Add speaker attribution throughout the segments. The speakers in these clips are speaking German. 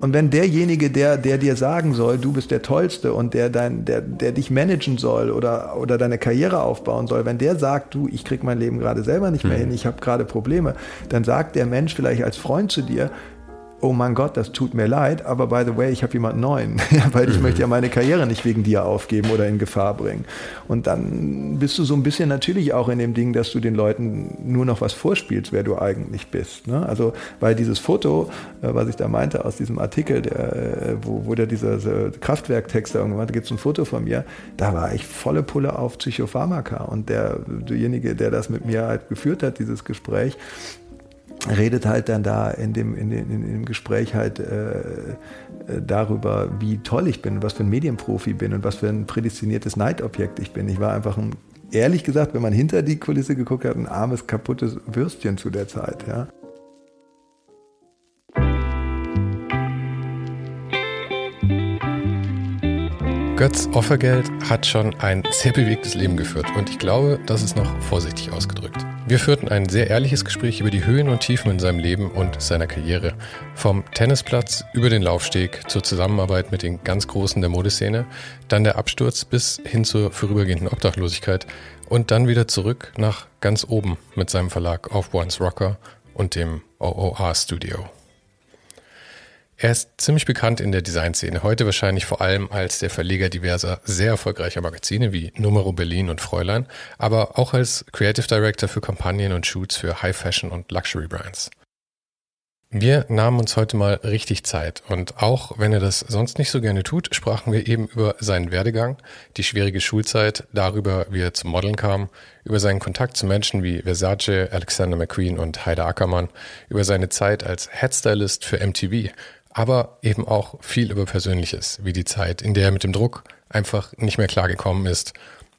Speaker 1: Und wenn derjenige, der, der dir sagen soll, du bist der Tollste und der, dein, der, der dich managen soll oder, oder deine Karriere aufbauen soll, wenn der sagt, du, ich krieg mein Leben gerade selber nicht mehr mhm. hin, ich habe gerade Probleme, dann sagt der Mensch vielleicht als Freund zu dir, oh mein Gott, das tut mir leid, aber by the way, ich habe jemanden neuen, weil ich mhm. möchte ja meine Karriere nicht wegen dir aufgeben oder in Gefahr bringen. Und dann bist du so ein bisschen natürlich auch in dem Ding, dass du den Leuten nur noch was vorspielst, wer du eigentlich bist. Ne? Also, weil dieses Foto, äh, was ich da meinte aus diesem Artikel, der, äh, wo, wo der dieser Kraftwerktext da irgendwann, da gibt es ein Foto von mir, da war ich volle Pulle auf Psychopharmaka und der, derjenige, der das mit mir halt geführt hat, dieses Gespräch, redet halt dann da in dem, in dem, in dem Gespräch halt äh, äh, darüber, wie toll ich bin, was für ein Medienprofi bin und was für ein prädestiniertes Neidobjekt ich bin. Ich war einfach ein, ehrlich gesagt, wenn man hinter die Kulisse geguckt hat, ein armes, kaputtes Würstchen zu der Zeit. Ja.
Speaker 2: Götz Offergeld hat schon ein sehr bewegtes Leben geführt und ich glaube, das ist noch vorsichtig ausgedrückt. Wir führten ein sehr ehrliches Gespräch über die Höhen und Tiefen in seinem Leben und seiner Karriere. Vom Tennisplatz über den Laufsteg zur Zusammenarbeit mit den ganz Großen der Modeszene, dann der Absturz bis hin zur vorübergehenden Obdachlosigkeit und dann wieder zurück nach ganz oben mit seinem Verlag Off One's Rocker und dem OOR Studio. Er ist ziemlich bekannt in der Designszene, heute wahrscheinlich vor allem als der Verleger diverser sehr erfolgreicher Magazine wie Numero Berlin und Fräulein, aber auch als Creative Director für Kampagnen und Shoots für High Fashion und Luxury Brands. Wir nahmen uns heute mal richtig Zeit und auch wenn er das sonst nicht so gerne tut, sprachen wir eben über seinen Werdegang, die schwierige Schulzeit, darüber, wie er zum Modeln kam, über seinen Kontakt zu Menschen wie Versace, Alexander McQueen und Heide Ackermann, über seine Zeit als Headstylist für MTV aber eben auch viel über Persönliches, wie die Zeit, in der er mit dem Druck einfach nicht mehr klargekommen ist,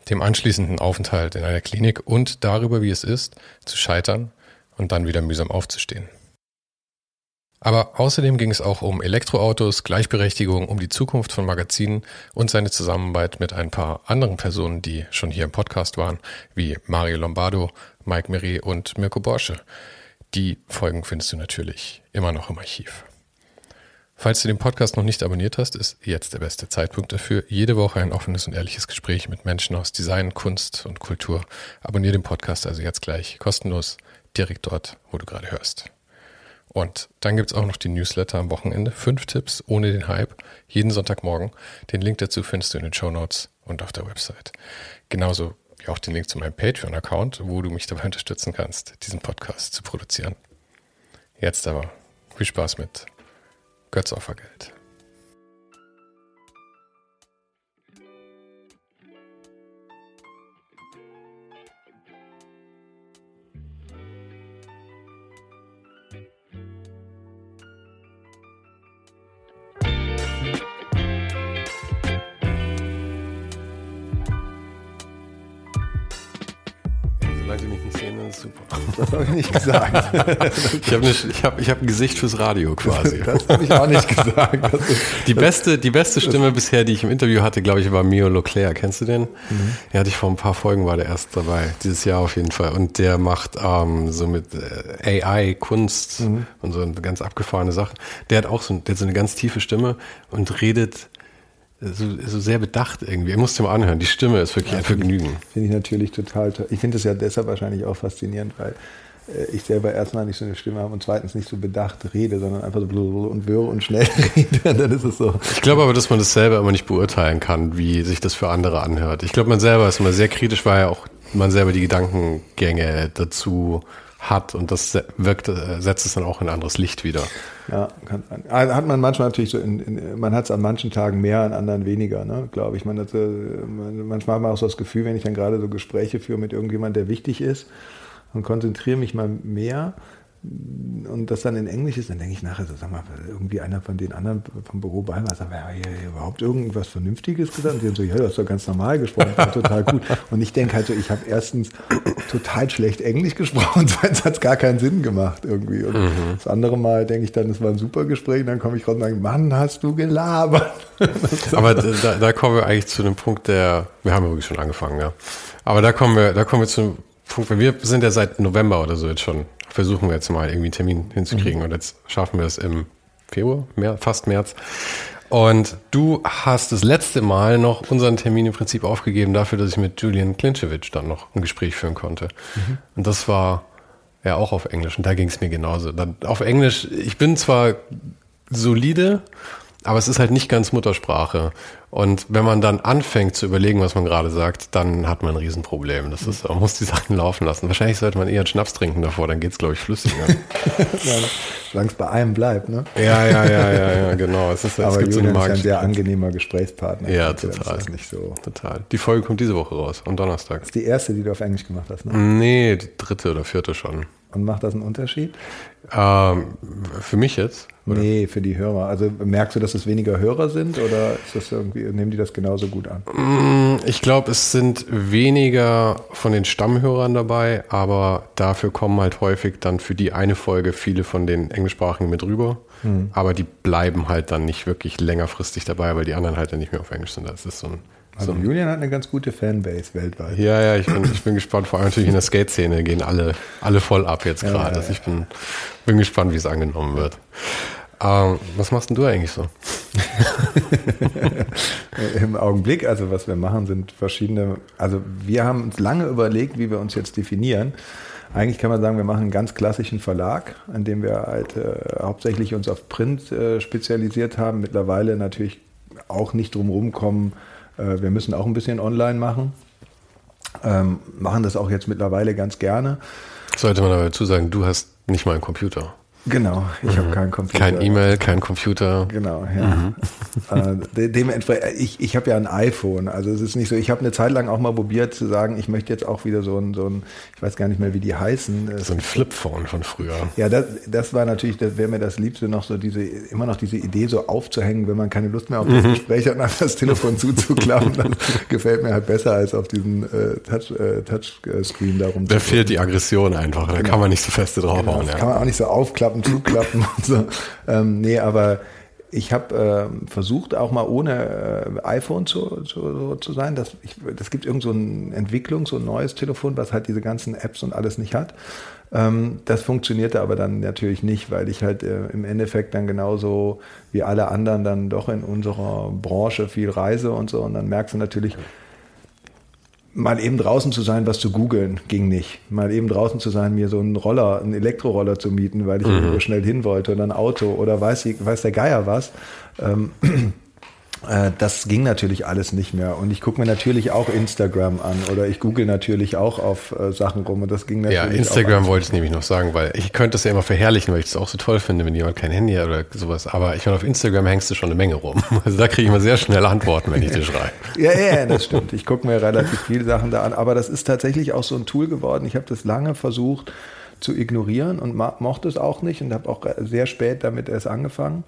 Speaker 2: dem anschließenden Aufenthalt in einer Klinik und darüber, wie es ist, zu scheitern und dann wieder mühsam aufzustehen. Aber außerdem ging es auch um Elektroautos, Gleichberechtigung, um die Zukunft von Magazinen und seine Zusammenarbeit mit ein paar anderen Personen, die schon hier im Podcast waren, wie Mario Lombardo, Mike Meri und Mirko Borsche. Die Folgen findest du natürlich immer noch im Archiv. Falls du den Podcast noch nicht abonniert hast, ist jetzt der beste Zeitpunkt dafür. Jede Woche ein offenes und ehrliches Gespräch mit Menschen aus Design, Kunst und Kultur. Abonniere den Podcast also jetzt gleich kostenlos direkt dort, wo du gerade hörst. Und dann gibt's auch noch die Newsletter am Wochenende. Fünf Tipps ohne den Hype. Jeden Sonntagmorgen. Den Link dazu findest du in den Show Notes und auf der Website. Genauso wie auch den Link zu meinem Patreon-Account, wo du mich dabei unterstützen kannst, diesen Podcast zu produzieren. Jetzt aber viel Spaß mit Götzopfergeld. Solange sie mich nicht sehen, dann ist super.
Speaker 1: Das habe ich nicht gesagt.
Speaker 2: ich habe hab, ich hab ein Gesicht fürs Radio quasi.
Speaker 1: Das habe ich auch nicht gesagt.
Speaker 2: die, beste, die beste Stimme bisher, die ich im Interview hatte, glaube ich, war Mio Leclerc. Kennst du den? Mhm. Ja, hatte ich vor ein paar Folgen, war der erst dabei. Dieses Jahr auf jeden Fall. Und der macht ähm, so mit äh, AI, Kunst mhm. und so ganz abgefahrene Sache. Der hat auch so, der hat so eine ganz tiefe Stimme und redet so, so sehr bedacht irgendwie. Er muss dir mal anhören. Die Stimme ist wirklich ja, ein Vergnügen.
Speaker 1: Finde ich natürlich total toll. Ich finde es ja deshalb wahrscheinlich auch faszinierend, weil äh, ich selber erstmal nicht so eine Stimme habe und zweitens nicht so bedacht rede, sondern einfach so und wirre und schnell rede. dann ist es so.
Speaker 2: Ich glaube aber, dass man das selber immer nicht beurteilen kann, wie sich das für andere anhört. Ich glaube, man selber ist immer sehr kritisch, weil ja auch man selber die Gedankengänge dazu hat und das wirkt, äh, setzt es dann auch in anderes Licht wieder.
Speaker 1: Ja, kann, also hat man manchmal natürlich so, in, in, man hat es an manchen Tagen mehr, an anderen weniger, ne, glaube ich. Man hat, manchmal hat man auch so das Gefühl, wenn ich dann gerade so Gespräche führe mit irgendjemand, der wichtig ist, und konzentriere mich mal mehr und das dann in Englisch ist, dann denke ich nachher so, sag mal, irgendwie einer von den anderen vom Büro bei war, sagt, ja, hier überhaupt irgendwas Vernünftiges gesagt? Und die haben so, ja, du hast doch ganz normal gesprochen, war total gut. Und ich denke halt so, ich habe erstens total schlecht Englisch gesprochen, zweitens hat es gar keinen Sinn gemacht irgendwie. Und mhm. das andere Mal denke ich dann, es war ein super Gespräch, und dann komme ich raus und sage, Mann, hast du gelabert.
Speaker 2: Aber da, da kommen wir eigentlich zu dem Punkt, der, wir haben übrigens schon angefangen, ja. Aber da kommen wir, da kommen wir zu wir sind ja seit November oder so jetzt schon, versuchen wir jetzt mal irgendwie einen Termin hinzukriegen mhm. und jetzt schaffen wir es im Februar, mehr, fast März. Und du hast das letzte Mal noch unseren Termin im Prinzip aufgegeben dafür, dass ich mit Julian Klinchevich dann noch ein Gespräch führen konnte. Mhm. Und das war ja auch auf Englisch und da ging es mir genauso. Dann auf Englisch, ich bin zwar solide, aber es ist halt nicht ganz Muttersprache. Und wenn man dann anfängt zu überlegen, was man gerade sagt, dann hat man ein Riesenproblem. Das ist, man muss die Sachen laufen lassen. Wahrscheinlich sollte man eher einen Schnaps trinken davor, dann geht's, glaube ich, flüssiger.
Speaker 1: Solange es bei einem bleibt, ne?
Speaker 2: Ja, ja, ja, ja, ja, genau. Es ist,
Speaker 1: Aber es gibt Julian so ist ein sehr angenehmer Gesprächspartner.
Speaker 2: Ja, total. Das ist nicht so. Total. Die Folge kommt diese Woche raus, am Donnerstag. Das
Speaker 1: ist die erste, die du auf Englisch gemacht hast, ne?
Speaker 2: Nee, die dritte oder vierte schon.
Speaker 1: Und macht das einen Unterschied?
Speaker 2: Ähm, für mich jetzt?
Speaker 1: Oder? Nee, für die Hörer. Also merkst du, dass es weniger Hörer sind oder ist das irgendwie, nehmen die das genauso gut an?
Speaker 2: Mm, ich glaube, es sind weniger von den Stammhörern dabei, aber dafür kommen halt häufig dann für die eine Folge viele von den Englischsprachigen mit rüber. Hm. Aber die bleiben halt dann nicht wirklich längerfristig dabei, weil die anderen halt dann nicht mehr auf Englisch sind. Das ist so ein
Speaker 1: also so. Julian hat eine ganz gute Fanbase weltweit.
Speaker 2: Ja, ja, ich bin, ich bin gespannt. Vor allem natürlich in der Skate-Szene gehen alle, alle voll ab jetzt gerade. Ja, ja, also ich bin, bin gespannt, wie es angenommen wird. Ähm, was machst denn du eigentlich so?
Speaker 1: Im Augenblick, also was wir machen, sind verschiedene, also wir haben uns lange überlegt, wie wir uns jetzt definieren. Eigentlich kann man sagen, wir machen einen ganz klassischen Verlag, an dem wir halt äh, hauptsächlich uns auf Print äh, spezialisiert haben. Mittlerweile natürlich auch nicht drum rumkommen, äh, wir müssen auch ein bisschen online machen. Ähm, machen das auch jetzt mittlerweile ganz gerne.
Speaker 2: Sollte man aber dazu sagen, du hast nicht mal einen Computer.
Speaker 1: Genau, ich mhm. habe keinen Computer.
Speaker 2: Kein E-Mail, kein Computer.
Speaker 1: Genau, ja. Mhm. Äh, dementsprechend, ich, ich habe ja ein iPhone, also es ist nicht so, ich habe eine Zeit lang auch mal probiert zu sagen, ich möchte jetzt auch wieder so ein, so ein ich weiß gar nicht mehr, wie die heißen.
Speaker 2: So ein Flipphone von früher.
Speaker 1: Ja, das, das war natürlich, das wäre mir das Liebste noch so diese, immer noch diese Idee so aufzuhängen, wenn man keine Lust mehr auf das mhm. Gespräch hat, nach das Telefon zuzuklappen, das gefällt mir halt besser als auf diesen äh, Touch, äh, Touchscreen darum.
Speaker 2: Da fehlt die Aggression einfach, da genau. kann man nicht so feste draufhauen.
Speaker 1: Genau, ja. Kann man auch nicht so aufklappen Klappen zuklappen und so. Ähm, nee, aber ich habe äh, versucht, auch mal ohne äh, iPhone zu, zu, zu sein. Das, ich, das gibt irgend so eine Entwicklung, so ein neues Telefon, was halt diese ganzen Apps und alles nicht hat. Ähm, das funktionierte aber dann natürlich nicht, weil ich halt äh, im Endeffekt dann genauso wie alle anderen dann doch in unserer Branche viel reise und so. Und dann merkst du natürlich, mal eben draußen zu sein, was zu googeln, ging nicht. Mal eben draußen zu sein, mir so einen Roller, einen Elektroroller zu mieten, weil ich mhm. irgendwo schnell hin wollte oder ein Auto oder weiß, weiß der Geier was. Ähm, äh, das ging natürlich alles nicht mehr. Und ich gucke mir natürlich auch Instagram an oder ich google natürlich auch auf äh, Sachen rum und das ging natürlich.
Speaker 2: Ja, Instagram wollte ich nämlich noch sagen, weil ich könnte es ja immer verherrlichen, weil ich es auch so toll finde, wenn jemand kein Handy hat oder sowas. Aber ich meine, auf Instagram hängst du schon eine Menge rum. Also da kriege ich immer sehr schnell Antworten, wenn ich dir schreibe.
Speaker 1: ja, ja, das stimmt. Ich gucke mir relativ viele Sachen da an. Aber das ist tatsächlich auch so ein Tool geworden. Ich habe das lange versucht zu ignorieren und mochte es auch nicht und habe auch sehr spät damit erst angefangen.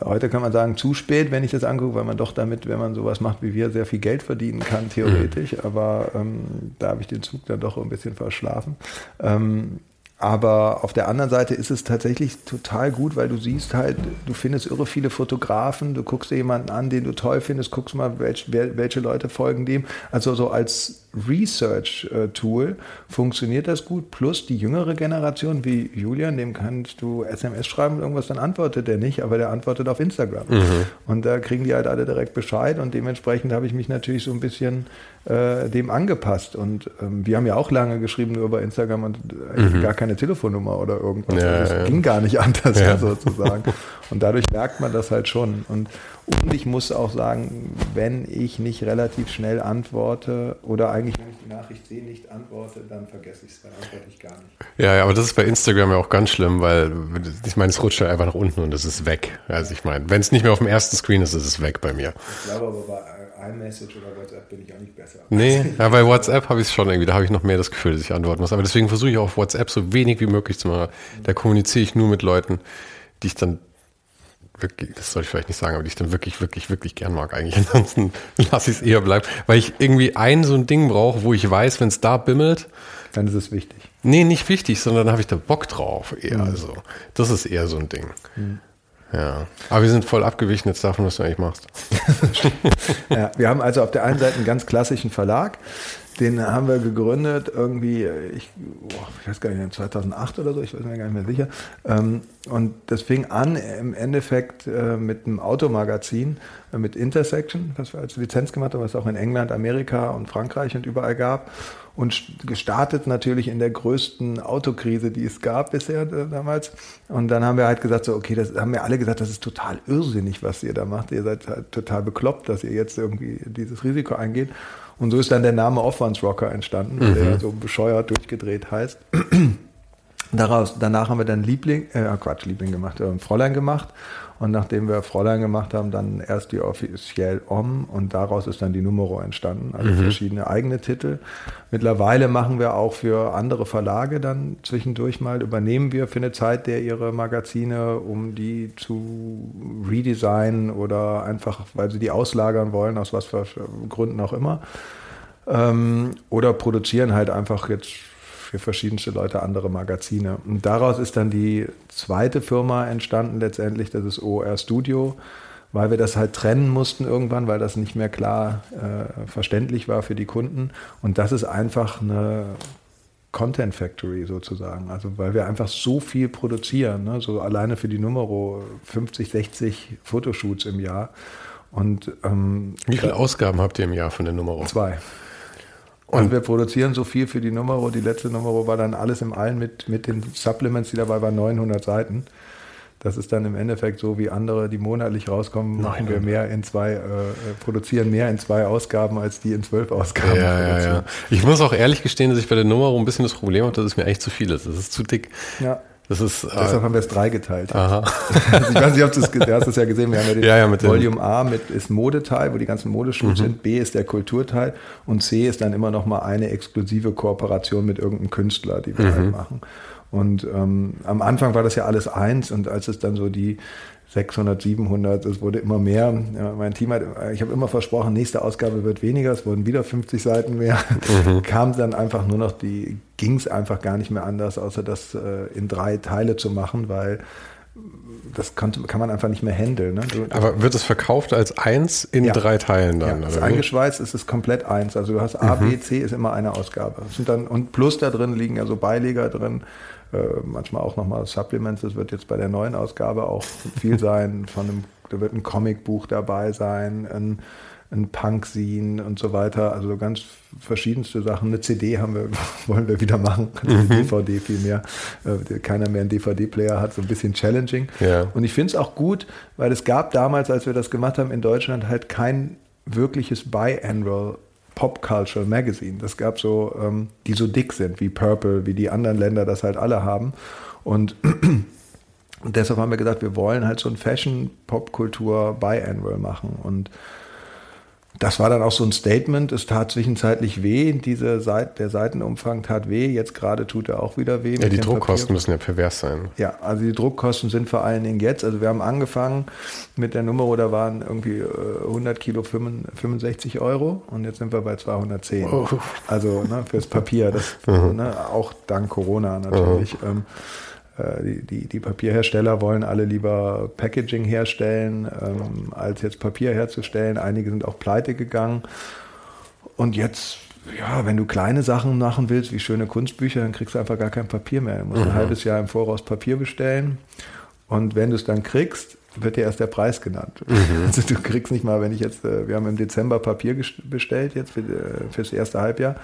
Speaker 1: Heute kann man sagen, zu spät, wenn ich das angucke, weil man doch damit, wenn man sowas macht wie wir, sehr viel Geld verdienen kann, theoretisch. Mhm. Aber ähm, da habe ich den Zug dann doch ein bisschen verschlafen. Ähm, aber auf der anderen Seite ist es tatsächlich total gut, weil du siehst halt, du findest irre viele Fotografen, du guckst dir jemanden an, den du toll findest, guckst mal, welch, welche Leute folgen dem. Also so als Research-Tool funktioniert das gut. Plus die jüngere Generation wie Julian, dem kannst du SMS schreiben und irgendwas, dann antwortet der nicht, aber der antwortet auf Instagram. Mhm. Und da kriegen die halt alle direkt Bescheid und dementsprechend habe ich mich natürlich so ein bisschen äh, dem angepasst. Und ähm, wir haben ja auch lange geschrieben nur über Instagram und äh, mhm. gar keine Telefonnummer oder irgendwas. Ja, also es ja. ging gar nicht anders ja. sozusagen. Und dadurch merkt man das halt schon. Und, und ich muss auch sagen, wenn ich nicht relativ schnell antworte oder eigentlich, wenn ich die Nachricht sehe, nicht antworte, dann vergesse ich es, dann antworte ich gar nicht.
Speaker 2: Ja, ja, aber das ist bei Instagram ja auch ganz schlimm, weil ich meine, es rutscht halt einfach nach unten und es ist weg. Also ich meine, wenn es nicht mehr auf dem ersten Screen ist, ist es weg bei mir.
Speaker 1: Ich glaube aber bei iMessage oder WhatsApp bin ich auch nicht besser.
Speaker 2: Nee, ja, bei WhatsApp habe ich es schon irgendwie, da habe ich noch mehr das Gefühl, dass ich antworten muss. Aber deswegen versuche ich auch auf WhatsApp so wenig wie möglich zu machen. Da kommuniziere ich nur mit Leuten, die ich dann wirklich, das soll ich vielleicht nicht sagen, aber die ich dann wirklich, wirklich, wirklich gern mag eigentlich. Ansonsten lasse ich es eher bleiben, weil ich irgendwie ein so ein Ding brauche, wo ich weiß, wenn es da bimmelt.
Speaker 1: Dann ist es wichtig.
Speaker 2: Nee, nicht wichtig, sondern dann habe ich da Bock drauf eher. Mhm. Also, das ist eher so ein Ding. Mhm. Ja, aber wir sind voll abgewichen jetzt davon, was du eigentlich machst.
Speaker 1: ja, wir haben also auf der einen Seite einen ganz klassischen Verlag, den haben wir gegründet irgendwie, ich, boah, ich weiß gar nicht, 2008 oder so, ich weiß mir gar nicht mehr sicher. Ähm, und das fing an im Endeffekt äh, mit einem Automagazin, äh, mit Intersection, was wir als Lizenz gemacht haben, was es auch in England, Amerika und Frankreich und überall gab und gestartet natürlich in der größten Autokrise, die es gab bisher äh, damals. Und dann haben wir halt gesagt, so, okay, das haben wir alle gesagt, das ist total irrsinnig, was ihr da macht. Ihr seid halt total bekloppt, dass ihr jetzt irgendwie dieses Risiko eingeht. Und so ist dann der Name Aufwandsrocker entstanden, mhm. der so bescheuert durchgedreht heißt. Daraus, danach haben wir dann Liebling, äh, Quatsch, Liebling gemacht, äh, Fräulein gemacht und nachdem wir Fräulein gemacht haben, dann erst die offiziell Om und daraus ist dann die Numero entstanden, also mhm. verschiedene eigene Titel. Mittlerweile machen wir auch für andere Verlage dann zwischendurch mal, übernehmen wir für eine Zeit der ihre Magazine, um die zu redesignen oder einfach, weil sie die auslagern wollen, aus was für Gründen auch immer. Ähm, oder produzieren halt einfach jetzt für verschiedenste Leute andere Magazine. Und daraus ist dann die zweite Firma entstanden letztendlich, das ist OR Studio, weil wir das halt trennen mussten irgendwann, weil das nicht mehr klar äh, verständlich war für die Kunden. Und das ist einfach eine Content Factory sozusagen. Also weil wir einfach so viel produzieren, ne? so alleine für die Numero 50, 60 Fotoshoots im Jahr. Und ähm,
Speaker 2: wie viele Ausgaben habt ihr im Jahr von der Numero?
Speaker 1: Zwei. Und wir produzieren so viel für die Nummer. Die letzte Nummer war dann alles im Allen mit, mit den Supplements, die dabei waren, 900 Seiten. Das ist dann im Endeffekt so, wie andere, die monatlich rauskommen, machen wir mehr in zwei, äh, produzieren mehr in zwei Ausgaben, als die in zwölf Ausgaben
Speaker 2: ja, ja, ja. Ich muss auch ehrlich gestehen, dass ich bei der Nummer ein bisschen das Problem habe, dass es mir echt zu viel ist. Das ist zu dick.
Speaker 1: Ja. Das ist, Deshalb äh, haben wir es drei geteilt. Aha. also ich weiß nicht, ob du es hast es ja gesehen. Wir haben ja den ja, ja, mit Volume A mit ist Modeteil, wo die ganzen Modeshoots mhm. sind. B ist der Kulturteil und C ist dann immer noch mal eine exklusive Kooperation mit irgendeinem Künstler, die wir mhm. halt machen. Und ähm, am Anfang war das ja alles eins und als es dann so die 600, 700, es wurde immer mehr. Ja, mein Team hat, ich habe immer versprochen, nächste Ausgabe wird weniger, es wurden wieder 50 Seiten mehr. Mhm. Kam dann einfach nur noch die, ging es einfach gar nicht mehr anders, außer das äh, in drei Teile zu machen, weil das kann, kann man einfach nicht mehr handeln. Ne?
Speaker 2: Aber wird es verkauft als eins in ja. drei Teilen dann?
Speaker 1: Ja, ist eingeschweißt ist es komplett eins. Also du hast A, mhm. B, C ist immer eine Ausgabe. sind dann, und plus da drin liegen also Beileger drin, manchmal auch nochmal Supplements. Das wird jetzt bei der neuen Ausgabe auch viel sein. Von einem, da wird ein Comicbuch dabei sein, ein, ein Punk-Scene und so weiter. Also ganz verschiedenste Sachen. Eine CD haben wir, wollen wir wieder machen. Mhm. DVD vielmehr. Äh, keiner mehr einen DVD-Player hat, so ein bisschen challenging. Ja. Und ich finde es auch gut, weil es gab damals, als wir das gemacht haben in Deutschland, halt kein wirkliches Biannual Pop Culture Magazine. Das gab so, ähm, die so dick sind wie Purple, wie die anderen Länder das halt alle haben. Und, deshalb haben wir gesagt, wir wollen halt so ein Fashion-Pop-Kultur Biannual machen. Und das war dann auch so ein Statement. Es tat zwischenzeitlich weh. Diese Seite, der Seitenumfang tat weh. Jetzt gerade tut er auch wieder weh.
Speaker 2: Ja, die Druckkosten Papier. müssen ja pervers sein.
Speaker 1: Ja, also die Druckkosten sind vor allen Dingen jetzt. Also wir haben angefangen mit der Nummer, da waren irgendwie 100 äh, Kilo 65 Euro und jetzt sind wir bei 210. Oh. Also ne, fürs Papier. Das, mhm. ne, auch dank Corona natürlich. Mhm. Ähm, äh, die, die, die, Papierhersteller wollen alle lieber Packaging herstellen, ähm, als jetzt Papier herzustellen. Einige sind auch pleite gegangen. Und jetzt, ja, wenn du kleine Sachen machen willst, wie schöne Kunstbücher, dann kriegst du einfach gar kein Papier mehr. Du musst mhm. ein halbes Jahr im Voraus Papier bestellen. Und wenn du es dann kriegst, wird dir erst der Preis genannt. Mhm. Also du kriegst nicht mal, wenn ich jetzt, äh, wir haben im Dezember Papier bestellt jetzt für, äh, fürs erste Halbjahr.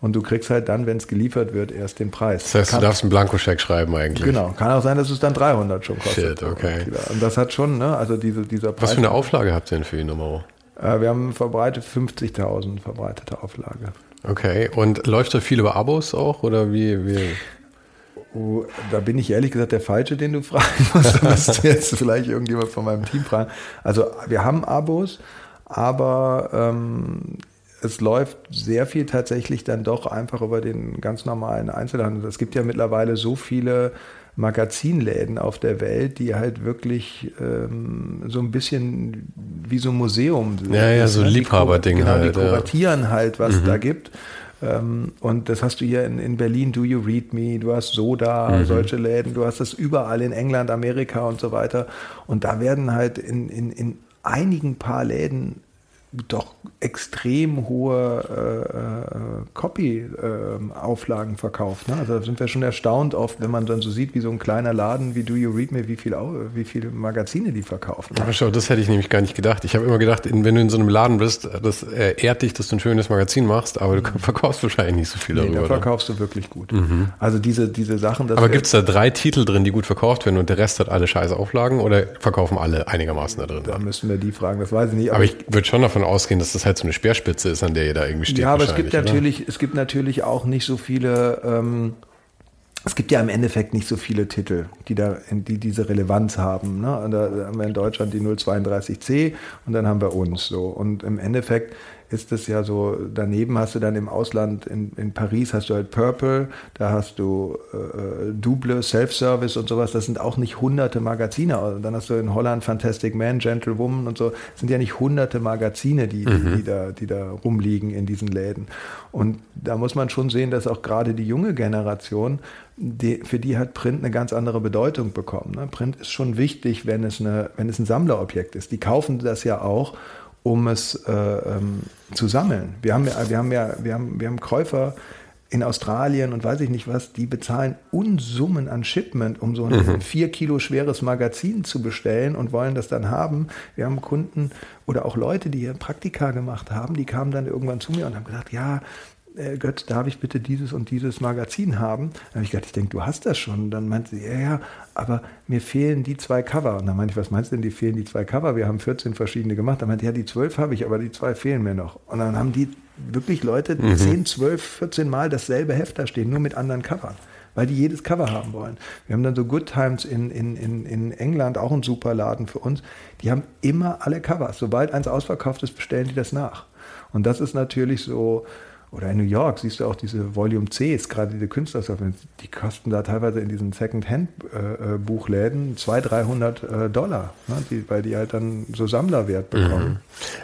Speaker 1: Und du kriegst halt dann, wenn es geliefert wird, erst den Preis.
Speaker 2: Das heißt, kann, du darfst einen Blankoscheck schreiben eigentlich.
Speaker 1: Genau. Kann auch sein, dass es dann 300 schon kostet.
Speaker 2: Shit, okay.
Speaker 1: Und das hat schon, ne, also diese, dieser
Speaker 2: Preis. Was für eine Auflage habt ihr denn für die Nummer?
Speaker 1: Äh, wir haben verbreitet 50.000 verbreitete Auflage.
Speaker 2: Okay. Und läuft da viel über Abos auch oder wie? wie?
Speaker 1: Oh, da bin ich ehrlich gesagt der Falsche, den du fragen musst. Da müsste jetzt vielleicht irgendjemand von meinem Team fragen. Also wir haben Abos, aber ähm, es läuft sehr viel tatsächlich dann doch einfach über den ganz normalen Einzelhandel. Es gibt ja mittlerweile so viele Magazinläden auf der Welt, die halt wirklich ähm, so ein bisschen wie so ein Museum
Speaker 2: sind. Ja, ja, so ein Liebhaberding
Speaker 1: genau,
Speaker 2: halt.
Speaker 1: Die kuratieren ja. halt, was mhm. da gibt. Ähm, und das hast du hier in, in, Berlin, Do You Read Me, du hast Soda, mhm. solche Läden, du hast das überall in England, Amerika und so weiter. Und da werden halt in, in, in einigen paar Läden doch extrem hohe äh, äh, Copy-Auflagen äh, verkauft. Ne? Also da sind wir schon erstaunt oft, wenn man dann so sieht, wie so ein kleiner Laden wie Do You Read Me, wie, viel, wie viele Magazine die verkaufen.
Speaker 2: Aber schau, das hätte ich nämlich gar nicht gedacht. Ich habe immer gedacht, wenn du in so einem Laden bist, das äh, ehrt dich, dass du ein schönes Magazin machst, aber du mhm. verkaufst wahrscheinlich nicht so viel nee, darüber.
Speaker 1: Da verkaufst du wirklich gut. Mhm. Also diese, diese Sachen.
Speaker 2: aber gibt es da drei Titel drin, die gut verkauft werden und der Rest hat alle scheiß Auflagen oder verkaufen alle einigermaßen da drin?
Speaker 1: Da müssen wir die fragen, das weiß ich nicht.
Speaker 2: Aber, aber ich würde schon davon ausgehen, dass das halt so eine Speerspitze ist, an der ihr da irgendwie steht.
Speaker 1: Ja, aber es gibt natürlich, es gibt natürlich auch nicht so viele. Ähm, es gibt ja im Endeffekt nicht so viele Titel, die da, die diese Relevanz haben. Ne? Und da haben wir in Deutschland die 032C und dann haben wir uns so. Und im Endeffekt ist es ja so, daneben hast du dann im Ausland, in, in Paris hast du halt Purple, da hast du äh, Double, Self-Service und sowas, das sind auch nicht hunderte Magazine. Und dann hast du in Holland Fantastic Man, Gentlewoman und so, das sind ja nicht hunderte Magazine, die, mhm. die, da, die da rumliegen in diesen Läden. Und da muss man schon sehen, dass auch gerade die junge Generation, die, für die hat Print eine ganz andere Bedeutung bekommen. Ne? Print ist schon wichtig, wenn es, eine, wenn es ein Sammlerobjekt ist. Die kaufen das ja auch, um es äh, ähm, zu sammeln. Wir haben ja, wir haben ja, wir haben, wir haben Käufer in Australien und weiß ich nicht was, die bezahlen Unsummen an Shipment, um so ein mhm. vier Kilo schweres Magazin zu bestellen und wollen das dann haben. Wir haben Kunden oder auch Leute, die hier Praktika gemacht haben, die kamen dann irgendwann zu mir und haben gesagt, ja, äh, Götz, darf ich bitte dieses und dieses Magazin haben? Dann habe ich gedacht, ich denke, du hast das schon. Und dann meinte sie, ja, ja, aber mir fehlen die zwei Cover. Und dann meinte ich, was meinst du denn, die fehlen die zwei Cover? Wir haben 14 verschiedene gemacht. Dann meinte ja, die zwölf habe ich, aber die zwei fehlen mir noch. Und dann haben die wirklich Leute mhm. 10, 12, 14 Mal dasselbe Heft da stehen, nur mit anderen Covern weil die jedes Cover haben wollen. Wir haben dann so Good Times in, in, in, in England, auch ein super Laden für uns. Die haben immer alle Covers. Sobald eins ausverkauft ist, bestellen die das nach. Und das ist natürlich so, oder in New York siehst du auch diese Volume Cs, gerade diese Künstlersachen, die kosten da teilweise in diesen Second-Hand-Buchläden 200, 300 äh, Dollar, ne, die, weil die halt dann so Sammlerwert bekommen. Mhm.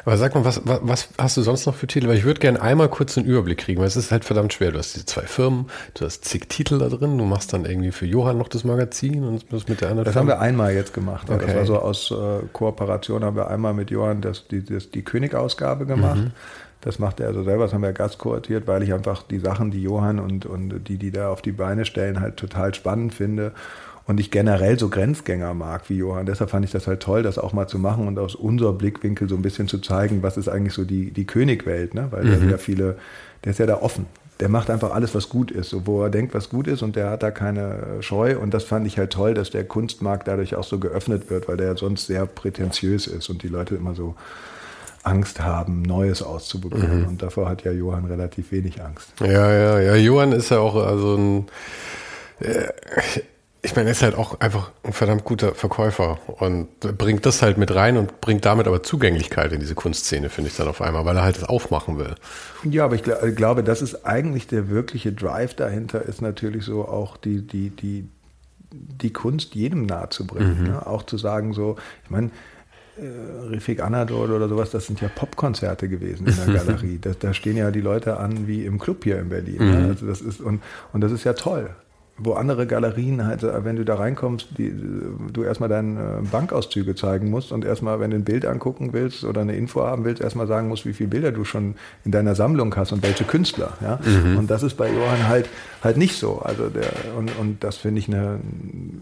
Speaker 2: Aber sag mal, was, was, was, hast du sonst noch für Titel? Weil ich würde gerne einmal kurz einen Überblick kriegen, weil es ist halt verdammt schwer. Du hast diese zwei Firmen, du hast zig Titel da drin, du machst dann irgendwie für Johann noch das Magazin und das mit der anderen
Speaker 1: Das Firma. haben wir einmal jetzt gemacht. Okay. Das war so aus äh, Kooperation haben wir einmal mit Johann das, die, das, die König-Ausgabe gemacht. Mhm. Das macht er also selber, das haben wir gastkoortiert, weil ich einfach die Sachen, die Johann und, und die, die da auf die Beine stellen, halt total spannend finde. Und ich generell so Grenzgänger mag wie Johann. Deshalb fand ich das halt toll, das auch mal zu machen und aus unserem Blickwinkel so ein bisschen zu zeigen, was ist eigentlich so die, die Königwelt, ne? Weil mhm. der ja viele, der ist ja da offen. Der macht einfach alles, was gut ist, so wo er denkt, was gut ist und der hat da keine Scheu. Und das fand ich halt toll, dass der Kunstmarkt dadurch auch so geöffnet wird, weil der sonst sehr prätentiös ist und die Leute immer so Angst haben, Neues auszuprobieren. Mhm. Und davor hat ja Johann relativ wenig Angst.
Speaker 2: Ja, ja, ja. Johann ist ja auch also ein. Äh, ich meine, er ist halt auch einfach ein verdammt guter Verkäufer und bringt das halt mit rein und bringt damit aber Zugänglichkeit in diese Kunstszene, finde ich dann auf einmal, weil er halt das aufmachen will.
Speaker 1: Ja, aber ich gl glaube, das ist eigentlich der wirkliche Drive dahinter, ist natürlich so auch die, die, die, die Kunst jedem nahezubringen. Mhm. Ne? Auch zu sagen, so, ich meine, äh, Rifik Anadol oder sowas, das sind ja Popkonzerte gewesen in der Galerie. Da, da, stehen ja die Leute an wie im Club hier in Berlin. Ne? Mhm. Also das ist, und, und das ist ja toll wo andere Galerien halt, äh, wenn du da reinkommst, die, du erstmal deine äh, Bankauszüge zeigen musst und erstmal, wenn du ein Bild angucken willst oder eine Info haben willst, erstmal sagen musst, wie viele Bilder du schon in deiner Sammlung hast und welche Künstler. Ja? Mhm. Und das ist bei Johann halt halt nicht so. Also der, und, und das finde ich eine,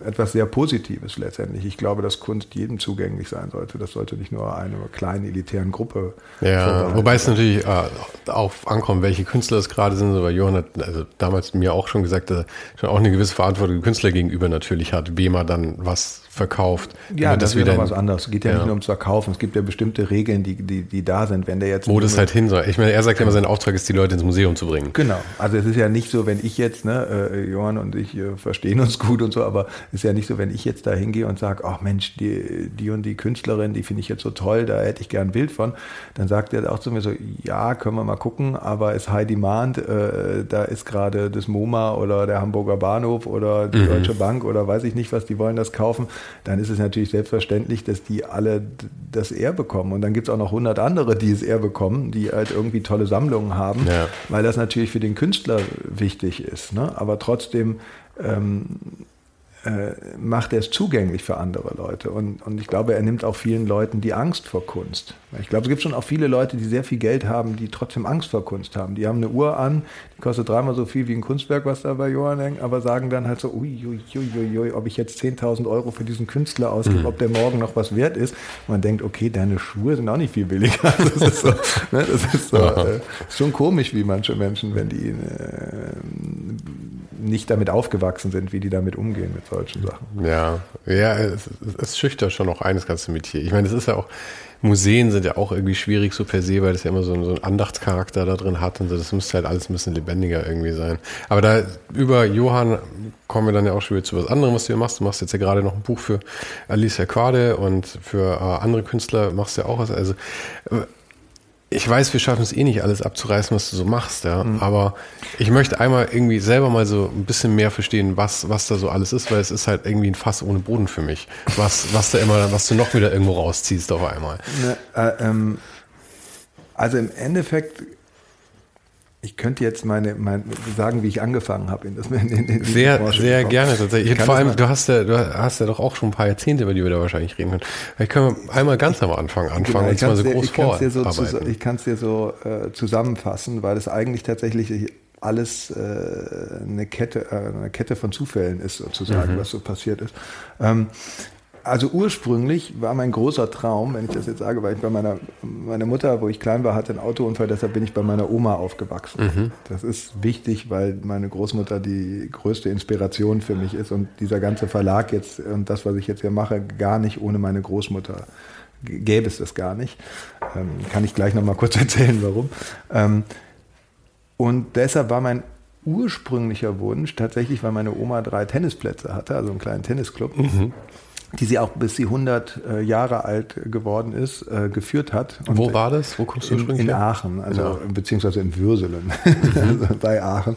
Speaker 1: etwas sehr Positives letztendlich. Ich glaube, dass Kunst jedem zugänglich sein sollte. Das sollte nicht nur einer kleinen elitären Gruppe.
Speaker 2: Ja, wobei es natürlich äh, auf ankommt, welche Künstler es gerade sind. Aber Johann hat also damals mir auch schon gesagt, dass schon auch eine gewisse Verantwortung dem Künstler gegenüber natürlich hat, wem er dann was verkauft.
Speaker 1: Ja, das, das ist wieder was anderes. Es geht ja, ja, nicht nur ums Verkaufen. Es gibt ja bestimmte Regeln, die, die, die da sind. Wenn der jetzt
Speaker 2: wo das halt hin soll. Ich meine, er sagt ja immer, sein Auftrag ist, die Leute ins Museum zu bringen.
Speaker 1: Genau. Also es ist ja nicht so, wenn ich jetzt, ne, äh, Johann und ich äh, verstehen uns gut und so, aber es ist ja nicht so, wenn ich jetzt da hingehe und sage, ach Mensch, die, die und die Künstlerin, die finde ich jetzt so toll, da hätte ich gern ein Bild von, dann sagt er auch zu mir so, ja, können wir mal gucken, aber ist High Demand, äh, da ist gerade das MoMA oder der Hamburger Bahnhof oder die mhm. Deutsche Bank oder weiß ich nicht was, die wollen das kaufen, dann ist es natürlich selbstverständlich, dass die alle das R bekommen. Und dann gibt es auch noch 100 andere, die es R bekommen, die halt irgendwie tolle Sammlungen haben, ja. weil das natürlich für den Künstler wichtig ist. Ne? Aber trotzdem ähm, äh, macht er es zugänglich für andere Leute. Und, und ich glaube, er nimmt auch vielen Leuten die Angst vor Kunst. Ich glaube, es gibt schon auch viele Leute, die sehr viel Geld haben, die trotzdem Angst vor Kunst haben. Die haben eine Uhr an, die kostet dreimal so viel wie ein Kunstwerk, was da bei Johann hängt, aber sagen dann halt so, ui, ui, ui, ui ob ich jetzt 10.000 Euro für diesen Künstler ausgebe, mhm. ob der morgen noch was wert ist. Und man denkt, okay, deine Schuhe sind auch nicht viel billiger. Das ist, so, ne, das ist so, äh, schon komisch, wie manche Menschen, wenn die äh, nicht damit aufgewachsen sind, wie die damit umgehen mit solchen Sachen.
Speaker 2: Ja, ja, es, es schüchtert schon noch eines ganze Metier. Ich meine, es ist ja auch, Museen sind ja auch irgendwie schwierig so per se, weil das ja immer so, so einen Andachtscharakter da drin hat und so. Das müsste halt alles ein bisschen lebendiger irgendwie sein. Aber da über Johann kommen wir dann ja auch schon wieder zu was anderem, was du hier machst. Du machst jetzt ja gerade noch ein Buch für Alicia Quade und für äh, andere Künstler machst du ja auch was. Also äh, ich weiß, wir schaffen es eh nicht alles abzureißen, was du so machst, ja. Mhm. Aber ich möchte einmal irgendwie selber mal so ein bisschen mehr verstehen, was, was da so alles ist, weil es ist halt irgendwie ein Fass ohne Boden für mich. Was, was da immer, was du noch wieder irgendwo rausziehst auf einmal.
Speaker 1: Ne, äh, ähm, also im Endeffekt ich könnte jetzt meine, meine sagen, wie ich angefangen habe in,
Speaker 2: in, in, in Sehr, sehr gekommen. gerne tatsächlich. Vor allem, du hast ja, du hast ja doch auch schon ein paar Jahrzehnte, über die wir da wahrscheinlich reden können. Vielleicht können wir einmal ganz am Anfang anfangen genau, und mal so groß vor.
Speaker 1: Ich kann es dir so äh, zusammenfassen, weil es eigentlich tatsächlich alles äh, eine Kette, äh, eine Kette von Zufällen ist sozusagen, mhm. was so passiert ist. Ähm, also ursprünglich war mein großer Traum, wenn ich das jetzt sage, weil ich bei meiner, meiner Mutter, wo ich klein war, hatte einen Autounfall, deshalb bin ich bei meiner Oma aufgewachsen. Mhm. Das ist wichtig, weil meine Großmutter die größte Inspiration für mich ist und dieser ganze Verlag jetzt und das, was ich jetzt hier mache, gar nicht ohne meine Großmutter gäbe es das gar nicht. Ähm, kann ich gleich nochmal kurz erzählen, warum. Ähm, und deshalb war mein ursprünglicher Wunsch tatsächlich, weil meine Oma drei Tennisplätze hatte, also einen kleinen Tennisclub. Mhm die sie auch bis sie 100 äh, Jahre alt geworden ist, äh, geführt hat.
Speaker 2: Und Wo war das? Wo kommst du
Speaker 1: in, in Aachen, also ja. beziehungsweise in Würselen also bei Aachen.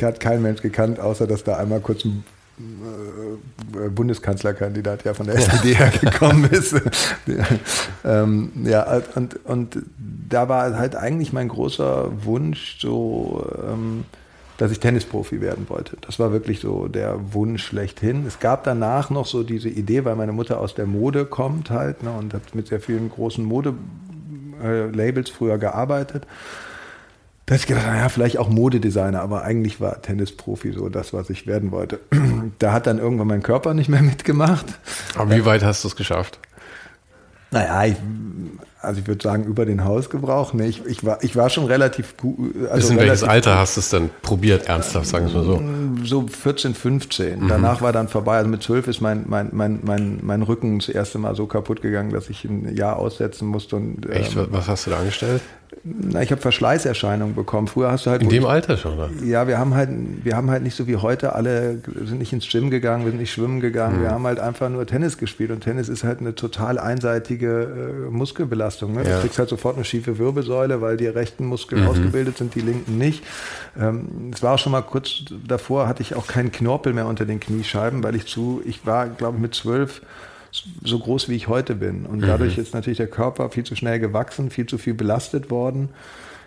Speaker 1: Hat kein Mensch gekannt, außer dass da einmal kurz ein äh, Bundeskanzlerkandidat ja von der SPD hergekommen ist. ähm, ja, und, und da war halt eigentlich mein großer Wunsch, so ähm, dass ich Tennisprofi werden wollte. Das war wirklich so der Wunsch schlechthin. Es gab danach noch so diese Idee, weil meine Mutter aus der Mode kommt halt ne, und hat mit sehr vielen großen Modelabels früher gearbeitet. Da ich gedacht, naja, vielleicht auch Modedesigner, aber eigentlich war Tennisprofi so das, was ich werden wollte. Da hat dann irgendwann mein Körper nicht mehr mitgemacht.
Speaker 2: Aber wie weit hast du es geschafft?
Speaker 1: Naja, ich, also ich würde sagen, über den Hausgebrauch. Nee, ich, ich, war, ich war schon relativ gut.
Speaker 2: Also Bis in welches Alter hast du es dann probiert, ernsthaft, sagen wir so?
Speaker 1: So 14, 15. Mhm. Danach war dann vorbei. Also mit 12 ist mein, mein, mein, mein, mein Rücken das erste Mal so kaputt gegangen, dass ich ein Jahr aussetzen musste. Und,
Speaker 2: Echt? Ähm, Was hast du da angestellt?
Speaker 1: Na, ich habe Verschleißerscheinungen bekommen. Früher hast du halt.
Speaker 2: In dem Alter schon, oder?
Speaker 1: Ja, wir haben halt, wir haben halt nicht so wie heute alle, sind nicht ins Gym gegangen, wir sind nicht schwimmen gegangen, mhm. wir haben halt einfach nur Tennis gespielt und Tennis ist halt eine total einseitige äh, Muskelbelastung. Ne? Ja. Du kriegst halt sofort eine schiefe Wirbelsäule, weil die rechten Muskeln mhm. ausgebildet sind, die linken nicht. Ähm, es war auch schon mal kurz davor, hatte ich auch keinen Knorpel mehr unter den Kniescheiben, weil ich zu, ich war, glaube ich, mit zwölf so groß, wie ich heute bin. Und dadurch mhm. ist natürlich der Körper viel zu schnell gewachsen, viel zu viel belastet worden,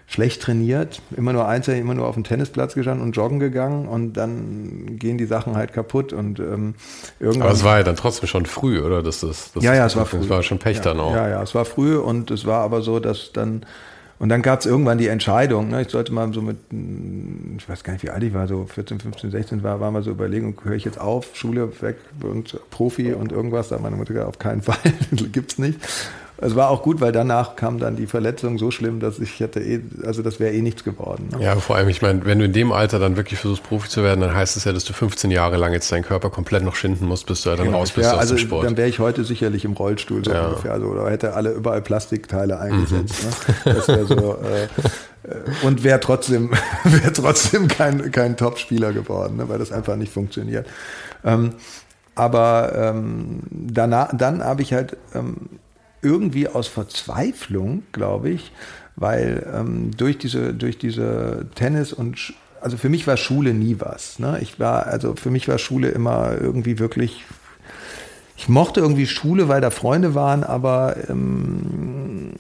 Speaker 1: schlecht trainiert, immer nur einzeln, immer nur auf dem Tennisplatz gestanden und joggen gegangen und dann gehen die Sachen halt kaputt und ähm,
Speaker 2: irgendwann. Aber es war ja dann trotzdem schon früh, oder? Das, das,
Speaker 1: das ja, ja, es war früh.
Speaker 2: Es war schon Pech
Speaker 1: ja,
Speaker 2: dann auch.
Speaker 1: Ja, ja, es war früh und es war aber so, dass dann und dann gab es irgendwann die Entscheidung, ne, ich sollte mal so mit, ich weiß gar nicht, wie alt ich war, so 14, 15, 16 war, war mal so überlegen, höre ich jetzt auf, Schule weg und Profi und irgendwas. Da hat meine Mutter gesagt, auf keinen Fall, gibt's nicht. Es war auch gut, weil danach kam dann die Verletzung so schlimm, dass ich hätte eh, also das wäre eh nichts geworden.
Speaker 2: Ne? Ja, vor allem, ich meine, wenn du in dem Alter dann wirklich versuchst, Profi zu werden, dann heißt es ja, dass du 15 Jahre lang jetzt deinen Körper komplett noch schinden musst, bis du dann genau. raus bist
Speaker 1: ja,
Speaker 2: aus
Speaker 1: also
Speaker 2: dem Sport.
Speaker 1: Dann wäre ich heute sicherlich im Rollstuhl so ja. ungefähr, also, oder hätte alle überall Plastikteile eingesetzt. Mhm. Ne? Das wäre so. Äh, äh und wäre trotzdem, wär trotzdem kein, kein Top-Spieler geworden, ne, weil das einfach nicht funktioniert. Ähm, aber ähm, danach, dann habe ich halt ähm, irgendwie aus Verzweiflung, glaube ich, weil ähm, durch diese, durch diese Tennis und also für mich war Schule nie was. Ne? Ich war, also für mich war Schule immer irgendwie wirklich. Ich mochte irgendwie Schule, weil da Freunde waren, aber ähm,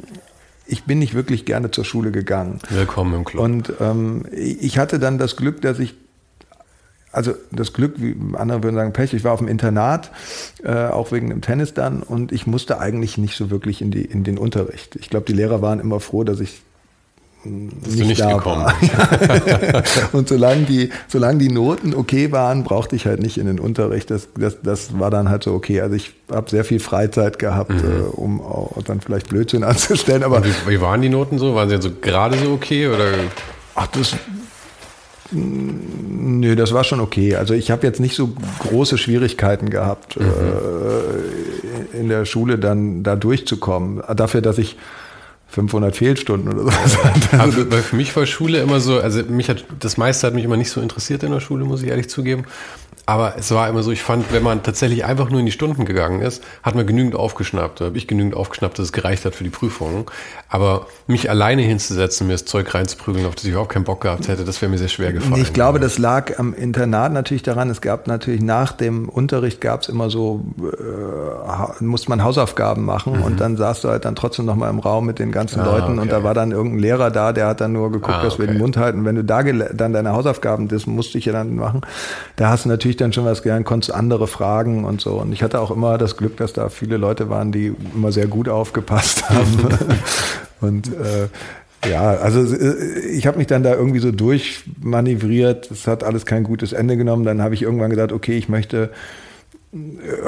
Speaker 1: ich bin nicht wirklich gerne zur Schule gegangen.
Speaker 2: Willkommen im Club.
Speaker 1: Und ähm, ich hatte dann das Glück, dass ich also das Glück, wie andere würden sagen, Pech, ich war auf dem Internat, äh, auch wegen dem Tennis dann, und ich musste eigentlich nicht so wirklich in, die, in den Unterricht. Ich glaube, die Lehrer waren immer froh, dass ich
Speaker 2: dass nicht, nicht gekommen. War.
Speaker 1: und solange die, solange die Noten okay waren, brauchte ich halt nicht in den Unterricht. Das, das, das war dann halt so okay. Also ich habe sehr viel Freizeit gehabt, mhm. äh, um auch dann vielleicht Blödsinn anzustellen. Aber
Speaker 2: wie, wie, waren die Noten so? Waren sie so gerade so okay oder?
Speaker 1: Ach, das Nö, das war schon okay. Also ich habe jetzt nicht so große Schwierigkeiten gehabt, mhm. äh, in der Schule dann da durchzukommen. Dafür, dass ich 500 Fehlstunden oder so.
Speaker 2: Also, weil für mich war Schule immer so, also mich hat, das meiste hat mich immer nicht so interessiert in der Schule, muss ich ehrlich zugeben. Aber es war immer so, ich fand, wenn man tatsächlich einfach nur in die Stunden gegangen ist, hat man genügend aufgeschnappt. Da habe ich genügend aufgeschnappt, dass es gereicht hat für die Prüfungen. Aber mich alleine hinzusetzen, mir das Zeug reinzuprügeln, auf das ich überhaupt keinen Bock gehabt hätte, das wäre mir sehr schwer gefallen.
Speaker 1: Ich glaube, das lag am Internat natürlich daran. Es gab natürlich nach dem Unterricht gab es immer so, äh, musste man Hausaufgaben machen mhm. und dann saß du halt dann trotzdem noch mal im Raum mit den ganzen ah, Leuten okay. und da war dann irgendein Lehrer da, der hat dann nur geguckt, ah, dass wir den Mund halten. Wenn du da dann deine Hausaufgaben, das musste ich ja dann machen, da hast du natürlich ich dann schon was gern, konntest andere fragen und so. Und ich hatte auch immer das Glück, dass da viele Leute waren, die immer sehr gut aufgepasst haben. und äh, ja, also äh, ich habe mich dann da irgendwie so durchmanövriert. Es hat alles kein gutes Ende genommen. Dann habe ich irgendwann gesagt, okay, ich möchte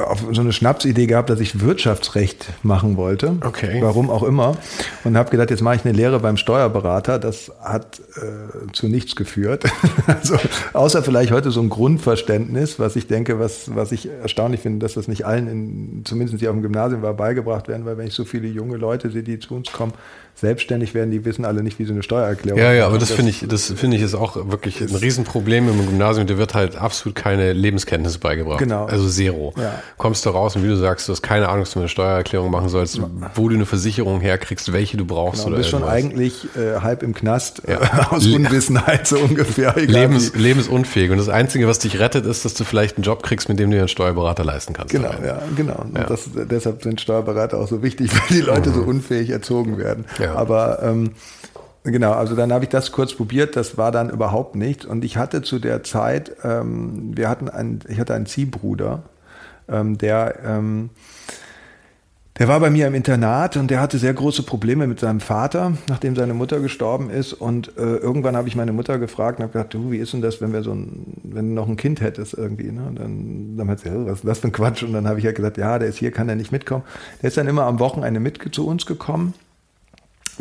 Speaker 1: auf so eine Schnapsidee gehabt, dass ich Wirtschaftsrecht machen wollte.
Speaker 2: Okay.
Speaker 1: Warum auch immer. Und habe gedacht, jetzt mache ich eine Lehre beim Steuerberater. Das hat äh, zu nichts geführt. also, außer vielleicht heute so ein Grundverständnis, was ich denke, was, was ich erstaunlich finde, dass das nicht allen, in, zumindest die auf dem Gymnasium war, beigebracht werden, weil wenn ich so viele junge Leute sehe, die zu uns kommen, selbstständig werden, die wissen alle nicht, wie so eine Steuererklärung
Speaker 2: Ja, ja, aber das, das finde ich, das finde ich ist auch wirklich ein Riesenproblem im Gymnasium. Dir wird halt absolut keine Lebenskenntnisse beigebracht.
Speaker 1: Genau.
Speaker 2: Also zero. Ja. Kommst du raus und wie du sagst, du hast keine Ahnung, dass du eine Steuererklärung machen sollst, wo du eine Versicherung herkriegst, welche du brauchst.
Speaker 1: Genau, du bist schon eigentlich äh, halb im Knast ja. äh, aus Unwissenheit so ungefähr.
Speaker 2: Lebens, lebensunfähig. Und das Einzige, was dich rettet, ist, dass du vielleicht einen Job kriegst, mit dem du dir einen Steuerberater leisten kannst.
Speaker 1: Genau, ja, genau. Ja. Das, deshalb sind Steuerberater auch so wichtig, weil die Leute mhm. so unfähig erzogen werden. Aber ähm, Genau, also dann habe ich das kurz probiert, das war dann überhaupt nichts. Und ich hatte zu der Zeit, ähm, wir hatten einen, ich hatte einen Ziehbruder, ähm, der, ähm, der war bei mir im Internat und der hatte sehr große Probleme mit seinem Vater, nachdem seine Mutter gestorben ist. Und äh, irgendwann habe ich meine Mutter gefragt und habe gesagt, du, wie ist denn das, wenn wir so ein, wenn du noch ein Kind hättest irgendwie? Ne? Und dann, dann hat sie, was ist das für ein Quatsch? Und dann habe ich ja halt gesagt, ja, der ist hier, kann er nicht mitkommen. Der ist dann immer am Wochenende mit zu uns gekommen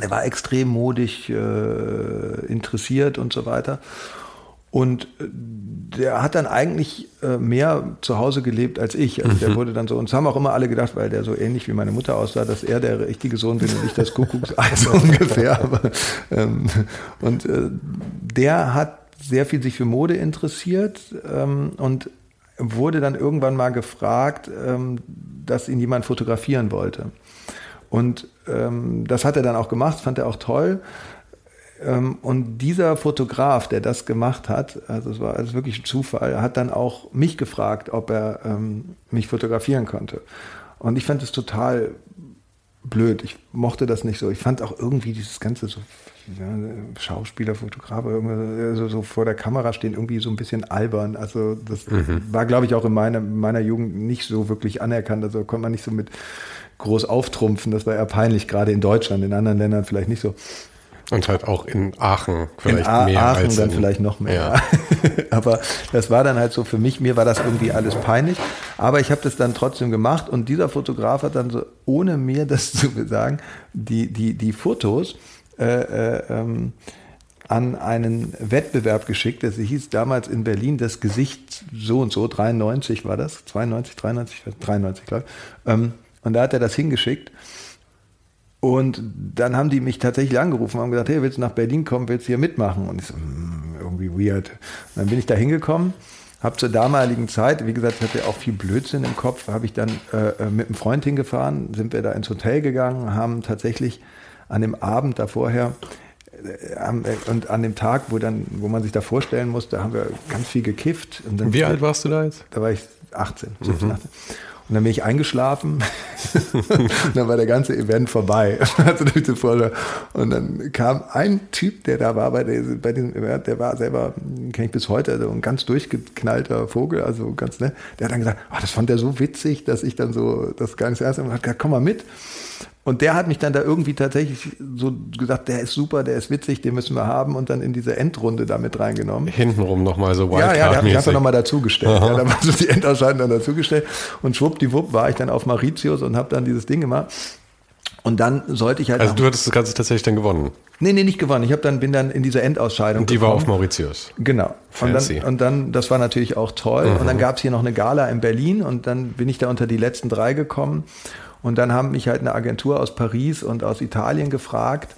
Speaker 1: er war extrem modig äh, interessiert und so weiter. Und äh, der hat dann eigentlich äh, mehr zu Hause gelebt als ich. Also der mhm. wurde dann so, und es haben auch immer alle gedacht, weil der so ähnlich wie meine Mutter aussah, dass er der richtige Sohn bin und ich das Kuckucksei so ungefähr. Aber, ähm, und äh, der hat sehr viel sich für Mode interessiert ähm, und wurde dann irgendwann mal gefragt, ähm, dass ihn jemand fotografieren wollte. Und ähm, das hat er dann auch gemacht, fand er auch toll. Ähm, und dieser Fotograf, der das gemacht hat, also es war also wirklich ein Zufall, hat dann auch mich gefragt, ob er ähm, mich fotografieren konnte. Und ich fand es total blöd. Ich mochte das nicht so. Ich fand auch irgendwie dieses ganze so ja, Schauspieler, Fotograf, so, so, vor der Kamera stehen, irgendwie so ein bisschen albern. Also das mhm. war, glaube ich, auch in meiner, meiner Jugend nicht so wirklich anerkannt. Also konnte man nicht so mit groß auftrumpfen. Das war eher peinlich, gerade in Deutschland, in anderen Ländern vielleicht nicht so.
Speaker 2: Und halt auch in Aachen vielleicht
Speaker 1: in
Speaker 2: mehr
Speaker 1: Aachen als dann vielleicht noch mehr. Ja. Aber das war dann halt so für mich, mir war das irgendwie alles peinlich. Aber ich habe das dann trotzdem gemacht und dieser Fotograf hat dann so, ohne mir das zu sagen, die, die, die Fotos äh, äh, ähm, an einen Wettbewerb geschickt. Das hieß damals in Berlin das Gesicht so und so, 93 war das, 92, 93, 93 glaube ich. Ähm, und da hat er das hingeschickt. Und dann haben die mich tatsächlich angerufen und haben gesagt, hey, willst du nach Berlin kommen, willst du hier mitmachen? Und ich so, hm, irgendwie weird. Und dann bin ich da hingekommen, habe zur damaligen Zeit, wie gesagt, ich hatte auch viel Blödsinn im Kopf, habe ich dann äh, äh, mit einem Freund hingefahren, sind wir da ins Hotel gegangen, haben tatsächlich an dem Abend da vorher äh, und an dem Tag, wo dann, wo man sich da vorstellen musste, haben wir ganz viel gekifft.
Speaker 2: Wie alt warst du da jetzt?
Speaker 1: Da war ich 18, 17, mhm. 18. Und dann bin ich eingeschlafen. und dann war der ganze Event vorbei. und dann kam ein Typ, der da war bei, der, bei diesem Event, der war selber, kenne ich bis heute, also ein ganz durchgeknallter Vogel, also ganz nett. Der hat dann gesagt, oh, das fand er so witzig, dass ich dann so das gar nicht erst und hat gesagt, komm mal mit. Und der hat mich dann da irgendwie tatsächlich so gesagt, der ist super, der ist witzig, den müssen wir haben und dann in diese Endrunde da mit reingenommen.
Speaker 2: Hintenrum nochmal so
Speaker 1: Wildcard Ja, ja, der hat mich einfach nochmal dazugestellt. Ja, da war so die Endausscheidung dann dazugestellt und schwuppdiwupp war ich dann auf Mauritius und habe dann dieses Ding gemacht. Und dann sollte ich halt.
Speaker 2: Also du hattest das Ganze tatsächlich dann gewonnen?
Speaker 1: Nee, nee, nicht gewonnen. Ich habe dann bin dann in dieser Endausscheidung.
Speaker 2: Und die gekommen. war auf Mauritius.
Speaker 1: Genau. Und dann, und dann, das war natürlich auch toll. Mhm. Und dann gab es hier noch eine Gala in Berlin und dann bin ich da unter die letzten drei gekommen. Und dann haben mich halt eine Agentur aus Paris und aus Italien gefragt,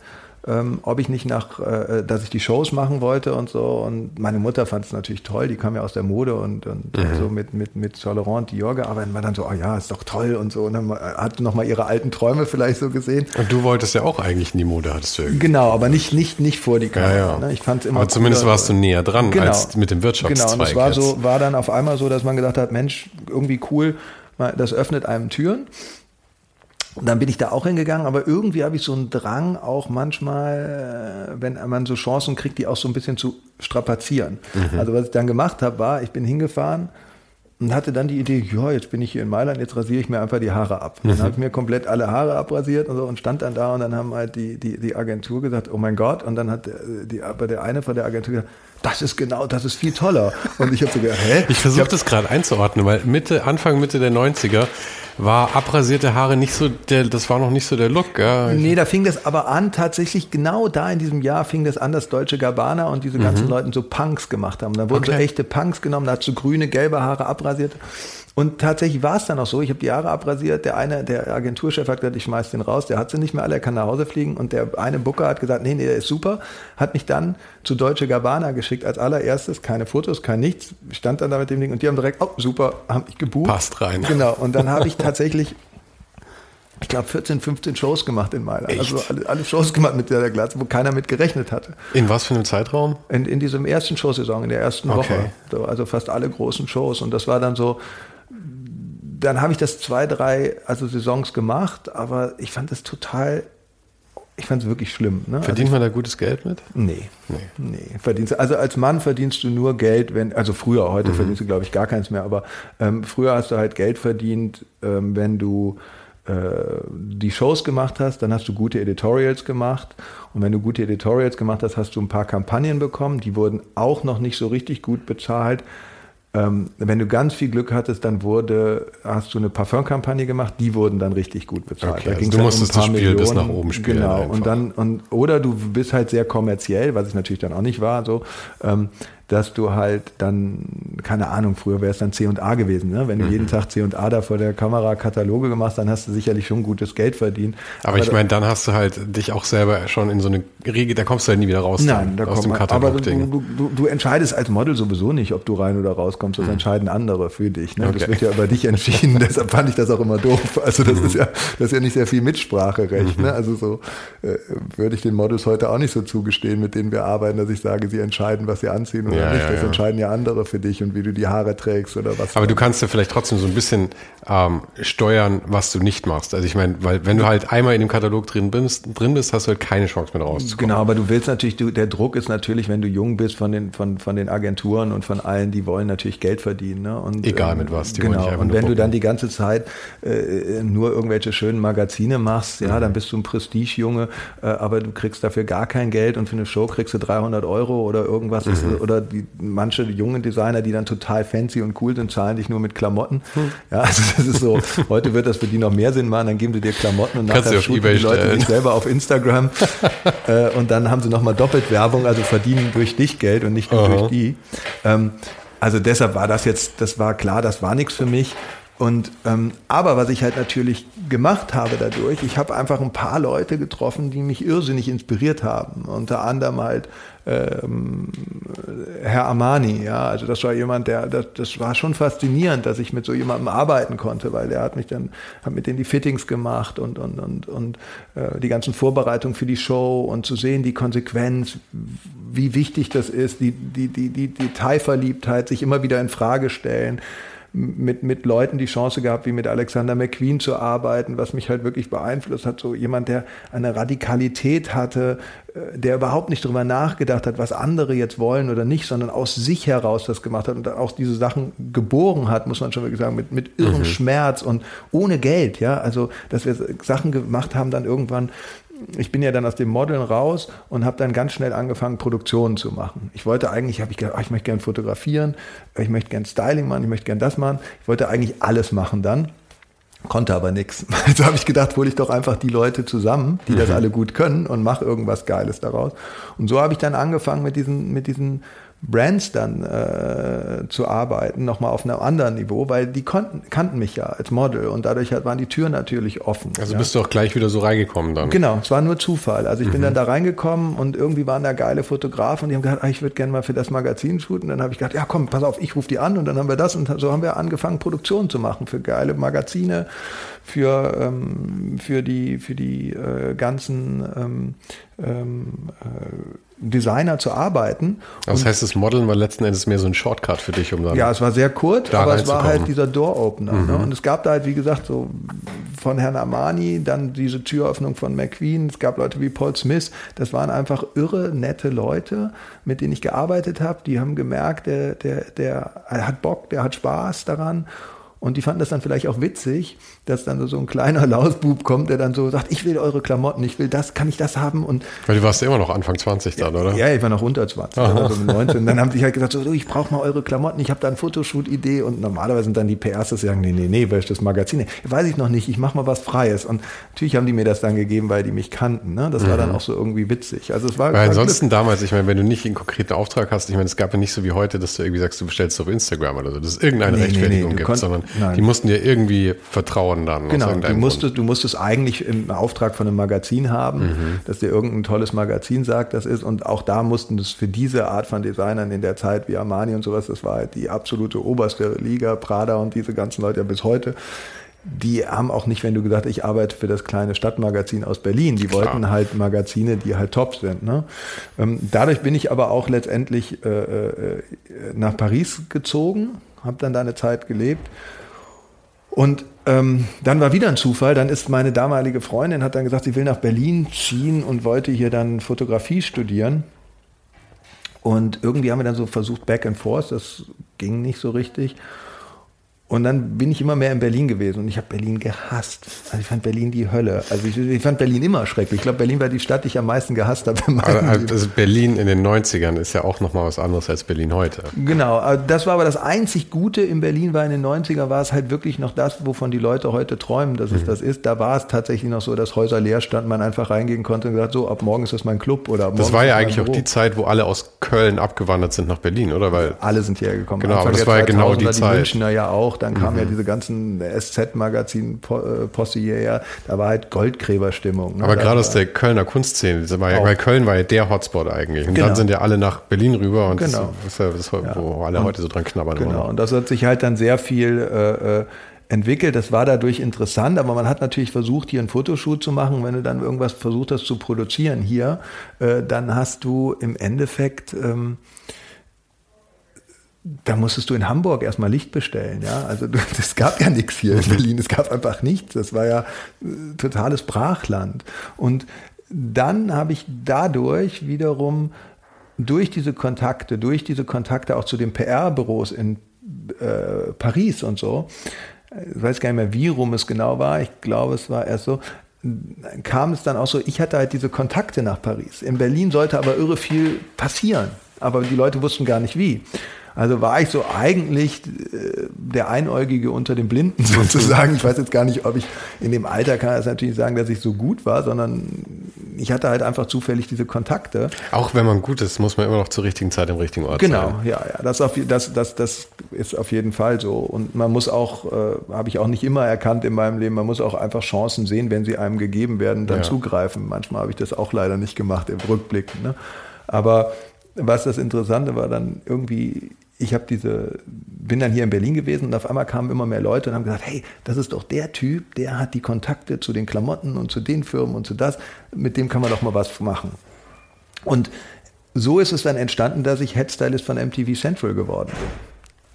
Speaker 1: ähm, ob ich nicht nach, äh, dass ich die Shows machen wollte und so. Und meine Mutter fand es natürlich toll, die kam ja aus der Mode und, und, mhm. so mit, mit, mit Laurent Dior gearbeitet. War dann so, oh ja, ist doch toll und so. Und dann hat nochmal ihre alten Träume vielleicht so gesehen.
Speaker 2: Und du wolltest ja auch eigentlich in die Mode, hattest du
Speaker 1: irgendwie. Genau, aber nicht, nicht, nicht vor die Kamera. Ja, ja. Ne? Ich fand immer.
Speaker 2: Aber zumindest warst du näher dran genau. als mit dem Wirtschaftszweig.
Speaker 1: Genau, und es war so, war dann auf einmal so, dass man gedacht hat, Mensch, irgendwie cool, das öffnet einem Türen. Und dann bin ich da auch hingegangen, aber irgendwie habe ich so einen Drang auch manchmal, äh, wenn man so Chancen kriegt, die auch so ein bisschen zu strapazieren. Mhm. Also was ich dann gemacht habe, war, ich bin hingefahren und hatte dann die Idee, ja, jetzt bin ich hier in Mailand, jetzt rasiere ich mir einfach die Haare ab. Mhm. Dann habe ich mir komplett alle Haare abrasiert und so und stand dann da und dann haben halt die, die, die Agentur gesagt, oh mein Gott, und dann hat die, aber der eine von der Agentur gesagt, das ist genau, das ist viel toller. Und ich habe so gedacht, hä?
Speaker 2: Ich versuche das gerade einzuordnen, weil Mitte, Anfang, Mitte der 90er war abrasierte Haare nicht so der, das war noch nicht so der Look, ja.
Speaker 1: Nee, da fing das aber an, tatsächlich genau da in diesem Jahr fing das an, dass deutsche Gabbana und diese ganzen mhm. Leute so Punks gemacht haben. Da wurden okay. so echte Punks genommen, da hat so grüne, gelbe Haare abrasiert. Und tatsächlich war es dann auch so, ich habe die Haare abrasiert, der eine, der Agenturchef hat gesagt, ich schmeiß den raus, der hat sie nicht mehr alle, er kann nach Hause fliegen und der eine Booker hat gesagt, nee, nee, der ist super, hat mich dann zu Deutsche Gabbana geschickt als allererstes, keine Fotos, kein nichts, stand dann da mit dem Ding und die haben direkt, oh super, haben mich gebucht.
Speaker 2: Passt rein.
Speaker 1: Genau, und dann habe ich tatsächlich ich glaube, 14, 15 Shows gemacht in Mailand.
Speaker 2: Echt?
Speaker 1: Also alle, alle, Shows gemacht mit der Glatze, wo keiner mit gerechnet hatte.
Speaker 2: In was für einem Zeitraum?
Speaker 1: In, in diesem ersten Showsaison, in der ersten okay. Woche. also fast alle großen Shows. Und das war dann so, dann habe ich das zwei, drei also Saisons gemacht, aber ich fand das total, ich fand es wirklich schlimm. Ne?
Speaker 2: Verdient also man da gutes Geld mit?
Speaker 1: Nee. Nee. nee. Verdienst, also als Mann verdienst du nur Geld, wenn, also früher, heute mhm. verdienst du, glaube ich, gar keins mehr, aber ähm, früher hast du halt Geld verdient, ähm, wenn du äh, die Shows gemacht hast, dann hast du gute Editorials gemacht. Und wenn du gute Editorials gemacht hast, hast du ein paar Kampagnen bekommen. Die wurden auch noch nicht so richtig gut bezahlt. Ähm, wenn du ganz viel Glück hattest, dann wurde, hast du eine Parfumkampagne gemacht, die wurden dann richtig gut bezahlt.
Speaker 2: Okay, da also du musstest um das Spiel Millionen, bis nach oben spielen.
Speaker 1: Genau, einfach. und dann, und, oder du bist halt sehr kommerziell, was ich natürlich dann auch nicht war, so, ähm, dass du halt dann, keine Ahnung, früher wäre es dann C und A gewesen. Ne? Wenn du mhm. jeden Tag C und A da vor der Kamera Kataloge gemacht, dann hast du sicherlich schon gutes Geld verdient.
Speaker 2: Aber, aber ich meine, dann hast du halt dich auch selber schon in so eine Regel, da kommst du halt nie wieder raus
Speaker 1: Nein, da aus dem Katalog. Aber du, du, du, entscheidest als Model sowieso nicht, ob du rein oder rauskommst. Das mhm. entscheiden andere für dich. Ne? Okay. Das wird ja über dich entschieden. Deshalb fand ich das auch immer doof. Also das mhm. ist ja, das ist ja nicht sehr viel Mitspracherecht. Ne? Mhm. Also so äh, würde ich den Models heute auch nicht so zugestehen, mit denen wir arbeiten, dass ich sage, sie entscheiden, was sie anziehen ja, nicht. Ja, das ja. entscheiden ja andere für dich und wie du die Haare trägst oder was.
Speaker 2: Aber du kannst ja vielleicht trotzdem so ein bisschen ähm, steuern, was du nicht machst. Also ich meine, weil wenn du halt einmal in dem Katalog drin bist, drin bist, hast du halt keine Chance mehr rauszukommen.
Speaker 1: Genau, aber du willst natürlich, du, der Druck ist natürlich, wenn du jung bist von den, von, von den Agenturen und von allen, die wollen natürlich Geld verdienen. Ne? Und,
Speaker 2: Egal mit was.
Speaker 1: Die genau. und wenn du dann die ganze Zeit äh, nur irgendwelche schönen Magazine machst, ja, mhm. dann bist du ein Prestigejunge, äh, aber du kriegst dafür gar kein Geld und für eine Show kriegst du 300 Euro oder irgendwas. Mhm. Ist, oder die, manche jungen Designer, die dann total fancy und cool sind, zahlen dich nur mit Klamotten. Mhm. Ja, also das ist so, heute wird das für die noch mehr Sinn machen, dann geben sie dir Klamotten und
Speaker 2: Kannst nachher shooten die Leute
Speaker 1: stellen. sich selber auf Instagram äh, und dann haben sie nochmal doppelt Werbung, also verdienen durch dich Geld und nicht nur Aha. durch die. Ähm, also deshalb war das jetzt, das war klar, das war nichts für mich. Und ähm, aber was ich halt natürlich gemacht habe dadurch, ich habe einfach ein paar Leute getroffen, die mich irrsinnig inspiriert haben. Unter anderem halt ähm, Herr Armani, ja, also das war jemand, der, das, das war schon faszinierend, dass ich mit so jemandem arbeiten konnte, weil der hat mich dann, hat mit denen die Fittings gemacht und und und und äh, die ganzen Vorbereitungen für die Show und zu sehen die Konsequenz, wie wichtig das ist, die die die die Detailverliebtheit, sich immer wieder in Frage stellen mit, mit Leuten die Chance gehabt, wie mit Alexander McQueen zu arbeiten, was mich halt wirklich beeinflusst hat. So jemand, der eine Radikalität hatte, äh, der überhaupt nicht darüber nachgedacht hat, was andere jetzt wollen oder nicht, sondern aus sich heraus das gemacht hat und auch diese Sachen geboren hat, muss man schon wirklich sagen, mit, mit irrem mhm. Schmerz und ohne Geld, ja. Also, dass wir Sachen gemacht haben, dann irgendwann, ich bin ja dann aus dem Modeln raus und habe dann ganz schnell angefangen, Produktionen zu machen. Ich wollte eigentlich, habe ich gedacht, ich möchte gerne fotografieren, ich möchte gerne Styling machen, ich möchte gerne das machen. Ich wollte eigentlich alles machen dann. Konnte aber nichts. Also habe ich gedacht, hole ich doch einfach die Leute zusammen, die mhm. das alle gut können und mache irgendwas Geiles daraus. Und so habe ich dann angefangen mit diesen, mit diesen Brands dann äh, zu arbeiten, nochmal auf einem anderen Niveau, weil die konnten, kannten mich ja als Model und dadurch halt waren die Türen natürlich offen.
Speaker 2: Also
Speaker 1: ja.
Speaker 2: bist du auch gleich wieder so reingekommen dann?
Speaker 1: Genau, es war nur Zufall. Also ich mhm. bin dann da reingekommen und irgendwie waren da geile Fotografen und die haben gesagt, ah, ich würde gerne mal für das Magazin shooten. Dann habe ich gedacht, ja komm, pass auf, ich rufe die an und dann haben wir das und so haben wir angefangen, Produktionen zu machen für geile Magazine, für, ähm, für die, für die äh, ganzen ähm, ähm, äh, Designer zu arbeiten.
Speaker 2: Das heißt, das Modeln war letzten Endes mehr so ein Shortcut für dich, um dann.
Speaker 1: Ja, es war sehr kurz, aber es war halt dieser Door-Opener. Ne? Mhm. Ne? Und es gab da halt, wie gesagt, so von Herrn Armani, dann diese Türöffnung von McQueen, es gab Leute wie Paul Smith, das waren einfach irre, nette Leute, mit denen ich gearbeitet habe. Die haben gemerkt, der, der, der hat Bock, der hat Spaß daran. Und die fanden das dann vielleicht auch witzig, dass dann so ein kleiner Lausbub kommt, der dann so sagt, ich will eure Klamotten, ich will das, kann ich das haben? Und
Speaker 2: Weil du warst ja immer noch Anfang 20 dann,
Speaker 1: ja,
Speaker 2: oder?
Speaker 1: Ja, ich war noch unter 20, also 19. Dann haben die halt gesagt, so, du, ich brauche mal eure Klamotten, ich habe da eine Fotoshoot-Idee und normalerweise sind dann die PRs, die sagen, nee, nee, nee, weil ich das Magazin, weiß ich noch nicht, ich mache mal was Freies. Und natürlich haben die mir das dann gegeben, weil die mich kannten. Ne? Das mhm. war dann mhm. auch so irgendwie witzig. Also es war,
Speaker 2: weil ansonsten Glück. damals, ich meine, wenn du nicht einen konkreten Auftrag hast, ich meine, es gab ja nicht so wie heute, dass du irgendwie sagst, du bestellst auf Instagram oder so, dass es irgendeine nee, Rechtfertigung nee, nee, gibt, sondern nein. die mussten dir irgendwie vertrauen dann.
Speaker 1: Genau, du musstest, du musstest eigentlich im Auftrag von einem Magazin haben, mhm. dass dir irgendein tolles Magazin sagt, das ist. Und auch da mussten das für diese Art von Designern in der Zeit wie Armani und sowas, das war halt die absolute oberste Liga, Prada und diese ganzen Leute ja bis heute die haben auch nicht, wenn du gesagt hast, ich arbeite für das kleine Stadtmagazin aus Berlin, die Klar. wollten halt Magazine, die halt top sind. Ne? Ähm, dadurch bin ich aber auch letztendlich äh, äh, nach Paris gezogen, habe dann da eine Zeit gelebt und ähm, dann war wieder ein Zufall. Dann ist meine damalige Freundin, hat dann gesagt, sie will nach Berlin ziehen und wollte hier dann Fotografie studieren. Und irgendwie haben wir dann so versucht, back and forth, das ging nicht so richtig. Und dann bin ich immer mehr in Berlin gewesen und ich habe Berlin gehasst. Also ich fand Berlin die Hölle. Also ich, ich fand Berlin immer schrecklich. Ich glaube, Berlin war die Stadt, die ich am meisten gehasst habe.
Speaker 2: Also Berlin in den 90ern ist ja auch nochmal was anderes als Berlin heute.
Speaker 1: Genau, das war aber das einzig Gute in Berlin war in den 90er war es halt wirklich noch das, wovon die Leute heute träumen, dass es mhm. das ist. Da war es tatsächlich noch so, dass Häuser leer standen, man einfach reingehen konnte und gesagt, so ab morgen ist das mein Club oder ab morgen
Speaker 2: Das war ja eigentlich auch die Zeit, wo alle aus Köln abgewandert sind nach Berlin, oder? Weil
Speaker 1: alle sind hierher gekommen.
Speaker 2: Genau, aber das war ja genau die Zeit. Die
Speaker 1: Münchner ja auch, dann kam mhm. ja diese ganzen SZ-Magazin-Posse äh, hierher, da war halt Goldgräberstimmung.
Speaker 2: Ne? Aber gerade aus der Kölner Kunstszene, ja, weil Köln war ja der Hotspot eigentlich. Und genau. dann sind ja alle nach Berlin rüber und genau. das ist ja das, wo alle heute so dran knabbern.
Speaker 1: Genau, und das hat sich halt dann sehr viel äh, äh, entwickelt. Das war dadurch interessant, aber man hat natürlich versucht, hier ein Fotoshoot zu machen. Wenn du dann irgendwas versucht hast zu produzieren hier, äh, dann hast du im Endeffekt ähm, da musstest du in Hamburg erstmal Licht bestellen, ja. Also es gab ja nichts hier in Berlin, es gab einfach nichts. Das war ja äh, totales Brachland. Und dann habe ich dadurch wiederum durch diese Kontakte, durch diese Kontakte auch zu den PR-Büros in äh, Paris und so, ich weiß gar nicht mehr, wie rum es genau war, ich glaube, es war erst so, kam es dann auch so, ich hatte halt diese Kontakte nach Paris. In Berlin sollte aber irre viel passieren, aber die Leute wussten gar nicht wie. Also war ich so eigentlich äh, der Einäugige unter den Blinden sozusagen. Ich weiß jetzt gar nicht, ob ich in dem Alter kann das natürlich sagen, dass ich so gut war, sondern ich hatte halt einfach zufällig diese Kontakte.
Speaker 2: Auch wenn man gut ist, muss man immer noch zur richtigen Zeit im richtigen Ort
Speaker 1: genau,
Speaker 2: sein.
Speaker 1: Genau, ja, ja. Das, auf, das, das, das ist auf jeden Fall so. Und man muss auch, äh, habe ich auch nicht immer erkannt in meinem Leben, man muss auch einfach Chancen sehen, wenn sie einem gegeben werden, dann ja. zugreifen. Manchmal habe ich das auch leider nicht gemacht im Rückblick. Ne? Aber was das Interessante war, dann irgendwie ich habe diese, bin dann hier in Berlin gewesen und auf einmal kamen immer mehr Leute und haben gesagt, hey, das ist doch der Typ, der hat die Kontakte zu den Klamotten und zu den Firmen und zu das, mit dem kann man doch mal was machen. Und so ist es dann entstanden, dass ich Headstylist von MTV Central geworden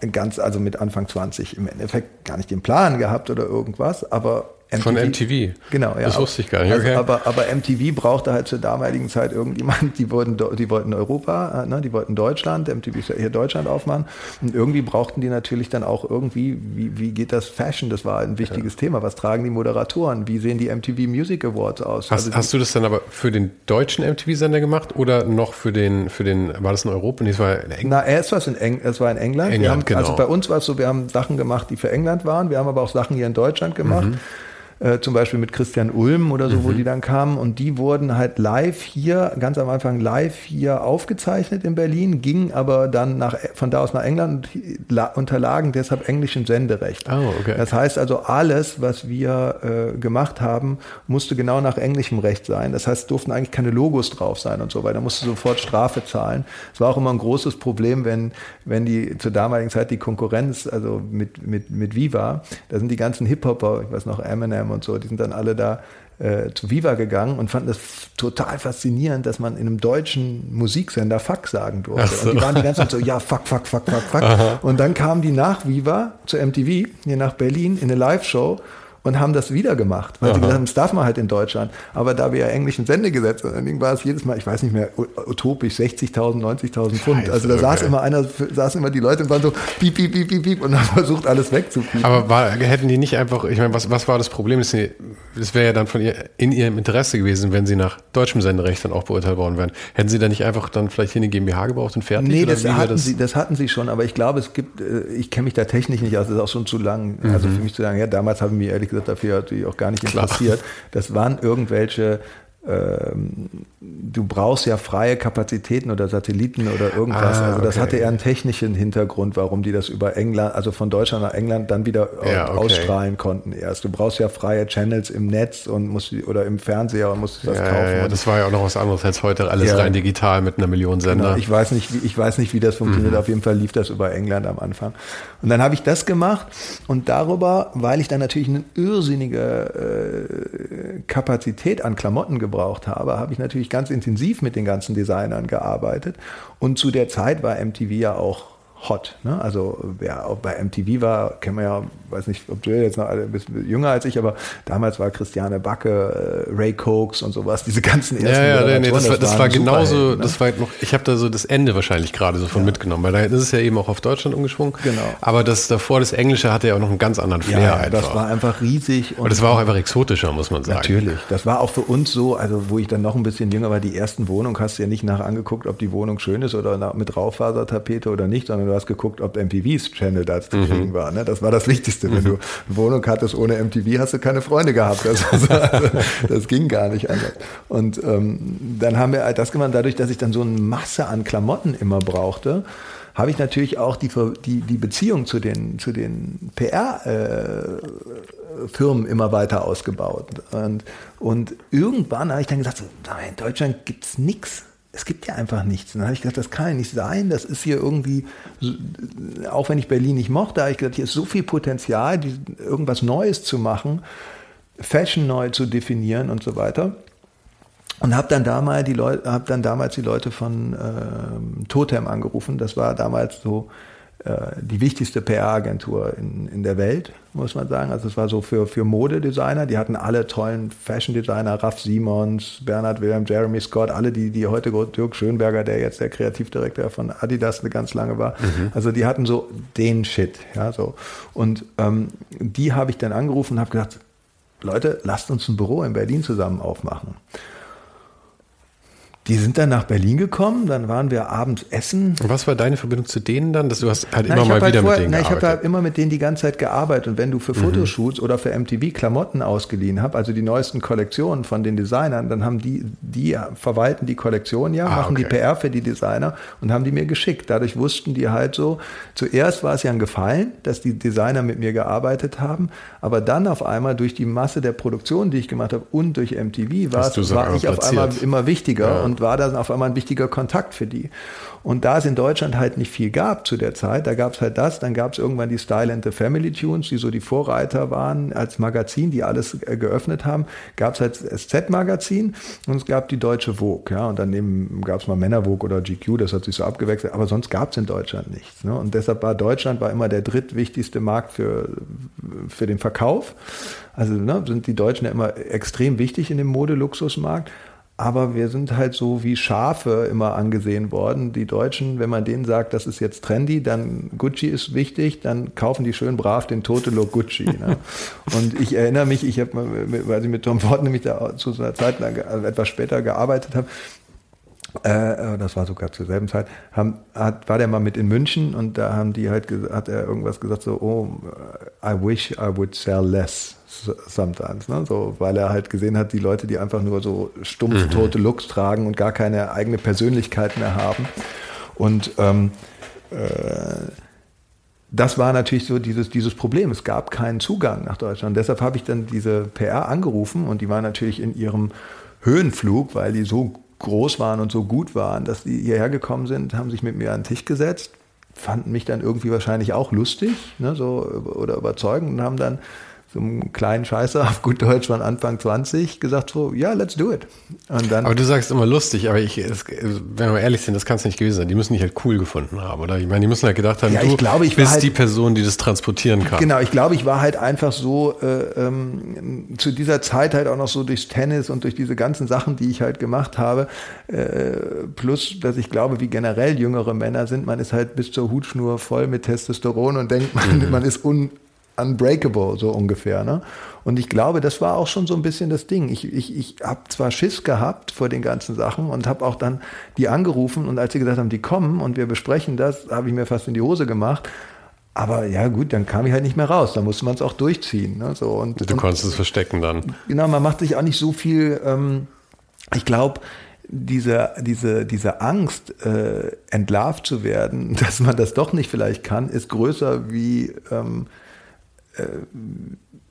Speaker 1: bin. Ganz, also mit Anfang 20 im Endeffekt gar nicht den Plan gehabt oder irgendwas, aber
Speaker 2: MTV. Von MTV.
Speaker 1: Genau, ja.
Speaker 2: Das wusste ich gar nicht. Also,
Speaker 1: okay. aber, aber MTV brauchte halt zur damaligen Zeit irgendjemand, die wollten, die wollten Europa, äh, ne, die wollten Deutschland, MTV ist ja hier Deutschland aufmachen. Und irgendwie brauchten die natürlich dann auch irgendwie, wie, wie geht das Fashion? Das war ein wichtiges ja. Thema. Was tragen die Moderatoren? Wie sehen die MTV Music Awards aus?
Speaker 2: Hast, also hast du das dann aber für den deutschen MTV-Sender gemacht oder noch für den, für den, war das in Europa? Nee, es war in
Speaker 1: England. Na, erst war es in, Eng, es war in England.
Speaker 2: England
Speaker 1: haben,
Speaker 2: genau.
Speaker 1: Also bei uns war es so, wir haben Sachen gemacht, die für England waren. Wir haben aber auch Sachen hier in Deutschland gemacht. Mhm äh, zum Beispiel mit Christian Ulm oder so, mhm. wo die dann kamen und die wurden halt live hier, ganz am Anfang live hier aufgezeichnet in Berlin, gingen aber dann nach, von da aus nach England und unterlagen deshalb englischem Senderecht.
Speaker 2: Oh, okay.
Speaker 1: Das heißt also, alles, was wir äh, gemacht haben, musste genau nach englischem Recht sein. Das heißt, durften eigentlich keine Logos drauf sein und so weiter. Da musste sofort Strafe zahlen. Es war auch immer ein großes Problem, wenn, wenn die zur damaligen Zeit die Konkurrenz, also mit, mit, mit Viva, da sind die ganzen Hip-Hopper, ich weiß noch, Eminem, Bethlehem und so, die sind dann alle da äh, zu Viva gegangen und fanden das total faszinierend, dass man in einem deutschen Musiksender Fuck sagen durfte. So. Und die waren die ganze Zeit so, ja, fuck, fuck, fuck, fuck, fuck. Aha. Und dann kamen die nach Viva zu MTV, hier nach Berlin, in eine Live-Show und haben das wieder gemacht, weil Aha. sie gesagt haben, das darf man halt in Deutschland. Aber da wir ja englischen Sendegesetz dann war es jedes Mal, ich weiß nicht mehr, utopisch 60.000, 90.000 Pfund. Also da okay. saß immer einer, saßen immer die Leute und waren so piep, piep, piep, piep, piep und haben versucht, alles wegzupiepen.
Speaker 2: Aber war, hätten die nicht einfach, ich meine, was, was war das Problem? Es wäre ja dann von ihr, in ihrem Interesse gewesen, wenn sie nach deutschem Senderecht dann auch beurteilt worden wären. Hätten sie da nicht einfach dann vielleicht hier eine GmbH gebraucht und fertig?
Speaker 1: Nee, das hatten, das? Sie, das hatten sie schon, aber ich glaube, es gibt, äh, ich kenne mich da technisch nicht aus, das ist auch schon zu lang, also mhm. für mich zu sagen, ja, damals haben wir ehrlich gesagt dafür natürlich auch gar nicht interessiert. Klar. Das waren irgendwelche du brauchst ja freie Kapazitäten oder Satelliten oder irgendwas. Ah, also das okay. hatte eher einen technischen Hintergrund, warum die das über England, also von Deutschland nach England dann wieder ja, okay. ausstrahlen konnten erst. Du brauchst ja freie Channels im Netz und musst oder im Fernseher und musst das
Speaker 2: ja,
Speaker 1: kaufen.
Speaker 2: Ja, das war ja auch noch was anderes als heute alles rein digital mit einer Million Sender. Genau.
Speaker 1: Ich weiß nicht, wie, ich weiß nicht, wie das funktioniert. Mhm. Auf jeden Fall lief das über England am Anfang. Und dann habe ich das gemacht und darüber, weil ich dann natürlich eine irrsinnige äh, Kapazität an Klamotten gebraucht gebraucht habe, habe ich natürlich ganz intensiv mit den ganzen Designern gearbeitet. Und zu der Zeit war MTV ja auch hot. Ne? Also wer auch bei MTV war, kennen wir ja, weiß nicht, ob du jetzt noch ein bisschen jünger als ich, aber damals war Christiane Backe, äh, Ray Cokes und sowas, diese ganzen
Speaker 2: ersten Ja, ja, nee, das, war, das war genauso, ne? das war noch, ich habe da so das Ende wahrscheinlich gerade so von ja. mitgenommen, weil da ist es ja eben auch auf Deutschland umgeschwungen.
Speaker 1: Genau.
Speaker 2: Aber das davor, das Englische hatte ja auch noch einen ganz anderen Flair ja,
Speaker 1: einfach. das war einfach riesig.
Speaker 2: Und, und das war auch einfach exotischer, muss man sagen.
Speaker 1: Natürlich. Das war auch für uns so, also wo ich dann noch ein bisschen jünger war, die ersten Wohnungen hast du ja nicht nach angeguckt, ob die Wohnung schön ist oder mit Raufasertapete oder nicht, sondern du hast geguckt, ob MTVs Channel da zu kriegen mhm. war. Ne? Das war das Wichtigste. Wenn mhm. du eine Wohnung hattest ohne MTV, hast du keine Freunde gehabt. Das, also, das ging gar nicht anders. Und ähm, dann haben wir halt das gemacht, dadurch, dass ich dann so eine Masse an Klamotten immer brauchte, habe ich natürlich auch die, die, die Beziehung zu den, zu den PR-Firmen äh, immer weiter ausgebaut. Und, und irgendwann habe ich dann gesagt, so, in Deutschland gibt es nichts es gibt ja einfach nichts. Und dann habe ich gedacht, das kann ja nicht sein. Das ist hier irgendwie, auch wenn ich Berlin nicht mochte, habe ich gedacht, hier ist so viel Potenzial, irgendwas Neues zu machen, Fashion neu zu definieren und so weiter. Und habe dann, damals die Leute, hab dann damals die Leute von ähm, Totem angerufen. Das war damals so die wichtigste PR-Agentur in, in der Welt, muss man sagen. Also es war so für, für Modedesigner, die hatten alle tollen Fashion-Designer, Raff Simons, Bernhard Wilhelm, Jeremy Scott, alle, die, die heute, Dirk Schönberger, der jetzt der Kreativdirektor von Adidas eine ganz lange war. Mhm. Also die hatten so den Shit, ja, so. Und ähm, die habe ich dann angerufen und habe gesagt, Leute, lasst uns ein Büro in Berlin zusammen aufmachen. Die sind dann nach Berlin gekommen, dann waren wir abends essen.
Speaker 2: Und was war deine Verbindung zu denen dann? Dass du hast halt na, immer mal halt wieder vorher, mit denen
Speaker 1: na, Ich habe halt immer mit denen die ganze Zeit gearbeitet. Und wenn du für mhm. Fotoshoots oder für MTV Klamotten ausgeliehen hast, also die neuesten Kollektionen von den Designern, dann haben die, die verwalten die Kollektion ja, ah, machen okay. die PR für die Designer und haben die mir geschickt. Dadurch wussten die halt so, zuerst war es ja ein Gefallen, dass die Designer mit mir gearbeitet haben, aber dann auf einmal durch die Masse der Produktion, die ich gemacht habe und durch MTV war, war ich auf einmal immer wichtiger. Ja. Und und war dann auf einmal ein wichtiger Kontakt für die. Und da es in Deutschland halt nicht viel gab zu der Zeit, da gab es halt das, dann gab es irgendwann die Style and the Family Tunes, die so die Vorreiter waren als Magazin, die alles äh, geöffnet haben, gab es halt SZ-Magazin und es gab die deutsche Vogue, ja, und daneben gab es mal Männer Vogue oder GQ, das hat sich so abgewechselt, aber sonst gab es in Deutschland nichts. Ne? Und deshalb war Deutschland war immer der drittwichtigste Markt für, für den Verkauf. Also ne, sind die Deutschen ja immer extrem wichtig in dem Modeluxusmarkt. Aber wir sind halt so wie Schafe immer angesehen worden. Die Deutschen, wenn man denen sagt, das ist jetzt trendy, dann Gucci ist wichtig, dann kaufen die schön brav den Totelo Gucci. Ne? Und ich erinnere mich, ich habe, weil ich mit Tom Ford nämlich da zu einer Zeit lang, also etwas später gearbeitet habe, äh, das war sogar zur selben Zeit, haben, hat, war der mal mit in München und da haben die halt, hat er irgendwas gesagt so, oh, I wish I would sell less sometimes, ne? so, weil er halt gesehen hat, die Leute, die einfach nur so stumpf mhm. tote Looks tragen und gar keine eigene Persönlichkeit mehr haben. Und ähm, äh, das war natürlich so dieses, dieses Problem. Es gab keinen Zugang nach Deutschland. deshalb habe ich dann diese PR angerufen und die war natürlich in ihrem Höhenflug, weil die so groß waren und so gut waren, dass die hierher gekommen sind, haben sich mit mir an den Tisch gesetzt, fanden mich dann irgendwie wahrscheinlich auch lustig ne, so, oder überzeugend und haben dann so einem kleinen Scheißer auf gut Deutsch von Anfang 20 gesagt so, ja, let's do it.
Speaker 2: Und dann, aber du sagst immer lustig, aber ich, es, wenn wir ehrlich sind, das kann es nicht gewesen sein. Die müssen dich halt cool gefunden haben, oder? Ich meine, die müssen halt gedacht haben, ja, du glaube, bist halt, die Person, die das transportieren kann.
Speaker 1: Genau, ich glaube, ich war halt einfach so äh, ähm, zu dieser Zeit halt auch noch so durchs Tennis und durch diese ganzen Sachen, die ich halt gemacht habe, äh, plus, dass ich glaube, wie generell jüngere Männer sind, man ist halt bis zur Hutschnur voll mit Testosteron und denkt, man, mhm. man ist un unbreakable, so ungefähr. Ne? Und ich glaube, das war auch schon so ein bisschen das Ding. Ich, ich, ich habe zwar Schiss gehabt vor den ganzen Sachen und habe auch dann die angerufen und als sie gesagt haben, die kommen und wir besprechen das, habe ich mir fast in die Hose gemacht. Aber ja gut, dann kam ich halt nicht mehr raus. Da musste man es auch durchziehen. Ne? So, und,
Speaker 2: du konntest und, es verstecken dann.
Speaker 1: Genau, man macht sich auch nicht so viel. Ähm, ich glaube, diese, diese, diese Angst, äh, entlarvt zu werden, dass man das doch nicht vielleicht kann, ist größer wie ähm, äh,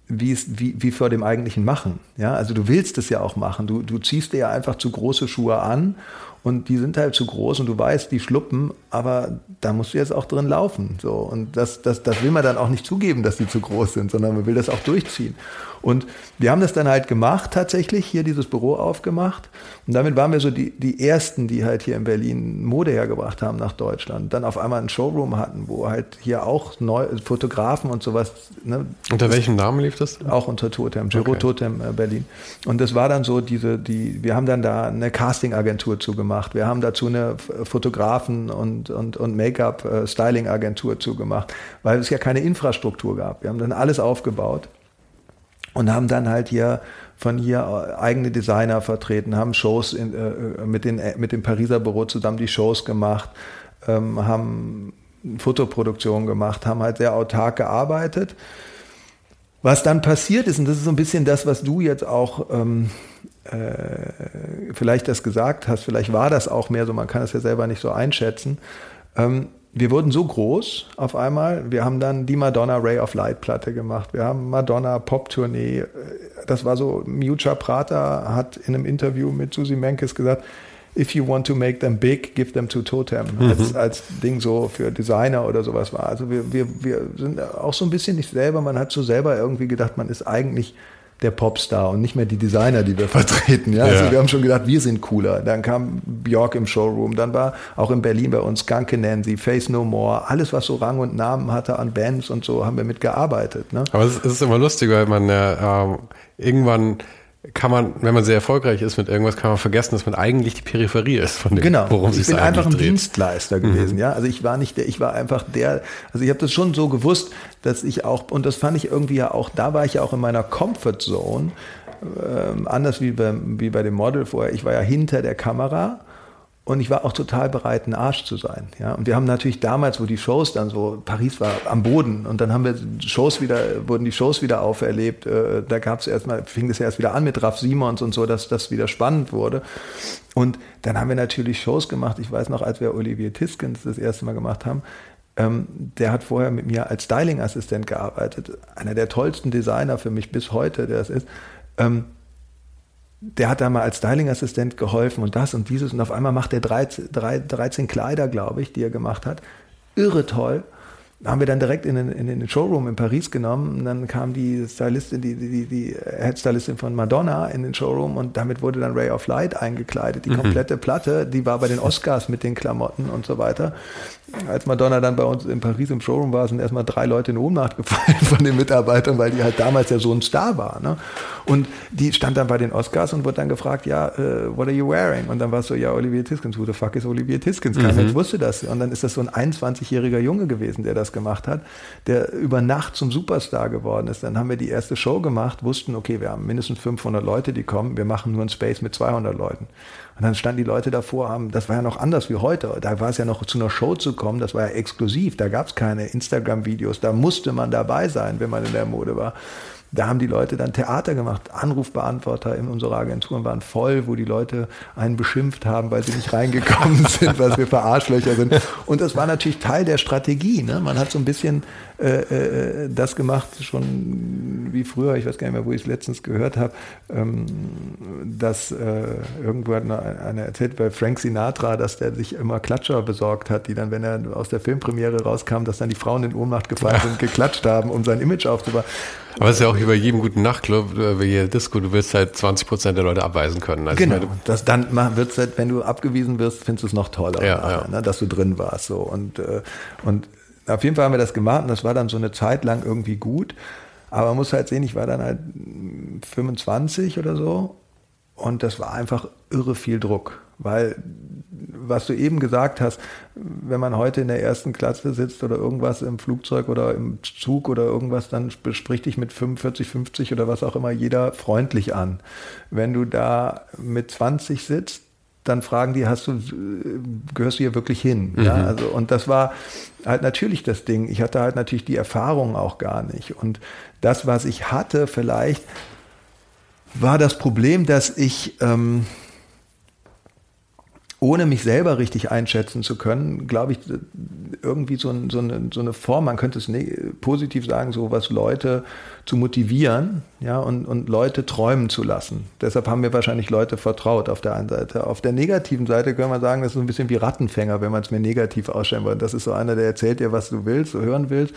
Speaker 1: wie, es, wie, wie vor dem eigentlichen Machen. Ja, also du willst es ja auch machen. Du, du ziehst dir ja einfach zu große Schuhe an und die sind halt zu groß und du weißt, die schluppen, aber da musst du jetzt auch drin laufen. So. Und das, das, das will man dann auch nicht zugeben, dass die zu groß sind, sondern man will das auch durchziehen. Und wir haben das dann halt gemacht, tatsächlich, hier dieses Büro aufgemacht. Und damit waren wir so die, die Ersten, die halt hier in Berlin Mode hergebracht haben nach Deutschland. Dann auf einmal einen Showroom hatten, wo halt hier auch neu, Fotografen und sowas.
Speaker 2: Ne, unter welchem Namen lief das?
Speaker 1: Auch unter Totem, Giro okay. Totem äh, Berlin. Und das war dann so diese, die, wir haben dann da eine Casting-Agentur zugemacht. Wir haben dazu eine Fotografen- und, und, und Make-up-Styling-Agentur äh, zugemacht, weil es ja keine Infrastruktur gab. Wir haben dann alles aufgebaut und haben dann halt hier von hier eigene Designer vertreten, haben Shows in, äh, mit, den, mit dem Pariser Büro zusammen die Shows gemacht, ähm, haben Fotoproduktion gemacht, haben halt sehr autark gearbeitet. Was dann passiert ist, und das ist so ein bisschen das, was du jetzt auch ähm, äh, vielleicht das gesagt hast, vielleicht war das auch mehr so, man kann es ja selber nicht so einschätzen. Ähm, wir wurden so groß auf einmal. Wir haben dann die Madonna Ray of Light Platte gemacht. Wir haben Madonna Pop Tournee. Das war so, Miuccia Prata hat in einem Interview mit Susi Menkes gesagt, if you want to make them big, give them to Totem. Mhm. Als, als Ding so für Designer oder sowas war. Also wir, wir, wir sind auch so ein bisschen nicht selber. Man hat so selber irgendwie gedacht, man ist eigentlich der Popstar und nicht mehr die Designer, die wir vertreten. Ja? Also ja. wir haben schon gedacht, wir sind cooler. Dann kam Björk im Showroom, dann war auch in Berlin bei uns Skunke Nancy, Face No More, alles was so Rang und Namen hatte an Bands und so, haben wir mitgearbeitet. Ne?
Speaker 2: Aber es ist immer lustig, weil man ja äh, irgendwann kann man, wenn man sehr erfolgreich ist mit irgendwas, kann man vergessen, dass man eigentlich die Peripherie ist von dem,
Speaker 1: genau. worum es sich Ich bin einfach ein dreht. Dienstleister gewesen, mhm. ja. Also ich war nicht der, ich war einfach der, also ich habe das schon so gewusst, dass ich auch, und das fand ich irgendwie ja auch, da war ich ja auch in meiner Comfort Zone, ähm, anders wie, bei, wie bei dem Model vorher. Ich war ja hinter der Kamera und ich war auch total bereit, ein Arsch zu sein. Ja? Und wir haben natürlich damals, wo die Shows dann so, Paris war am Boden und dann haben wir Shows wieder, wurden die Shows wieder auferlebt. Äh, da gab es erstmal, fing das erst wieder an mit Ralf Simons und so, dass das wieder spannend wurde. Und dann haben wir natürlich Shows gemacht. Ich weiß noch, als wir Olivier Tiskens das erste Mal gemacht haben, ähm, der hat vorher mit mir als Styling-Assistent gearbeitet. Einer der tollsten Designer für mich bis heute, der es ist. Ähm, der hat da mal als Styling-Assistent geholfen und das und dieses und auf einmal macht er 13, 13 Kleider, glaube ich, die er gemacht hat. Irre toll haben wir dann direkt in den, in den Showroom in Paris genommen. Und dann kam die Stylistin, die, die, die Headstylistin von Madonna in den Showroom und damit wurde dann Ray of Light eingekleidet. Die mhm. komplette Platte, die war bei den Oscars mit den Klamotten und so weiter. Als Madonna dann bei uns in Paris im Showroom war, sind erstmal drei Leute in Ohnmacht gefallen von den Mitarbeitern, weil die halt damals ja so ein Star war. Ne? Und die stand dann bei den Oscars und wurde dann gefragt, ja, uh, what are you wearing? Und dann war es so, ja, Olivier Tiskens, who the fuck is Olivier Tiskens? Keiner mhm. wusste das. Und dann ist das so ein 21-jähriger Junge gewesen, der das gemacht hat, der über Nacht zum Superstar geworden ist. Dann haben wir die erste Show gemacht, wussten, okay, wir haben mindestens 500 Leute, die kommen, wir machen nur einen Space mit 200 Leuten. Und dann standen die Leute davor, haben, das war ja noch anders wie heute. Da war es ja noch zu einer Show zu kommen, das war ja exklusiv. Da gab es keine Instagram-Videos, da musste man dabei sein, wenn man in der Mode war. Da haben die Leute dann Theater gemacht. Anrufbeantworter in unserer Agenturen waren voll, wo die Leute einen beschimpft haben, weil sie nicht reingekommen sind, was wir für Arschlöcher sind. Und das war natürlich Teil der Strategie. Ne? Man hat so ein bisschen äh, äh, das gemacht, schon wie früher, ich weiß gar nicht mehr, wo ich es letztens gehört habe, ähm, dass äh, irgendwo hat einer erzählt bei Frank Sinatra, dass der sich immer Klatscher besorgt hat, die dann, wenn er aus der Filmpremiere rauskam, dass dann die Frauen in Ohnmacht gefallen sind, geklatscht haben, um sein Image aufzubauen.
Speaker 2: Aber es ist ja auch wie bei jedem guten Nachtclub, äh, bei jeder Disco, du wirst halt 20 Prozent der Leute abweisen können.
Speaker 1: Also genau, meine, das dann wird's halt, wenn du abgewiesen wirst, findest du es noch toller,
Speaker 2: ja, nachher, ja.
Speaker 1: Ne, dass du drin warst. So. Und, und auf jeden Fall haben wir das gemacht und das war dann so eine Zeit lang irgendwie gut. Aber man muss halt sehen, ich war dann halt 25 oder so und das war einfach irre viel Druck, weil was du eben gesagt hast, wenn man heute in der ersten Klasse sitzt oder irgendwas im Flugzeug oder im Zug oder irgendwas, dann bespricht dich mit 45, 50 oder was auch immer jeder freundlich an. Wenn du da mit 20 sitzt, dann fragen die, hast du, gehörst du hier wirklich hin? Mhm. Ja, also, und das war halt natürlich das Ding. Ich hatte halt natürlich die Erfahrung auch gar nicht. Und das, was ich hatte, vielleicht war das Problem, dass ich, ähm, ohne mich selber richtig einschätzen zu können, glaube ich, irgendwie so, ein, so, eine, so eine Form, man könnte es positiv sagen, so was Leute zu motivieren ja, und, und Leute träumen zu lassen. Deshalb haben mir wahrscheinlich Leute vertraut auf der einen Seite. Auf der negativen Seite können wir sagen, das ist so ein bisschen wie Rattenfänger, wenn man es mir negativ ausstellen will. Das ist so einer, der erzählt dir, was du willst, so hören willst.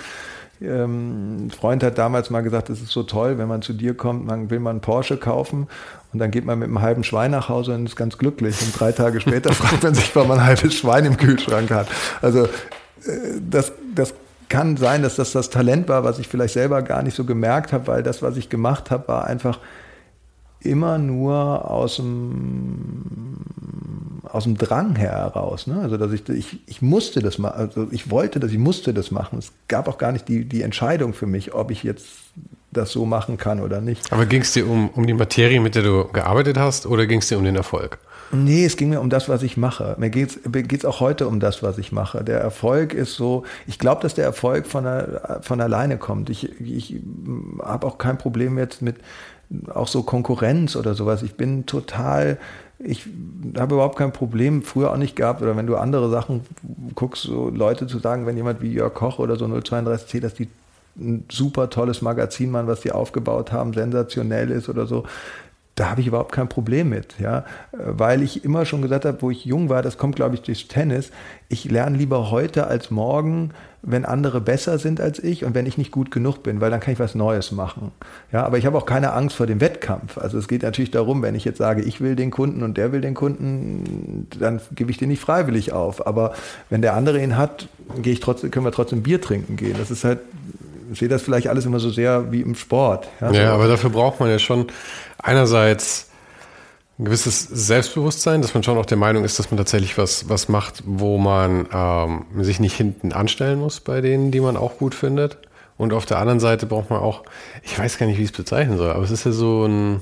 Speaker 1: Ähm, ein Freund hat damals mal gesagt, es ist so toll, wenn man zu dir kommt, man will man einen Porsche kaufen und dann geht man mit einem halben Schwein nach Hause und ist ganz glücklich. Und drei Tage später fragt man sich, warum man ein halbes Schwein im Kühlschrank hat. Also äh, das, das kann sein, dass das das Talent war, was ich vielleicht selber gar nicht so gemerkt habe, weil das, was ich gemacht habe, war einfach immer nur aus dem, aus dem Drang heraus. Ne? Also dass ich, ich, ich musste das machen, also ich wollte das, ich musste das machen. Es gab auch gar nicht die, die Entscheidung für mich, ob ich jetzt das so machen kann oder nicht.
Speaker 2: Aber ging es dir um, um die Materie, mit der du gearbeitet hast, oder ging es dir um den Erfolg?
Speaker 1: Nee, es ging mir um das, was ich mache. Mir geht es auch heute um das, was ich mache. Der Erfolg ist so, ich glaube, dass der Erfolg von, von alleine kommt. Ich, ich habe auch kein Problem jetzt mit auch so Konkurrenz oder sowas. Ich bin total, ich habe überhaupt kein Problem, früher auch nicht gehabt, oder wenn du andere Sachen guckst, so Leute zu sagen, wenn jemand wie Jörg Koch oder so 032C, dass die ein super tolles Magazin machen, was die aufgebaut haben, sensationell ist oder so da habe ich überhaupt kein Problem mit, ja, weil ich immer schon gesagt habe, wo ich jung war, das kommt, glaube ich, durchs Tennis. Ich lerne lieber heute als morgen, wenn andere besser sind als ich und wenn ich nicht gut genug bin, weil dann kann ich was Neues machen. Ja, aber ich habe auch keine Angst vor dem Wettkampf. Also es geht natürlich darum, wenn ich jetzt sage, ich will den Kunden und der will den Kunden, dann gebe ich den nicht freiwillig auf. Aber wenn der andere ihn hat, gehe ich trotzdem, können wir trotzdem Bier trinken gehen. Das ist halt sehe das vielleicht alles immer so sehr wie im Sport.
Speaker 2: Ja, ja aber dafür braucht man ja schon einerseits ein gewisses Selbstbewusstsein, dass man schon auch der Meinung ist, dass man tatsächlich was, was macht, wo man ähm, sich nicht hinten anstellen muss bei denen, die man auch gut findet. Und auf der anderen Seite braucht man auch, ich weiß gar nicht, wie ich es bezeichnen soll, aber es ist ja so ein,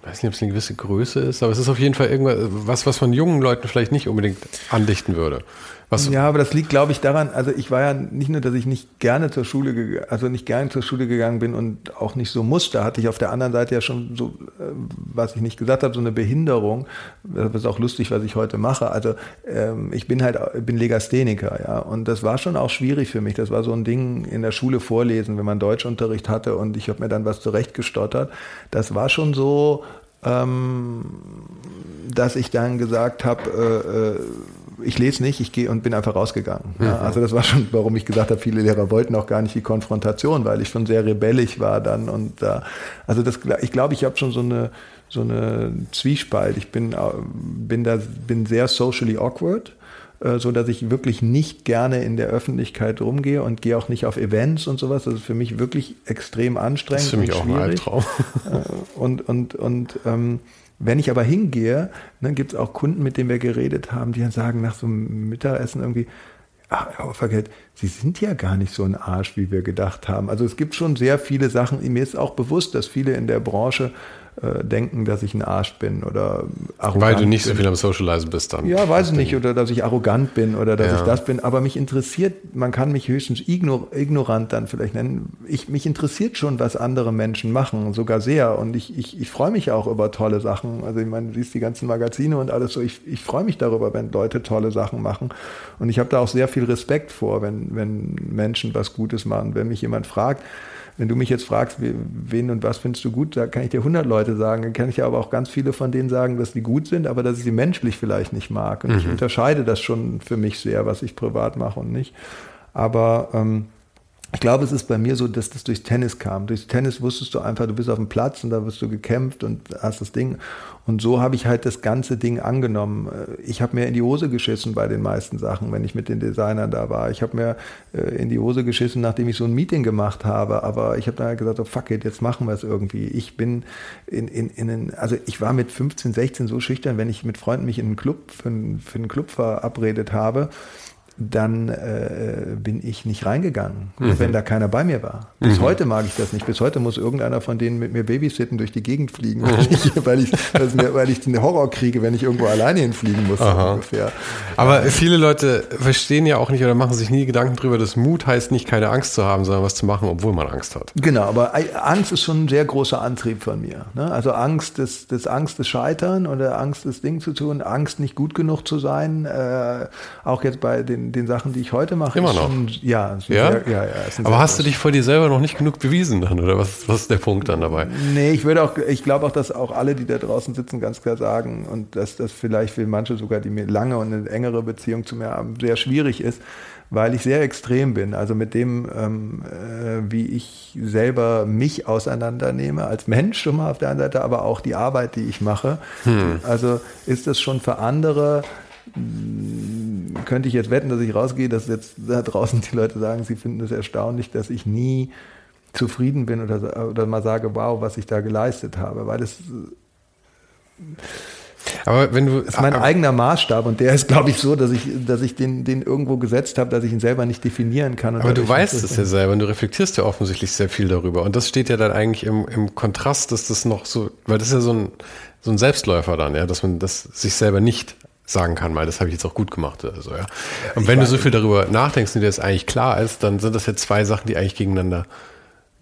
Speaker 2: ich weiß nicht, ob es eine gewisse Größe ist, aber es ist auf jeden Fall irgendwas, was, man jungen Leuten vielleicht nicht unbedingt andichten würde.
Speaker 1: Was ja, aber das liegt, glaube ich, daran, also ich war ja nicht nur, dass ich nicht gerne zur Schule, also nicht gerne zur Schule gegangen bin und auch nicht so musste, hatte ich auf der anderen Seite ja schon so, äh, was ich nicht gesagt habe, so eine Behinderung. Das ist auch lustig, was ich heute mache. Also ähm, ich bin halt, bin Legastheniker, ja, und das war schon auch schwierig für mich. Das war so ein Ding in der Schule vorlesen, wenn man Deutschunterricht hatte und ich habe mir dann was zurechtgestottert. Das war schon so, ähm, dass ich dann gesagt habe, äh, äh ich lese nicht, ich gehe und bin einfach rausgegangen. Ja, also das war schon, warum ich gesagt habe, viele Lehrer wollten auch gar nicht die Konfrontation, weil ich schon sehr rebellisch war dann und äh, also das, ich glaube, ich habe schon so eine so eine Zwiespalt. Ich bin bin da bin sehr socially awkward äh, so dass ich wirklich nicht gerne in der Öffentlichkeit rumgehe und gehe auch nicht auf Events und sowas. Das ist für mich wirklich extrem anstrengend. Das ist für mich auch schwierig. ein Albtraum. Äh, und und und ähm, wenn ich aber hingehe, dann gibt es auch Kunden, mit denen wir geredet haben, die dann sagen nach so einem Mittagessen irgendwie, ach, Herr Offergeld, Sie sind ja gar nicht so ein Arsch, wie wir gedacht haben. Also es gibt schon sehr viele Sachen. Mir ist auch bewusst, dass viele in der Branche äh, denken, dass ich ein Arsch bin oder
Speaker 2: arrogant Weil du nicht bin. so viel am Socializen bist dann.
Speaker 1: Ja, weiß ich nicht. Oder dass ich arrogant bin oder dass ja. ich das bin. Aber mich interessiert, man kann mich höchstens ignor ignorant dann vielleicht nennen. Ich, mich interessiert schon, was andere Menschen machen, sogar sehr. Und ich, ich, ich freue mich auch über tolle Sachen. Also ich meine, du siehst die ganzen Magazine und alles so. Ich, ich freue mich darüber, wenn Leute tolle Sachen machen. Und ich habe da auch sehr viel Respekt vor, wenn, wenn Menschen was Gutes machen. Wenn mich jemand fragt, wenn du mich jetzt fragst, wen und was findest du gut, da kann ich dir 100 Leute sagen. Dann kann ich ja aber auch ganz viele von denen sagen, dass die gut sind, aber dass ich sie menschlich vielleicht nicht mag. Und mhm. ich unterscheide das schon für mich sehr, was ich privat mache und nicht. Aber ähm, ich glaube, es ist bei mir so, dass das durchs Tennis kam. Durchs Tennis wusstest du einfach, du bist auf dem Platz und da wirst du gekämpft und hast das Ding. Und so habe ich halt das ganze Ding angenommen. Ich habe mir in die Hose geschissen bei den meisten Sachen, wenn ich mit den Designern da war. Ich habe mir äh, in die Hose geschissen, nachdem ich so ein Meeting gemacht habe. Aber ich habe dann halt gesagt, oh fuck it, jetzt machen wir es irgendwie. Ich bin in, in, in einen, also ich war mit 15, 16 so schüchtern, wenn ich mit Freunden mich in einen Club, für, für einen Club verabredet habe, dann äh, bin ich nicht reingegangen, mhm. wenn da keiner bei mir war. Bis mhm. heute mag ich das nicht. Bis heute muss irgendeiner von denen mit mir babysitten durch die Gegend fliegen, weil ich, weil ich, weil ich den Horror kriege, wenn ich irgendwo alleine hinfliegen muss. Ungefähr.
Speaker 2: Aber viele Leute verstehen ja auch nicht oder machen sich nie Gedanken darüber, dass Mut heißt nicht keine Angst zu haben, sondern was zu machen, obwohl man Angst hat.
Speaker 1: Genau, aber Angst ist schon ein sehr großer Antrieb von mir. Ne? Also Angst des, des Angst des Scheitern oder Angst das Ding zu tun, Angst nicht gut genug zu sein. Äh, auch jetzt bei den den, den Sachen, die ich heute mache.
Speaker 2: Immer noch?
Speaker 1: Schon, ja,
Speaker 2: ja? Sehr, ja, ja Aber hast du dich vor dir selber noch nicht genug bewiesen dann, oder was, was ist der Punkt dann dabei?
Speaker 1: Nee, ich würde auch, ich glaube auch, dass auch alle, die da draußen sitzen, ganz klar sagen und dass das vielleicht für manche sogar, die mir lange und eine engere Beziehung zu mir haben, sehr schwierig ist, weil ich sehr extrem bin. Also mit dem, ähm, äh, wie ich selber mich auseinandernehme als Mensch schon mal auf der einen Seite, aber auch die Arbeit, die ich mache. Hm. Also ist das schon für andere könnte ich jetzt wetten, dass ich rausgehe, dass jetzt da draußen die Leute sagen, sie finden es erstaunlich, dass ich nie zufrieden bin oder, oder mal sage, wow, was ich da geleistet habe, weil es
Speaker 2: aber wenn du.
Speaker 1: Das ist mein aber, eigener Maßstab und der ist, glaube ich, so, dass ich, dass ich den, den irgendwo gesetzt habe, dass ich ihn selber nicht definieren kann.
Speaker 2: aber du weißt es ja selber und du reflektierst ja offensichtlich sehr viel darüber. Und das steht ja dann eigentlich im, im Kontrast, dass das noch so, weil das ist ja so ein, so ein Selbstläufer dann, ja, dass man das sich selber nicht sagen kann, weil das habe ich jetzt auch gut gemacht. Also, ja. Und wenn du so viel darüber nachdenkst und dir das eigentlich klar ist, dann sind das ja zwei Sachen, die eigentlich gegeneinander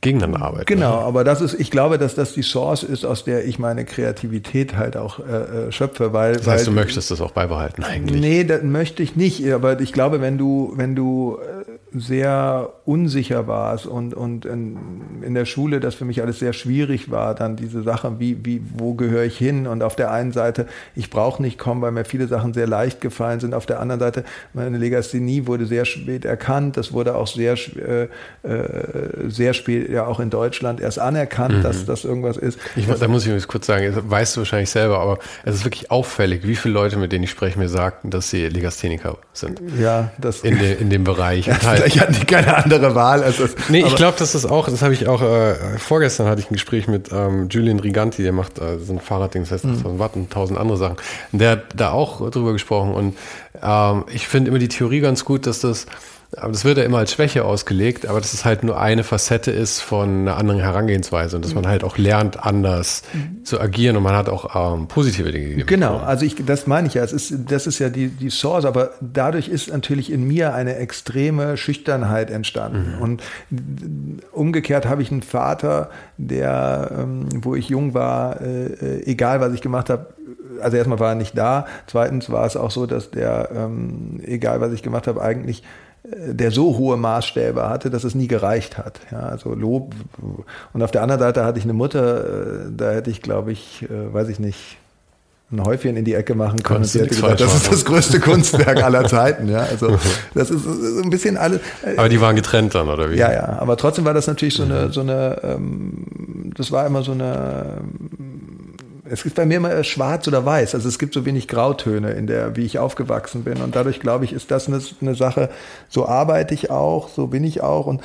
Speaker 2: gegeneinander arbeiten.
Speaker 1: Genau, aber das ist, ich glaube, dass das die Chance ist, aus der ich meine Kreativität halt auch äh, äh schöpfe, weil.
Speaker 2: Das heißt,
Speaker 1: weil,
Speaker 2: du möchtest das auch beibehalten eigentlich?
Speaker 1: Nee, das möchte ich nicht, aber ich glaube, wenn du, wenn du äh, sehr unsicher warst und, und in, in, der Schule das für mich alles sehr schwierig war, dann diese Sachen, wie, wie, wo gehöre ich hin? Und auf der einen Seite, ich brauche nicht kommen, weil mir viele Sachen sehr leicht gefallen sind. Auf der anderen Seite, meine Legasthenie wurde sehr spät erkannt. Das wurde auch sehr, äh, äh, sehr spät, ja auch in Deutschland erst anerkannt, mhm. dass das irgendwas ist.
Speaker 2: Ich, da muss ich kurz sagen, das weißt du wahrscheinlich selber, aber es ist wirklich auffällig, wie viele Leute, mit denen ich spreche, mir sagten, dass sie Legastheniker sind.
Speaker 1: Ja, das
Speaker 2: in, de, in dem Bereich.
Speaker 1: ich hatte keine andere Wahl. Als das,
Speaker 2: nee, ich glaube, das ist auch, das habe ich auch, äh, vorgestern hatte ich ein Gespräch mit ähm, Julian Riganti, der macht äh, so ein Fahrradding, das heißt 1000 mhm. Watt und tausend andere Sachen. Und der hat da auch drüber gesprochen und ähm, ich finde immer die Theorie ganz gut, dass das aber das wird ja immer als Schwäche ausgelegt, aber dass es halt nur eine Facette ist von einer anderen Herangehensweise und dass man halt auch lernt, anders mhm. zu agieren und man hat auch ähm, positive Dinge
Speaker 1: gegeben. Genau, also ich, das meine ich ja. Es ist, das ist ja die, die Source, aber dadurch ist natürlich in mir eine extreme Schüchternheit entstanden. Mhm. Und umgekehrt habe ich einen Vater, der, ähm, wo ich jung war, äh, egal was ich gemacht habe, also erstmal war er nicht da. Zweitens war es auch so, dass der, ähm, egal was ich gemacht habe, eigentlich der so hohe Maßstäbe hatte, dass es nie gereicht hat. Ja, also Lob. Und auf der anderen Seite hatte ich eine Mutter, äh, da hätte ich, glaube ich, äh, weiß ich nicht, ein Häufchen in die Ecke machen können. Und sie hätte gesagt, das ist das größte Kunstwerk aller Zeiten. Ja, also das ist ein bisschen alles.
Speaker 2: Äh, aber die waren getrennt dann, oder wie?
Speaker 1: Ja, ja. Aber trotzdem war das natürlich so eine, so eine, ähm, das war immer so eine es ist bei mir immer schwarz oder weiß. Also es gibt so wenig Grautöne in der, wie ich aufgewachsen bin. Und dadurch glaube ich, ist das eine, eine Sache, so arbeite ich auch, so bin ich auch. Und